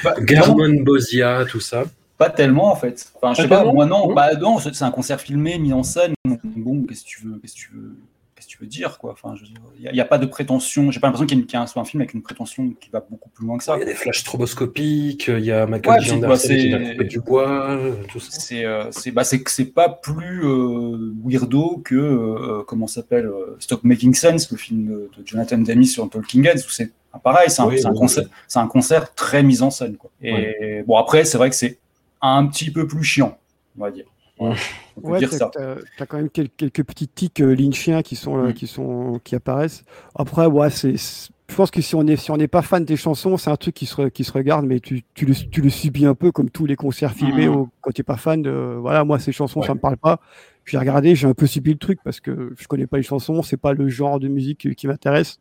E: Bah,
G: Garmon Bosia, tout ça.
E: Pas tellement en fait. Enfin, je sais pas, moi non, bah non, c'est c'est un concert filmé, mis en scène. Bon, qu'est-ce que tu veux, qu'est-ce que tu veux, qu'est-ce que tu veux dire quoi Enfin, il n'y a, pas de prétention. J'ai pas l'impression qu'il y, a un, soit un film avec une prétention qui va beaucoup plus loin que ça.
G: Il y a des flashs stroboscopiques, il y a Michael
E: Ouais,
G: Anderson qui
E: c'est-
G: a coupé du bois, tout ça.
E: C'est euh, c'est bah, c'est que c'est pas plus euh, weirdo que euh, comment s'appelle Stop Making Sense, le film de, de Jonathan Demme sur Talking Heads, où c'est ah, pareil, c'est un,
G: Oui,
E: c'est un
G: oui,
E: concert, c'est un concert très mis en scène. Quoi. Et
G: Ouais.
E: bon après, c'est vrai que c'est un petit peu plus chiant, on va dire. On
H: Ouais,
E: dire ça.
H: t'as- quand même quel- quelques, petits tics euh, lynchiens qui sont, euh,
E: Mm.
H: qui sont, qui apparaissent. Après, ouais, c'est, je pense que si on est, si on n'est pas fan des chansons, c'est un truc qui se, qui se regarde, mais tu, tu le, tu le subis un peu comme tous les concerts filmés.
E: Mm.
H: où, quand t'es pas fan de, voilà, moi ces chansons,
G: Ouais.
H: ça me parle pas. J'ai regardé, j'ai un peu subi le truc parce que je connais pas les chansons, c'est pas le genre de musique qui m'intéresse.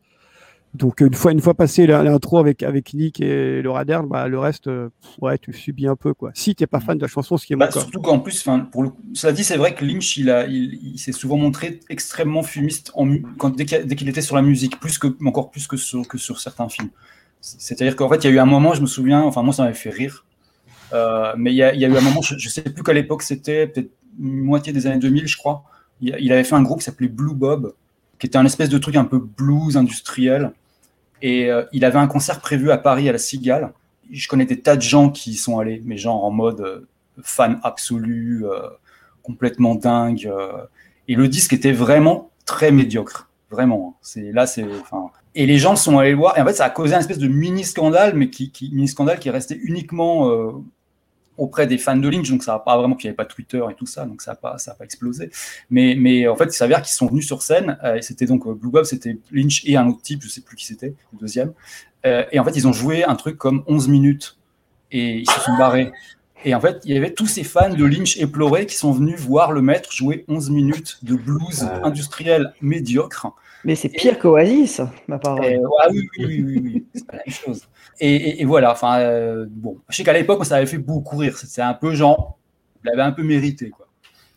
H: Donc une fois, une fois passé l'intro avec, avec Nick et Laura Dern, bah, le reste, euh, ouais, tu subis un peu. quoi. Si tu n'es pas fan de la chanson, ce qui est
E: Bah, surtout qu'en plus, enfin, pour le dit, c'est vrai que Lynch, il, a, il, il s'est souvent montré extrêmement fumiste en, quand, dès qu'il dès qu'il était sur la musique, plus que, encore plus que sur, que sur certains films. C'est-à-dire qu'en fait, il y a eu un moment, je me souviens, enfin, moi, ça m'avait fait rire, euh, mais il y, a, il y a eu un moment, je, je sais plus qu'à l'époque c'était, peut-être moitié des années 2000, je crois, il, il avait fait un groupe qui s'appelait Blue Bob, qui était un espèce de truc un peu blues industriel, et euh, il avait un concert prévu à Paris à la Cigale. Je connais des tas de gens qui y sont allés, mais genre en mode euh, fan absolu, euh, complètement dingue. et le disque était vraiment très médiocre, vraiment. C'est là, c'est. Et les gens sont allés le voir. Et en fait, ça a causé un espèce de mini scandale, mais qui, qui mini scandale qui est resté uniquement auprès des fans de Lynch. Donc ça a pas vraiment, puis il n'y avait pas Twitter et tout ça, donc ça n'a pas, ça a pas explosé. Mais, mais en fait, il s'avère qu'ils sont venus sur scène. euh, et c'était donc euh, Blue Bob, c'était Lynch et un autre type, je sais plus qui c'était, le deuxième. Euh, et en fait, ils ont joué un truc comme 11 minutes et ils se sont barrés. Et en fait, il y avait tous ces fans de Lynch éplorés qui sont venus voir le maître jouer 11 minutes de blues industriel médiocre.
B: Mais c'est pire qu'Oasis, ma parole.
E: Et, ah oui, oui, oui, oui, oui, c'est pas la même chose. Et, et- et voilà, enfin, euh, bon, je sais qu'à l'époque, ça avait fait beaucoup rire. C'est un peu genre, il avait un peu mérité, quoi.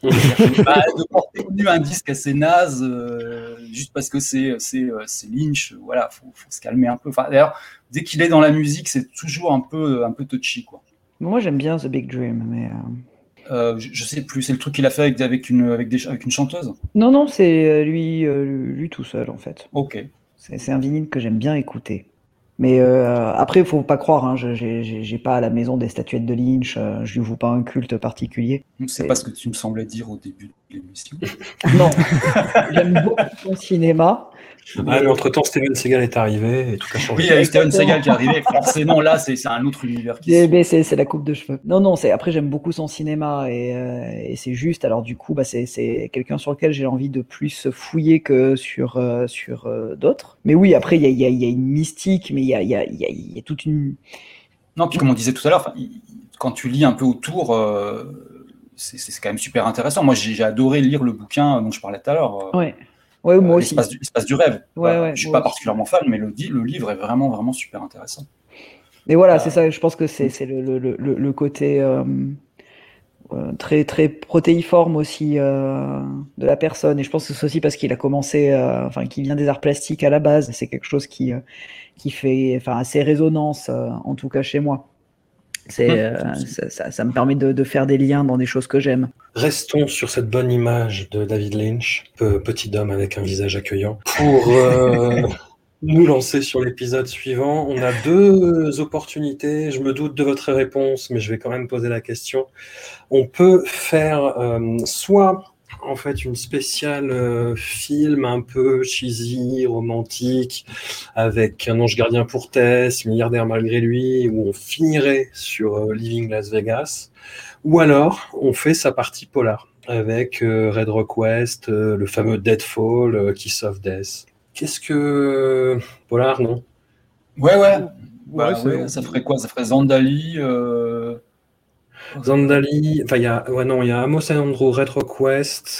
E: Bah, de porter nu un disque assez naze, euh, juste parce que c'est c'est euh, c'est Lynch, euh, voilà, faut, faut se calmer un peu. Enfin, d'ailleurs, dès qu'il est dans la musique, c'est toujours un peu un peu touchy, quoi.
B: Moi, j'aime bien The Big Dream, mais. Euh,
E: je, je sais plus, c'est le truc qu'il a fait avec, avec une avec des avec une chanteuse.
B: Non, non, c'est euh, lui, euh, lui tout seul, en fait.
E: Ok.
B: C'est un vinyle que j'aime bien écouter. Mais euh, après, il faut pas croire, hein, j'ai pas à la maison des statuettes de Lynch, euh, je lui voue pas un culte particulier.
E: C'est pas ce que tu me semblais dire au début de l'émission.
B: Non, j'aime beaucoup son cinéma.
G: Ah, mais entre temps, Steven Seagal est arrivé et tout a changé.
E: Oui, il y a eu Steven Seagal qui est arrivé. Forcément, là, c'est c'est un autre univers qui
B: C'est mais c'est- c'est la coupe de cheveux. Non, non, c'est après j'aime beaucoup son cinéma et, euh, et c'est juste. Alors du coup, bah, c'est c'est quelqu'un sur lequel j'ai envie de plus fouiller que sur euh, sur euh, d'autres. Mais oui, après il y a, il y, a, il y a une mystique, mais il y a, il y, a, il y a- il y a toute une.
E: Non, puis comme on disait tout à l'heure, quand tu lis un peu autour, euh, c'est c'est quand même super intéressant. Moi, j'ai j'ai adoré lire le bouquin dont je parlais tout à l'heure. euh,
B: Ouais. Ouais, moi
E: euh,
B: aussi.
E: L'espace du, l'espace du rêve.
B: Ouais,
E: Voilà.
B: ouais,
E: je suis pas particulièrement fan, mais le, livre est vraiment, vraiment super intéressant.
B: Mais voilà, c'est ça. Je pense que c'est c'est le, le, le, le côté euh, euh, très très protéiforme aussi euh, de la personne. Et je pense que c'est aussi parce qu'il a commencé, euh, enfin, qu'il vient des arts plastiques à la base. C'est quelque chose qui euh, qui fait, enfin, assez résonance, euh, en tout cas chez moi. C'est euh, ça, ça, ça me permet de, de faire des liens dans des choses que j'aime.
G: Restons sur cette bonne image de David Lynch, pe- petit homme avec un visage accueillant, pour euh, nous lancer sur l'épisode suivant. On a deux opportunités. Je me doute de votre réponse, mais je vais quand même poser la question. On peut faire euh, soit en fait une spéciale euh, film un peu cheesy, romantique, avec un ange gardien pour Tess, milliardaire malgré lui, où on finirait sur euh, Living Las Vegas. Ou alors, on fait sa partie polar avec euh, Red Rock West, euh, le fameux Deadfall, euh, Kiss of Death. Qu'est-ce que. Polar, non?
E: Ouais, ouais. Bah,
G: Ouais, c'est-
E: ouais, ça ferait quoi? Ça ferait Zandali. euh,
G: Zandali, enfin, il y a, ouais, non, il y a Amos and Andrew, Red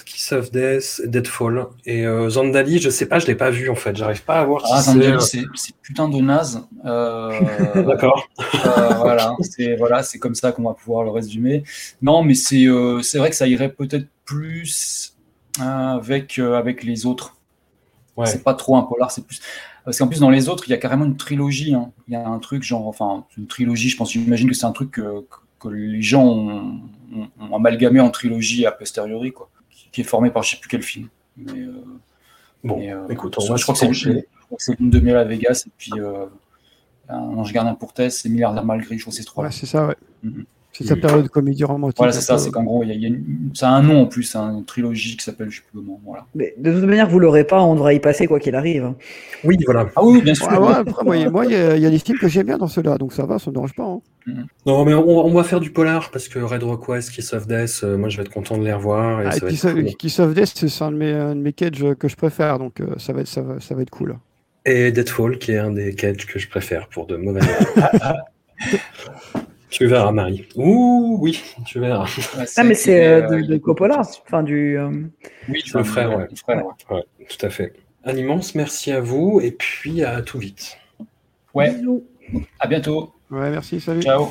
G: Kiss of Death, Deadfall. Et euh, Zandali, je sais pas, je l'ai pas vu en fait, j'arrive pas à voir
E: Ah,
G: si
E: Zandali,
G: c'est.
E: putain de naze. Euh,
G: D'accord.
E: euh, voilà, c'est voilà, c'est comme ça qu'on va pouvoir le résumer. Non, mais c'est euh, c'est vrai que ça irait peut-être plus avec avec les autres.
G: Ouais.
E: C'est pas trop un polar, c'est plus parce qu'en plus dans les autres, il y a carrément une trilogie. hein. Il y a un truc genre, enfin, une trilogie. Je pense, j'imagine que c'est un truc que, que les gens ont, ont- ont amalgamé en trilogie a posteriori, quoi, qui, qui est formé par je sais plus quel film. Mais, euh,
G: Bon,
E: mais, euh,
G: écoute, on
E: je,
G: va
E: je crois que
G: se
E: c'est
G: pencher.
E: je crois que c'est Lune de miel à Vegas et puis euh, un ange gardien pour Tess et milliardaire malgré. Je crois que c'est trois.
H: Ouais, c'est ça, ouais.
E: Mhm.
H: C'est sa période de comédie romantique.
E: Voilà, c'est ça. C'est qu'en gros, il y a, y a une- ça a un nom en plus, hein, une trilogie qui s'appelle je sais plus comment. Voilà.
B: Mais de toute manière, vous l'aurez pas, on devra y passer quoi qu'il arrive.
G: Oui, voilà.
E: Ah oui, bien sûr.
H: Ouais, après, moi, il y a- des films que j'aime bien dans ceux-là, donc ça va, ça me dérange pas. hein.
G: Non, mais on, on va faire du polar parce que Red Rock West, Kiss of Death, euh, moi je vais être content de les revoir. Et
H: Ah,
G: ça
H: et
G: va être cool.
H: Kiss of Death, c'est un de mes, un de mes cages que je préfère, donc euh, ça, va être, ça, va, ça va être cool.
G: Et Deadfall, qui est un des cages que je préfère pour de mauvaises raisons. Tu verras, Marie. Ouh, oui, tu verras.
B: Ah, mais c'est euh, de, de Coppola, enfin du. euh,
G: Oui, le frère, ouais.
E: Le frère, ouais.
G: Ouais, tout à fait. Un immense merci à vous et puis à tout vite.
L: Ouais. À bientôt.
H: Ouais, merci, salut.
L: Ciao.